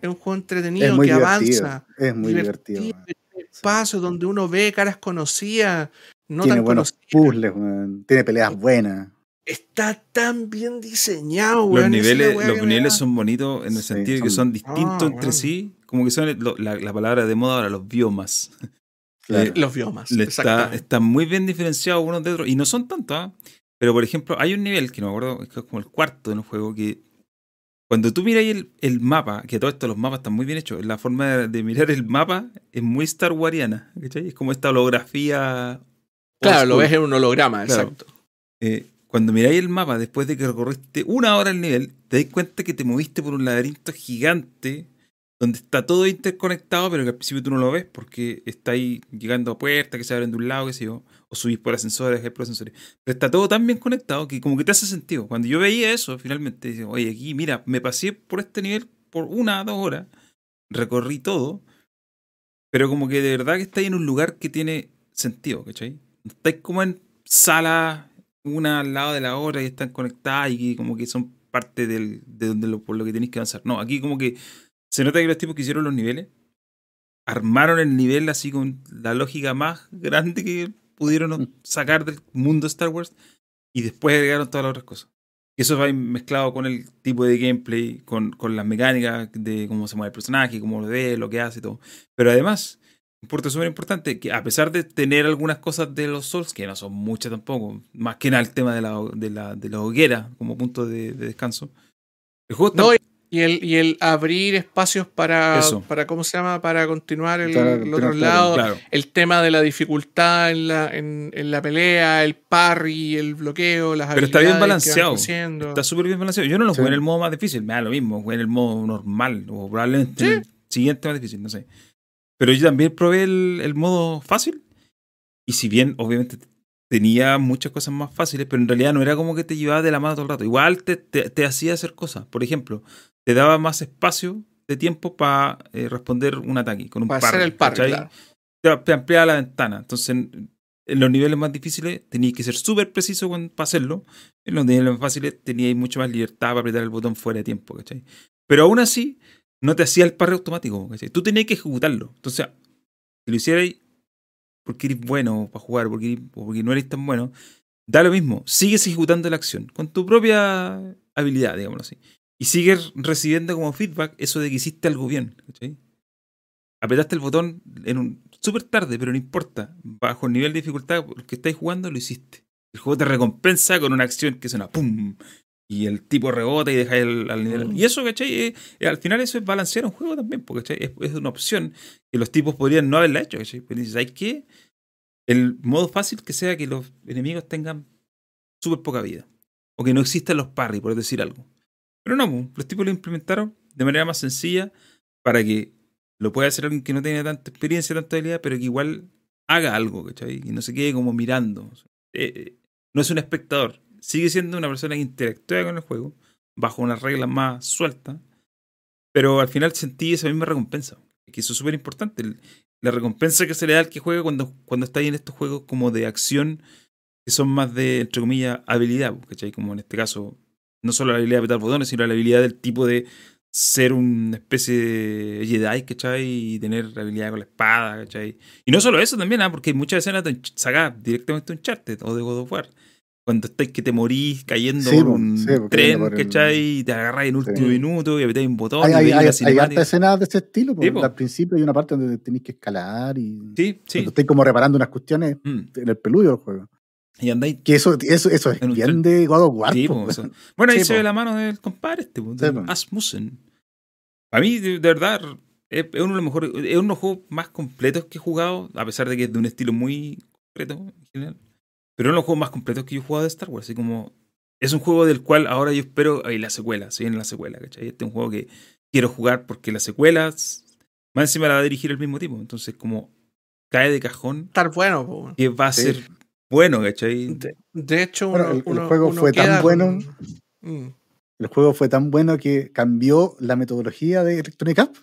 Es un juego entretenido Es muy que divertido. avanza. Es muy divertido, divertido. Espacios donde uno ve caras conocidas, no Tiene tan buenos conocidas. puzzles, weón. tiene peleas buenas. Está tan bien diseñado, Los weón. la niveles, los que niveles son bonitos en el Sí, sentido de que son- distintos Ah, entre sí. Como que son lo- la, la palabra de moda ahora, los biomas. Claro. Los biomas. Le está, muy bien diferenciados unos de otros. Y no son tantos, ¿ah? Pero por ejemplo, hay un nivel que no me acuerdo, es como el cuarto en un juego que. Cuando tú miras el, el mapa, que todo esto, los mapas están muy bien hechos, la forma de, de mirar el mapa es muy Star Wariana, ¿cachai? Es como esta holografía. Claro, lo ves en un holograma, Claro. exacto. Eh, cuando miráis el mapa, después de que recorriste una hora el nivel, te das cuenta que te moviste por un laberinto gigante donde está todo interconectado, pero que al principio tú no lo ves porque está ahí llegando a puertas que se abren de un lado, qué sé yo, o subís por ascensores, por ascensores. Pero está todo tan bien conectado que como que te hace sentido. Cuando yo veía eso, finalmente, digo, oye, aquí, mira, me pasé por este nivel por una, dos horas, recorrí todo, pero como que de verdad que estáis en un lugar que tiene sentido, ¿cachai? Estáis como en salas una al lado de la otra y están conectadas y que como que son parte del, de donde lo, por lo que tenéis que avanzar. No, aquí como que se nota que los tipos que hicieron los niveles armaron el nivel así con la lógica más grande que pudieron sacar del mundo Star Wars y después agregaron todas las otras cosas. Eso va mezclado con el tipo de gameplay, con, con las mecánicas de cómo se mueve el personaje, cómo lo ve, lo que hace y todo. Pero además, importa súper importante que a pesar de tener algunas cosas de los Souls, que no son muchas tampoco, más que nada el tema de la, de la, de la hoguera como punto de, de descanso, el juego está No, y el, y el abrir espacios para, Eso. para, ¿cómo se llama? Para continuar el, Para el otro claro, lado. claro. El tema de la dificultad en la, en, en la pelea, el parry, el bloqueo, las Pero está bien habilidades que van balanceado. Está súper bien balanceado. Yo no lo Sí. jugué en el modo más difícil, me da lo mismo, jugué en el modo normal, o probablemente en el siguiente más difícil, no sé. Pero yo también probé el, el modo fácil, y si bien obviamente tenía muchas cosas más fáciles, pero en realidad no era como que te llevaba de la mano todo el rato. Igual te, te, te hacía hacer cosas. Por ejemplo, te daba más espacio de tiempo para eh, responder un ataque con un Para hacer el ¿cachai? claro. te, te ampliaba la ventana. Entonces, en, en los niveles más difíciles tenías que ser súper preciso para hacerlo. En los niveles más fáciles tenías mucho más libertad para apretar el botón fuera de tiempo, ¿cachai? Pero aún así, no te hacía el parry automático, ¿cachai? Tú tenías que ejecutarlo. Entonces, si lo hicierais porque eres bueno para jugar, porque, eres- o porque no eres tan bueno, da lo mismo. Sigues ejecutando la acción con tu propia habilidad, digámoslo así. Y sigues recibiendo como feedback eso de que hiciste algo bien, ¿cachai? apretaste el botón en un súper tarde, pero no importa. Bajo el nivel de dificultad que estáis jugando, lo hiciste. El juego te recompensa con una acción que suena PUM. Y el tipo rebota y deja el, al nivel. Mm. Y eso, ¿cachai? Eh, eh, al final eso es balancear un juego también, porque es una opción que los tipos podrían no haberla hecho, ¿cachai? Pero dices, ¿sabes qué? El modo fácil que sea que los enemigos tengan súper poca vida. O que no existan los parry, por decir algo. Pero no, pues, los tipos lo implementaron de manera más sencilla para que lo pueda hacer alguien que no tiene tanta experiencia, tanta habilidad, pero que igual haga algo, ¿cachai? Y no se quede como mirando. Eh, eh, no es un espectador. Sigue siendo una persona que interactúa con el juego, bajo unas reglas más sueltas, pero al final sentí esa misma recompensa. Que eso es súper importante. La recompensa que se le da al que juega cuando, cuando está ahí en estos juegos como de acción, que son más de, entre comillas, habilidad, ¿cachai? Como en este caso, no solo la habilidad de apretar botones, sino la habilidad del tipo de ser una especie de Jedi, ¿cachai? Y tener habilidad con la espada, ¿cachai? Y no solo eso también, ¿ah? porque hay muchas escenas sacadas directamente de Uncharted o de God of War. Cuando estáis que te morís cayendo Sí, por po, un sí, tren, por el- ¿cachai? Y te agarráis en último Sí. minuto y apretáis un botón Hay, hay, hay, hay hartas escenas de ese estilo. Porque po. al principio hay una parte donde tenéis que escalar y Sí, sí. cuando estáis como reparando unas cuestiones Mm. en el peludo del juego. Y andáis Que eso, eso, eso es bien de God of War. Sí, po, po. Bueno, ahí Sí, se po. ve la mano del compadre este, po. Asmussen. A mí, de, de verdad, es, es uno de los mejores, es uno de los juegos más completos que he jugado, a pesar de que es de un estilo muy concreto en general. Pero es uno de los juegos más completos que yo he jugado de Star Wars. Así como, es un juego del cual ahora yo espero, ay, la secuela, se viene la secuela, ¿cachai? Este es un juego que quiero jugar porque la secuela, s- más encima la va a dirigir el mismo tipo. Entonces, como cae de cajón Estar bueno, po. que va a Sí. ser bueno, ¿cachai? De, de hecho, Bueno, uno, el- el uno- juego uno fue tan bueno. con- Mm. El juego fue tan bueno que cambió la metodología de Electronic Arts.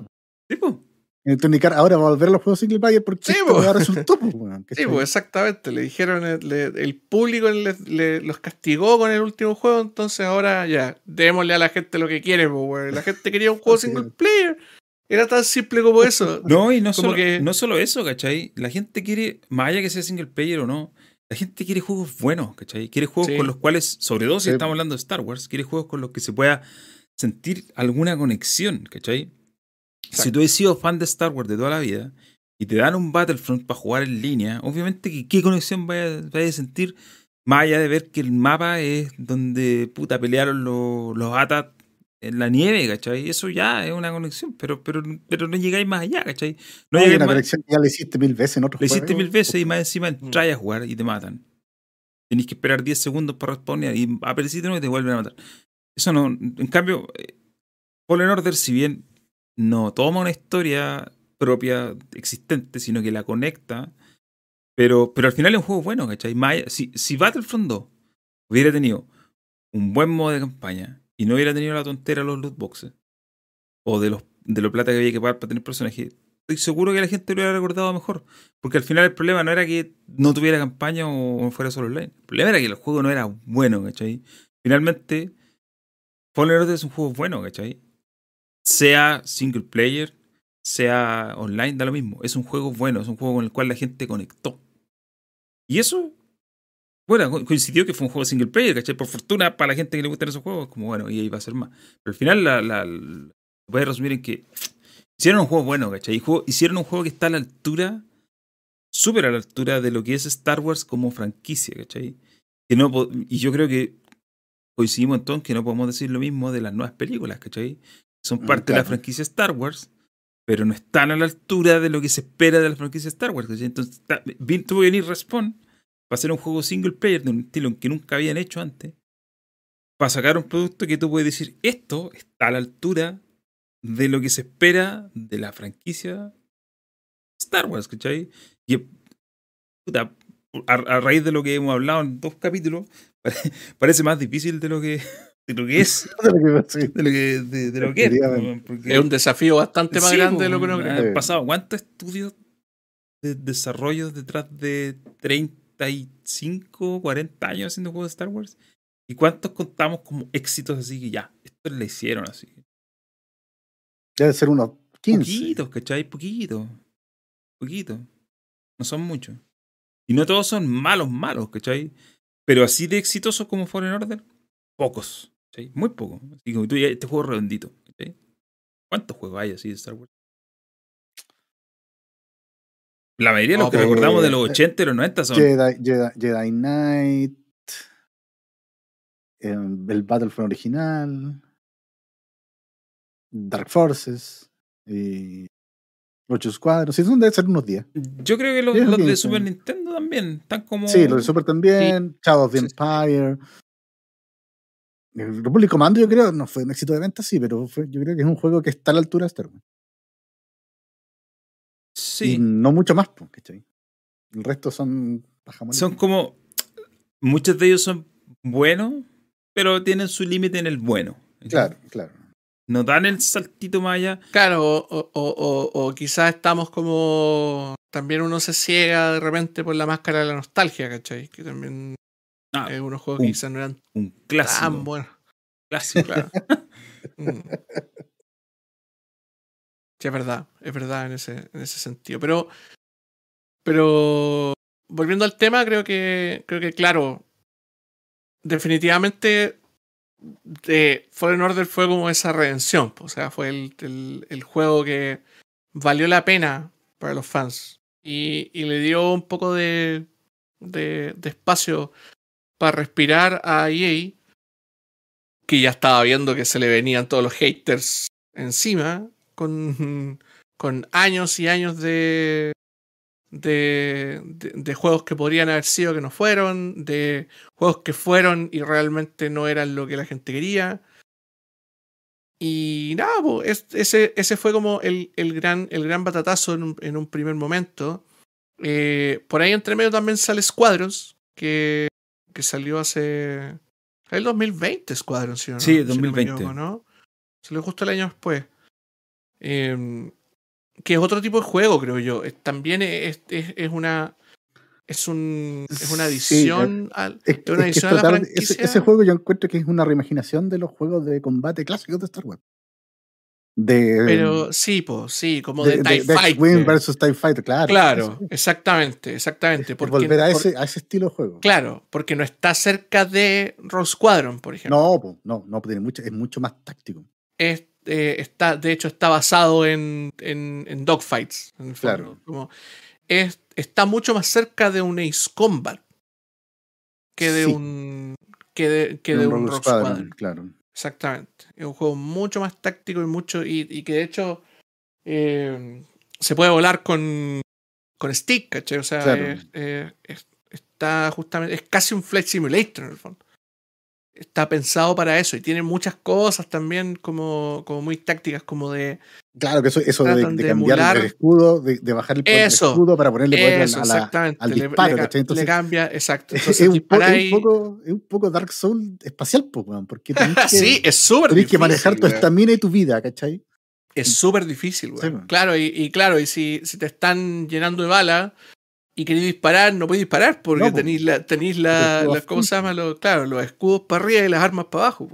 Sí, po. Electronic Arts ahora va a volver a los juegos single player porque Sí, po. resultó. po, weón, Sí, pues exactamente. Le dijeron, eh, le- el público le- le- los castigó con el último juego, entonces ahora ya, démosle a la gente lo que quiere, pues, weón. La gente quería un juego single player. Era tan simple como eso. No, y no Como solo, que- no solo eso, ¿cachai? La gente quiere, más allá que sea single player o no, la gente quiere juegos buenos, ¿cachai? Quiere juegos Sí. con los cuales, sobre todo si Sí. estamos hablando de Star Wars, quiere juegos con los que se pueda sentir alguna conexión, ¿cachai? Si Exacto. tú has sido fan de Star Wars de toda la vida y te dan un Battlefront para jugar en línea, obviamente que qué conexión vaya, vaya a sentir más allá de ver que el mapa es donde puta pelearon los, los ATAT en la nieve, ¿cachai? Eso ya es una conexión, pero, pero, pero no llegáis más allá, ¿cachai? No llegáis una más, colección que ya la hiciste mil veces en otros lo hiciste juegos. mil veces y más encima Mm. entras a jugar y te matan. Tenéis que esperar 10 segundos para responder y apareciste de nuevo y te vuelven a matar. Eso no. En cambio, eh, Fallen Order, si bien no toma una historia propia existente, sino que la conecta, pero, pero al final es un juego bueno, ¿cachai? Si, si Battlefront 2 hubiera tenido un buen modo de campaña y no hubiera tenido la tontera de los loot boxes o de los de lo plata que había que pagar para tener personajes, estoy seguro que la gente lo hubiera recordado mejor. Porque al final el problema no era que no tuviera campaña o, fuera solo online. El problema era que el juego no era bueno, ¿cachai? Finalmente, Fallen Order es un juego bueno, ¿cachai? sea single player, sea online, da lo mismo. Es un juego bueno, es un juego con el cual la gente conectó. Y eso, bueno, co- coincidió que fue un juego single player, ¿cachai? Por fortuna, para la gente que le gustan esos juegos, como bueno, y ahí va a ser más. Pero al final, la, la, la- voy a resumir en que hicieron un juego bueno, ¿cachai? Hicieron un juego que está a la altura, súper a la altura de lo que es Star Wars como franquicia, ¿cachai? Que no, y yo creo que coincidimos entonces que no podemos decir lo mismo de las nuevas películas, ¿cachai? Son Mm, parte de la claro. franquicia Star Wars, pero no están a la altura de lo que se espera de la franquicia Star Wars. ¿cachai? Entonces, tuvo que venir Respawn para hacer un juego single player de un estilo que nunca habían hecho antes, para sacar un producto que tú puedes decir, esto está a la altura de lo que se espera de la franquicia Star Wars, ¿cachai? Y puta, a, a raíz de lo que hemos hablado en dos capítulos, pare- parece más difícil de lo que, de lo que es, De lo que va a ser. de lo que, de, de lo que es. Porque- Es un desafío bastante más Sí, grande de lo que uno cree. Pasado cuántos estudios de desarrollo detrás de 35, 40 años haciendo juegos de Star Wars? ¿Y cuántos contamos como éxitos así que ya, esto le hicieron así? Debe ser unos 15. Poquitos, ¿cachai? Poquito. Poquito. No son muchos. Y no todos son malos, malos, ¿cachai? Pero así de exitosos como Fallen Order, pocos. ¿cachai? Muy pocos. Así como tú este juego redondito. ¿cachai? ¿Cuántos juegos hay así de Star Wars? La mayoría de los que recordamos de los 80 y los 90 son. Jedi, Jedi, Jedi Knight. em, el Battlefront original. Dark Forces. Y. Ocho Squadron. Sí, son debe ser unos 10. Yo creo que los, de sí. Super Nintendo también están como. Sí, los de Super también. Shadow of the Sí, sí. Empire. El Republic Commando, yo creo, no fue un éxito de venta, sí, pero fue- yo creo que es un juego que está a la altura de Star Wars. Y Sí. no mucho más, pues, ¿cachai? El resto son pajamones. Son como. Muchos de ellos son buenos, pero tienen su límite en el bueno. Claro, claro. No dan el saltito más allá. Claro, o, o- o- o quizás estamos como. También uno se ciega de repente por la máscara de la nostalgia, ¿cachai? Que también Ah, hay unos juegos un que quizás no eran un clásico. tan buenos. clásico. Claro. Mm. Es verdad, es verdad en ese, en ese sentido. Pero, pero volviendo al tema, creo que, creo que claro, definitivamente de Fallen Order fue como esa redención. O sea, fue el, el- el juego que valió la pena para los fans. Y, y le dio un poco de, de, de espacio para respirar a EA, que ya estaba viendo que se le venían todos los haters encima, con, con años y años de, de, de, de juegos que podrían haber sido que no fueron, de juegos que fueron y realmente no eran lo que la gente quería. Y nada, po, es- ese, ese fue como el, el gran, el gran batatazo en un, en un primer momento. Eh, por ahí entre medio también sale Squadrons, que, que salió hace... El 2020 Squadrons, ¿sí o no? Sí, Si no me 2020. equivoco, ¿no? Salió justo el año después. Eh, que es otro tipo de juego, creo yo. También es, es, es una... Es, un, es una Sí, adición al, Es, una adición a la ese, juego yo encuentro que es una reimaginación de los juegos de combate clásicos de Star Wars. De, Pero sí, pues, sí, como de, de, TIE de Fighter. versus TIE Fighter, claro. Claro, Eso, exactamente, exactamente. Porque, volver a por- ese, a ese estilo de juego. Claro, porque no está cerca de Rogue Squadron, por ejemplo. No, po, no, no, tiene mucho, es mucho más táctico. Es, eh, está, de hecho, está basado en, en, en dogfights. En. Claro. Como es, está mucho más cerca de un Ace Combat que de Sí. un que de, que de un un Rogue Squadron, Squadron. claro. Exactamente. Es un juego mucho más táctico y mucho. Y, y que de hecho eh, se puede volar con, con stick, ¿cachai? O sea, Claro. eh, está justamente. Es casi un Flight Simulator en el fondo. Está pensado para eso y tiene muchas cosas también como, como muy tácticas, como de. Claro que eso, eso de, Tratan de de cambiar emular- el escudo, de, de bajar el poder del escudo para ponerle poder Eso, a la, exactamente. al le- disparo, le, ¿cachai? Entonces, le cambia, exacto. es, un po- es disparáis- un poco, es un poco Dark Soul espacial, porque tenés que, sí, es súper tenés que difícil, manejar tu estamina y tu vida, ¿cachai? Es súper difícil, güey. Sí, claro, y, y claro, y si, si te están llenando de balas y querés disparar, no puedes disparar porque No, tenéis la, tenéis la, El escudo la- ¿cómo se llama? Los, claro, los escudos para arriba y las armas para abajo.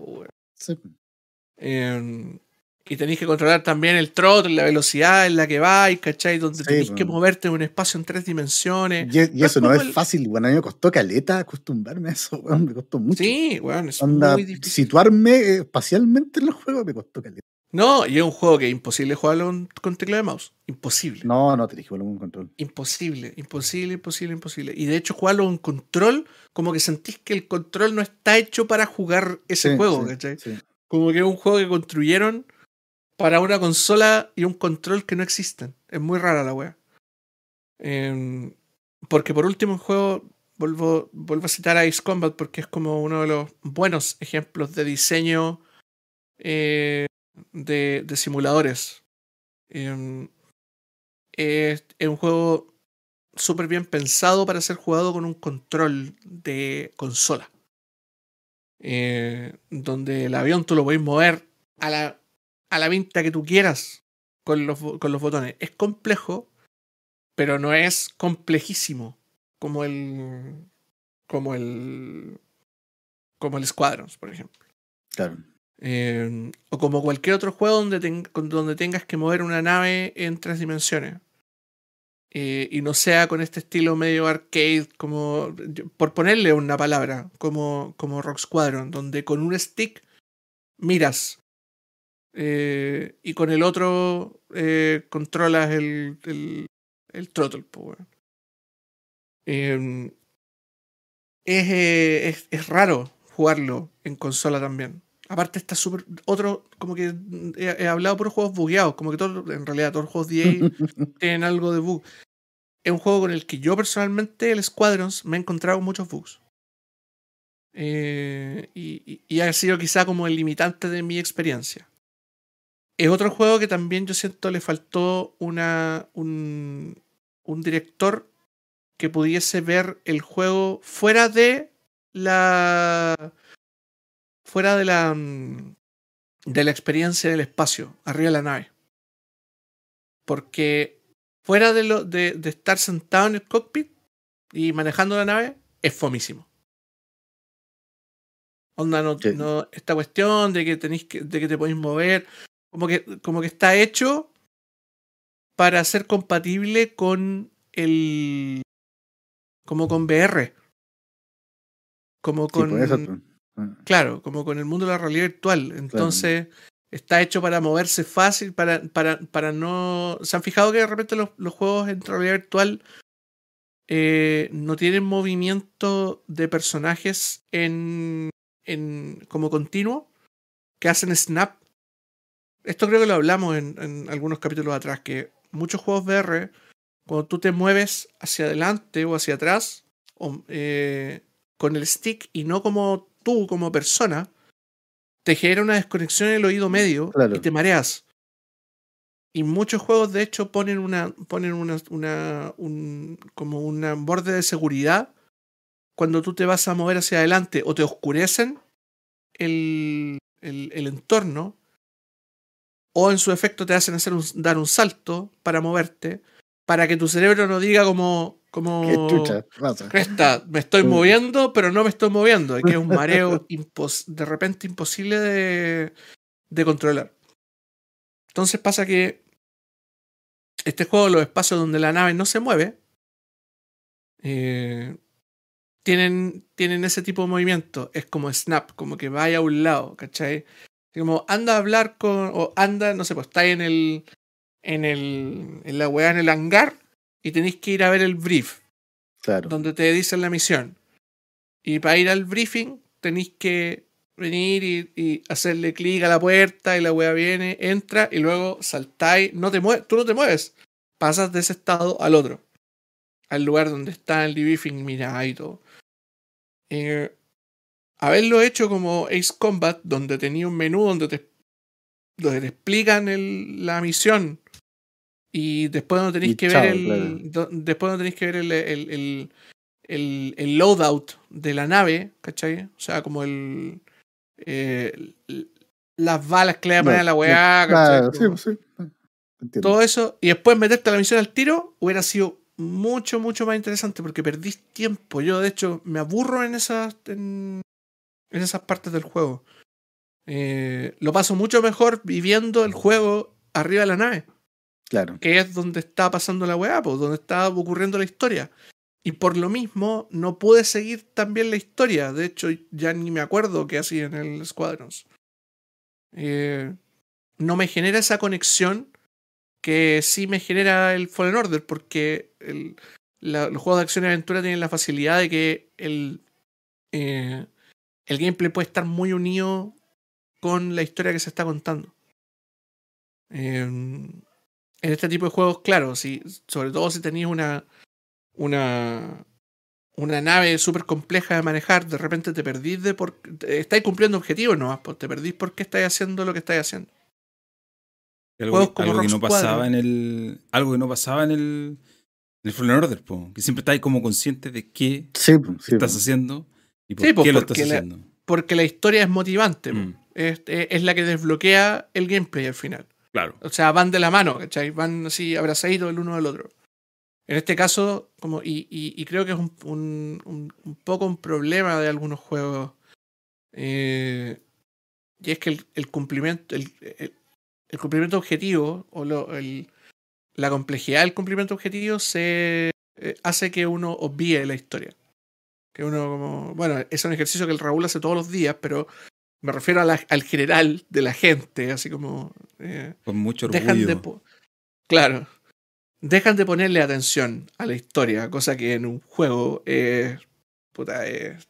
Sí. Eh, Y tenéis que controlar también el throttle, la velocidad en la que vais, ¿cachai? Donde Sí, tenéis que pues. moverte en un espacio en tres dimensiones. Y, y eso no es el- fácil, bueno, a mí me costó caleta acostumbrarme a eso, weón, me costó mucho. Sí, weón, es Onda, muy difícil. situarme eh, espacialmente en los juegos me costó caleta. No, y es un juego que es imposible jugarlo con, con teclado de mouse. Imposible. No, no te dije, con un control. Imposible, imposible, imposible, imposible. Y de hecho, jugarlo en control, como que sentís que el control no está hecho para jugar ese Sí, juego, sí, ¿cachai? sí. Como que es un juego que construyeron para una consola y un control que no existen. Es muy rara la wea. Em, porque por último, el juego, vuelvo, vuelvo a citar a Ace Combat porque es como uno de los buenos ejemplos de diseño eh, de, de simuladores. Em, es, un juego súper bien pensado para ser jugado con un control de consola. Eh, donde el avión tú lo podéis mover a la, a la vinta que tú quieras con los, con los botones. Es complejo, pero no es complejísimo como el. como el. como el Squadrons, por ejemplo. Claro. Eh, o como cualquier otro juego donde, donde tengas que mover una nave en tres dimensiones. Eh, y no sea con este estilo medio arcade, como por ponerle una palabra, como, como Rock Squadron, donde con un stick miras eh, y con el otro eh, controlas el, el, el throttle. po, weón. Eh, es, es, es raro jugarlo en consola también. Aparte está súper... Otro, como que he, he hablado por juegos bugueados, como que todo, en realidad todos los juegos de EA tienen algo de bug. Es un juego con el que yo personalmente, el Squadrons, me he encontrado muchos bugs. Eh, y, y- y ha sido quizá como el limitante de mi experiencia. Es otro juego que también yo siento le faltó una, un, un director que pudiese ver el juego fuera de la. Fuera de la. mm, de la experiencia del espacio, arriba de la nave. Porque fuera de, lo, de, de estar sentado en el cockpit y manejando la nave, es fomísimo. Onda, no, Sí. no- esta cuestión de que tenéis que, de que te podéis mover, como que, como que está hecho para ser compatible con el. como con VR. Como con. pues. Ah, Claro, como con el mundo de la realidad virtual. Entonces, está hecho para moverse fácil, para, para, para no. ¿Se han fijado que de repente los, los juegos en realidad virtual eh, no tienen movimiento de personajes en, en como continuo? Que hacen snap. Esto creo que lo hablamos en, en algunos capítulos atrás, que muchos juegos VR, cuando tú te mueves hacia adelante o hacia atrás, o, eh, con el stick y no como tú, como persona, te genera una desconexión en el oído medio Claro. y te mareas. Y muchos juegos, de hecho, ponen una. ponen una. una un, como un borde de seguridad cuando tú te vas a mover hacia adelante o te oscurecen el, el, el entorno. O en su efecto te hacen hacer un, dar un salto para moverte. Para que tu cerebro no diga como. Como Qué chucha pasa. Cresta, me estoy Sí. moviendo, pero no me estoy moviendo. Y que es un mareo impos- de repente imposible de, de controlar. Entonces pasa que este juego, los espacios donde la nave no se mueve, eh, tienen, tienen ese tipo de movimiento. Es como snap, como que vaya a un lado, ¿cachai? Como anda a hablar con. O anda, no sé, pues está en el. En el. En la weá, en el hangar. Y tenéis que ir a ver el brief Claro. donde te dicen la misión. Y para ir al briefing tenéis que venir y, y hacerle clic a la puerta y la wea viene, entra y luego saltáis. No te mueves, tú no te mueves. Pasas de ese estado al otro. Al lugar donde está el briefing, mira y todo. Eh, haberlo hecho como Ace Combat, donde tenía un menú donde te, donde te explican el- la misión y después no tenéis que ver el después no tenéis que ver el, el, el, el- el loadout de la nave, ¿cachai? O sea, como el, eh, las balas que le va a poner a la weá, ¿cachai? Claro, sí, pues, sí. Todo eso y después meterte a la misión al tiro hubiera sido mucho mucho más interesante porque perdís tiempo yo de hecho me aburro en esas en, en esas partes del juego eh, lo paso mucho mejor viviendo el juego arriba de la nave, Claro. que es donde está pasando la weá, pues, donde está ocurriendo la historia. Y por lo mismo no pude seguir también la historia. De hecho, ya ni me acuerdo qué hacía en el Squadrons. Eh, no me genera esa conexión que sí me genera el Fallen Order, porque el- la- los juegos de acción y aventura tienen la facilidad de que el, eh, el gameplay puede estar muy unido con la historia que se está contando. Eh, en este tipo de juegos, claro, si, sobre todo si tenéis una, una, una nave súper compleja de manejar, de repente te perdís de por. Estáis cumpliendo objetivos nomás, pues te perdís porque estáis haciendo lo que estáis haciendo. Algo, Juegos como algo que no pasaba en el. Algo que no pasaba en el. En el Fallen Order, po, que siempre estáis como consciente de qué Sí, sí, estás haciendo y por Sí, qué lo estás porque la- haciendo. Porque la historia es motivante. Mm, es, es- es la que desbloquea el gameplay al final. Claro. O sea, van de la mano, ¿cachai? Van así abrazaditos el uno del otro. En este caso, como, y, y- creo que es un, un- un- poco un problema de algunos juegos. eh, y es que el, el cumplimiento, el, el- cumplimiento objetivo o lo- la complejidad del cumplimiento objetivo se eh, hace que uno obvíe la historia. Que uno como. Bueno, es un ejercicio que el Raúl hace todos los días, pero me refiero a la- al general de la gente, así como. eh, Con mucho dejan de orgullo. claro dejan de ponerle atención a la historia cosa que en un juego es puta, es-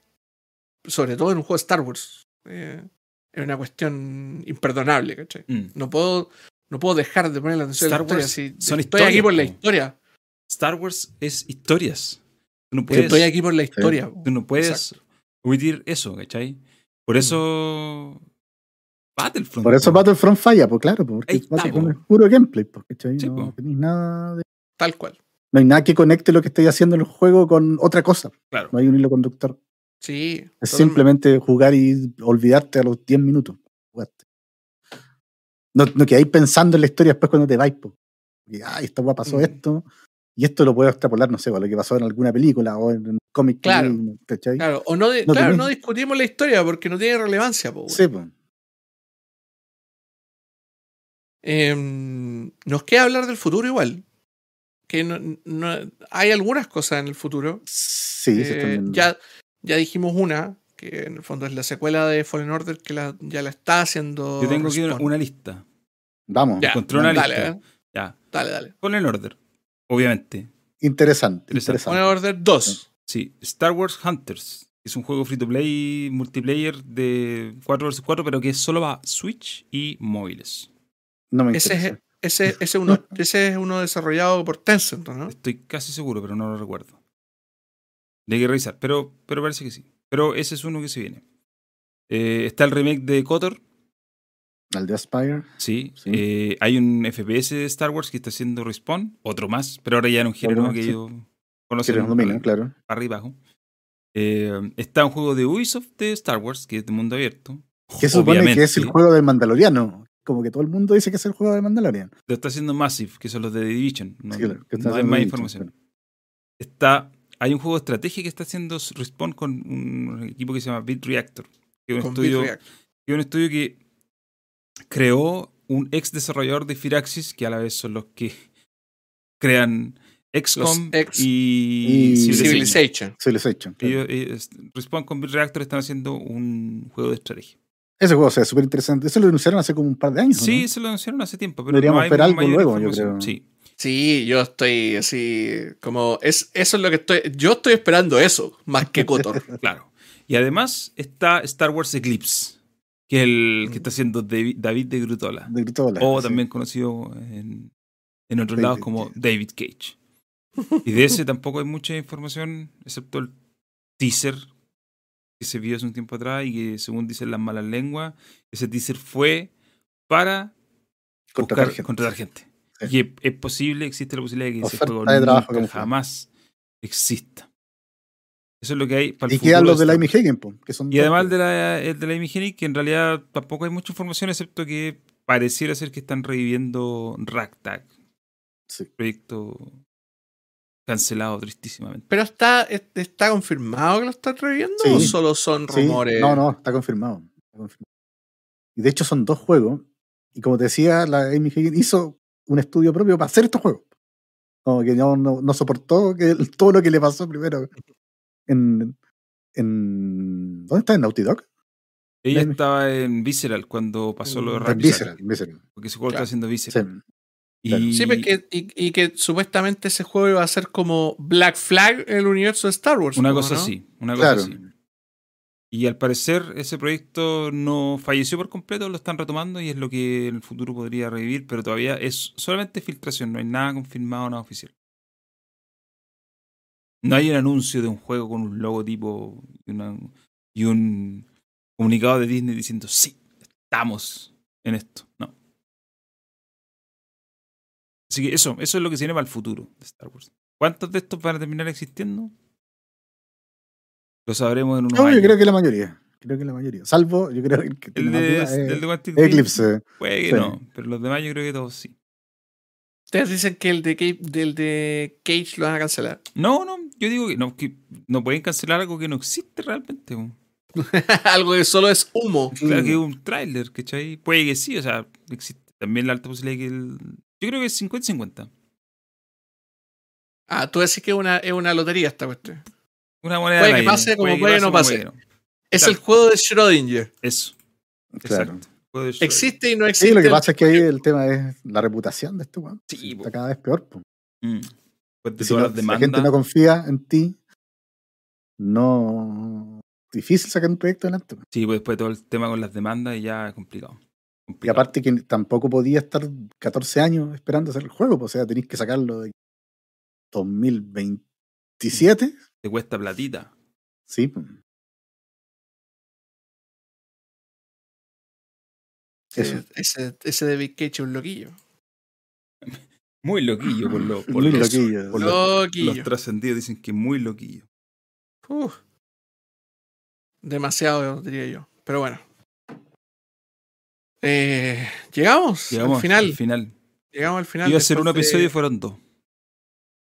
sobre todo en un juego de Star Wars eh, es una cuestión imperdonable ¿cachai? Mm. no puedo no puedo dejar de ponerle atención Star a la historia Wars si son estoy aquí por la historia Star Wars es historias. No puedes, estoy aquí por la historia tú no puedes Exacto. omitir eso, ¿cachai? Por eso. Battlefront. Por eso. Battlefront falla, pues claro, porque está, Battlefront po. es puro gameplay, ¿cachai? Sí, no po. tenéis nada de- tal cual no hay nada que conecte lo que estáis haciendo en el juego con otra cosa. Claro. No hay un hilo conductor. sí Es simplemente jugar y olvidarte a los 10 minutos. Jugaste. No, no quedáis pensando en la historia después cuando te vais. po. Y, Ay, esta weá pasó Mm. esto. Y esto lo puedo extrapolar, no sé, a lo que pasó en alguna película o en un cómic. Claro. ¿cachai? claro o no, de- No claro tenés- no discutimos la historia porque no tiene relevancia po, Sí, pues. Em, nos queda hablar del futuro igual. Que no, no- hay algunas cosas en el futuro. Sí, Eh, también. ya, ya dijimos una, que en el fondo es la secuela de Fallen Order, que la- ya la está haciendo. Yo tengo aquí una, una lista. Vamos. Ya, Encontré una dale, lista. eh. Ya. Dale, dale. Fallen Order. Obviamente. Interesante. Interesante. Fallen interesante. Order 2. Sí. Star Wars Hunters. Es un juego free to play multiplayer de 4 vs 4, pero que solo va a Switch y móviles. No me Ese es, interesa. ese, ese, es uno, ese es uno desarrollado por Tencent, ¿no? Estoy casi seguro, pero no lo recuerdo. Hay que revisar, pero, pero parece que sí. Pero ese es uno que se viene. Eh, está el remake de Kotor, Al de Aspire. sí. Sí. Eh, hay un FPS de Star Wars que está haciendo Respawn, otro más, pero ahora ya en un género más, que sí. conocen los domina, claro. arriba y abajo. Eh, está un juego de Ubisoft de Star Wars, que es de mundo abierto. Que se supone que es el juego del Mandaloriano. Como que todo el mundo dice que es el juego del Mandalorian. Lo está haciendo Massive, que son los de The Division. No, Sí, claro, que está no hay más información. Está, hay un juego de estrategia que está haciendo Respawn con un equipo que se llama Bit Reactor. Que es un, Con estudio, Bitreact. que es un estudio que creó un ex desarrollador de Firaxis, que a la vez son los que crean XCOM ex- y, y Civilization. Civilization. Civilization, claro. Ellos, ellos- Respawn con Reactor están haciendo un juego de estrategia. Ese juego o sea, es súper interesante. Eso lo anunciaron hace como un par de años. ¿o Sí, no? se lo anunciaron hace tiempo, pero Deberíamos no ver algo luego, yo creo. Sí, Sí, yo estoy así. Como. Es, eso es lo que estoy. Yo estoy esperando eso, más que Kotor. claro. Y además está Star Wars Eclipse, que es el que está haciendo David, de Grutola. De Grutola, o sí. también conocido en, en otros David lados como Cage. David Cage. Y de ese tampoco hay mucha información, excepto el teaser que se vio hace un tiempo atrás y que según dicen las malas lenguas, ese teaser fue para Contratar buscar- gente. contratar gente. Sí. Y es, es posible, existe la posibilidad de que ese juego nunca jamás exista. Eso es lo que hay para el Y quedan los de la Amy Hagen, po, que son y dos, además de la, el de la Imigenic, que en realidad tampoco hay mucha información, excepto que pareciera ser que están reviviendo Ragtag, Sí. proyecto cancelado tristísimamente. Pero está, está confirmado que lo están reviviendo Sí. o solo son Sí, rumores. No, no, está confirmado. Está confirmado. Y de hecho son dos juegos. Y como te decía, la Amy Higgins hizo un estudio propio para hacer estos juegos. Como que no, no, no soportó que, todo lo que le pasó primero en, en ¿Dónde está? ¿En Naughty Dog? Ella estaba en Visceral cuando pasó lo de En Rapid Visceral, en Visceral. Porque su juego Claro. está haciendo Sí. Visceral. claro. Y Sí, porque, y, y que supuestamente ese juego iba a ser como Black Flag en el universo de Star Wars. una cosa ¿no? así, una cosa Claro. así. Y al parecer ese proyecto no falleció por completo, lo están retomando y es lo que en el futuro podría revivir, pero todavía es solamente filtración, no hay nada confirmado, nada oficial. No hay un anuncio de un juego con un logotipo y, una- y un comunicado de Disney diciendo sí, estamos en esto. No. Así que eso, eso es lo que se viene para el futuro de Star Wars. ¿Cuántos de estos van a terminar existiendo? Lo sabremos en unos No, yo años. creo que la mayoría. Creo que la mayoría. Salvo, yo creo que el de, es el de Quantic Dream Eclipse. Puede que Sí. no, pero los demás yo creo que todos sí. Ustedes dicen que el de, Cage, del de Cage lo van a cancelar. No, no, yo digo que no, que no pueden cancelar algo que no existe realmente. Algo que solo es humo. Claro Mm. que es un tráiler, ¿cachai? Puede que sí, o sea, existe también la alta posibilidad de que el... Yo creo que es 50-50. Ah, tú decís que es una, es una lotería esta cuestión. Una moneda Puede que pase como puede que no como pase. Es Claro. el juego de Schrödinger. Eso, Claro. exacto. Existe y no existe. Sí, lo que pasa es que ahí el tema es la reputación de este weón. Sí, po. Está cada vez peor. Mm. De Si, todas no- la gente no confía en ti, no. Difícil sacar un proyecto adelante. Sí, pues después de todo el tema con las demandas ya es complicado. Y aparte que tampoco podía estar 14 años esperando hacer el juego, po. o sea, tenéis que sacarlo de 2027. Te cuesta platita. Sí. Eh, Ese, ese de Big Cage es un loquillo. Muy loquillo por, lo, por Muy los, loquillo. por los- Loquillo. los trascendidos dicen que muy loquillo. Uf. Demasiado, diría yo. Pero bueno. Eh, llegamos, Llegamos al final. al final. Llegamos al final. Iba a ser un después de- episodio y fueron dos.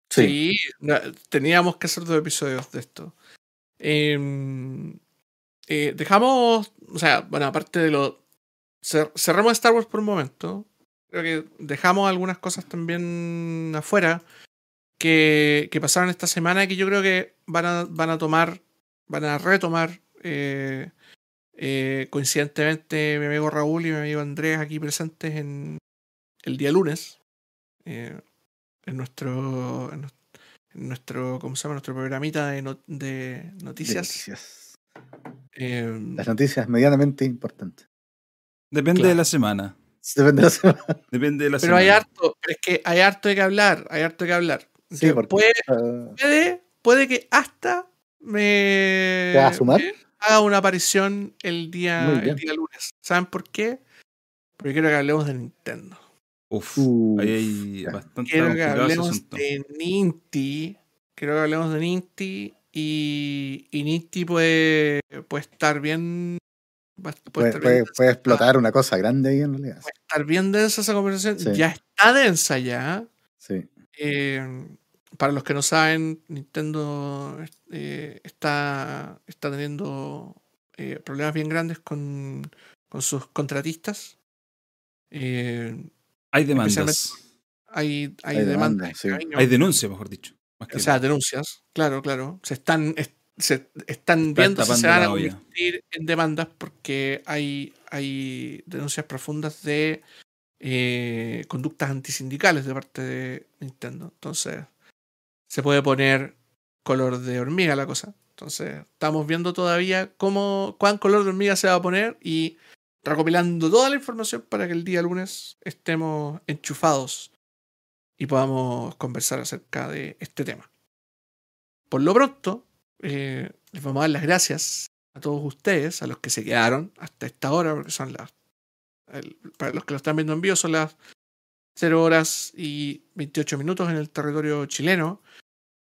Sí. Teníamos que hacer dos episodios de esto. Em, eh, dejamos, o sea, bueno, aparte de lo... cer- cerramos Star Wars por un momento. Creo que dejamos algunas cosas también afuera que, que pasaron esta semana y que yo creo que van a, van a tomar, van a retomar eh, eh, coincidentemente mi amigo Raúl y mi amigo Andrés aquí presentes en el día lunes. eh, en nuestro, en nues- en nuestro, ¿cómo se llama? Nuestro programita de, no- de noticias. Noticias. Eh, Las noticias medianamente importantes. Depende Claro. de la semana. Depende de la semana. Depende de la pero hay harto, pero es que hay harto de que hablar, hay harto de que hablar. Sí, Que porque puede, ah, puede, puede que hasta me, ¿Te vas a sumar? me haga una aparición el día, el día lunes. ¿Saben por qué? Porque quiero que hablemos de Nintendo. Uf, Uf, ahí hay bastante Quiero que hablemos de Ninty. Quiero que hablemos de Ninty. Y, y Ninty puede, puede estar bien. Va- Puede, puede, estar puede- bien, puede explotar una cosa grande ahí en realidad. puede estar bien densa esa conversación. Sí. Ya está densa ya. Sí. Eh, para los que no saben, Nintendo eh, está, está teniendo eh, problemas bien grandes con, con sus contratistas. Eh, Hay demandas. hay, hay, Hay demandas. demandas, sí. en camino. Hay denuncias, mejor dicho. Más que O sea, denuncias, claro, claro. Se están, es- se están viendo si se van a convertir en demandas porque hay, hay denuncias profundas de eh, conductas antisindicales de parte de Nintendo. Entonces, se puede poner color de hormiga la cosa. Entonces, estamos viendo todavía cómo, cuán color de hormiga se va a poner y recopilando toda la información para que el día lunes estemos enchufados y podamos conversar acerca de este tema. Por lo pronto, eh, les vamos a dar las gracias a todos ustedes, a los que se quedaron hasta esta hora, porque son las. el- para los que lo están viendo en vivo, son las 0 horas y 28 minutos en el territorio chileno.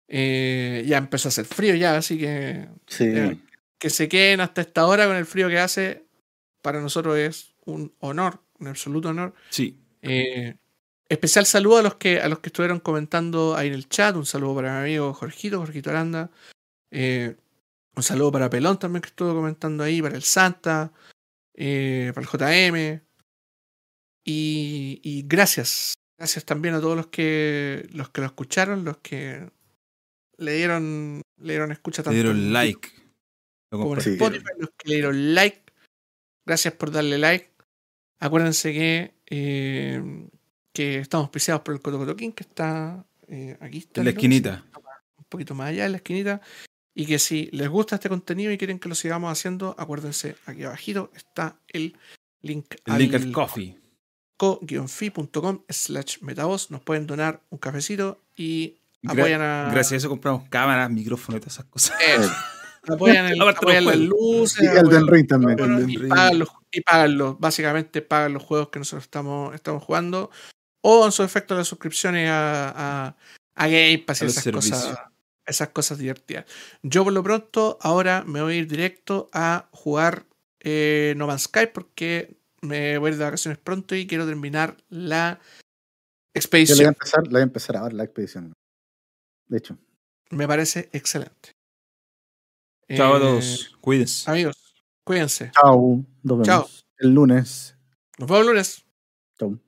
Eh, ya empezó a hacer frío ya, así que Sí. Ya. que se queden hasta esta hora con el frío que hace, para nosotros es un honor, un absoluto honor. Sí. Eh, especial saludo a los que a los que estuvieron comentando ahí en el chat. Un saludo para mi amigo Jorgito, Jorgito Aranda. Eh, un saludo para Pelón también que estuvo comentando ahí, para el Santa. eh, para el JM. Y, y gracias. Gracias también a todos los que los que lo escucharon, los que le dieron, le dieron escucha Le tanto dieron en like. Como en. Spotify, los que le dieron like. Gracias por darle like. Acuérdense que, eh, que estamos preciados por el Cotocotoquín, que está eh, aquí. Está En la esquinita. Un poquito más allá en la esquinita. Y que si les gusta este contenido y quieren que lo sigamos haciendo, acuérdense, aquí abajito está el link El link al coffee. co-fi.com slash metavoz. Nos pueden donar un cafecito y apoyan a... Gracias a eso compramos cámaras, micrófonos y todas esas cosas. Eso. Apoyan, el- apoyan las luces. Y el del Ring también. bueno, y, pagan los, y pagan los, básicamente pagan los juegos que nosotros estamos, estamos jugando. O en su efecto las suscripciones a, a, a Game Pass y esas cosas. Esas cosas divertidas. Yo por lo pronto ahora me voy a ir directo a jugar eh, No Man's Sky porque me voy a ir de vacaciones pronto y quiero terminar la Yo le voy a expedición. empezar, le voy a empezar a ver la expedición. De hecho. Me parece excelente. Chao a Eh, todos. Cuídense. Amigos, cuídense. Chao. Nos vemos Chao. el lunes. Nos vemos el lunes. Chao.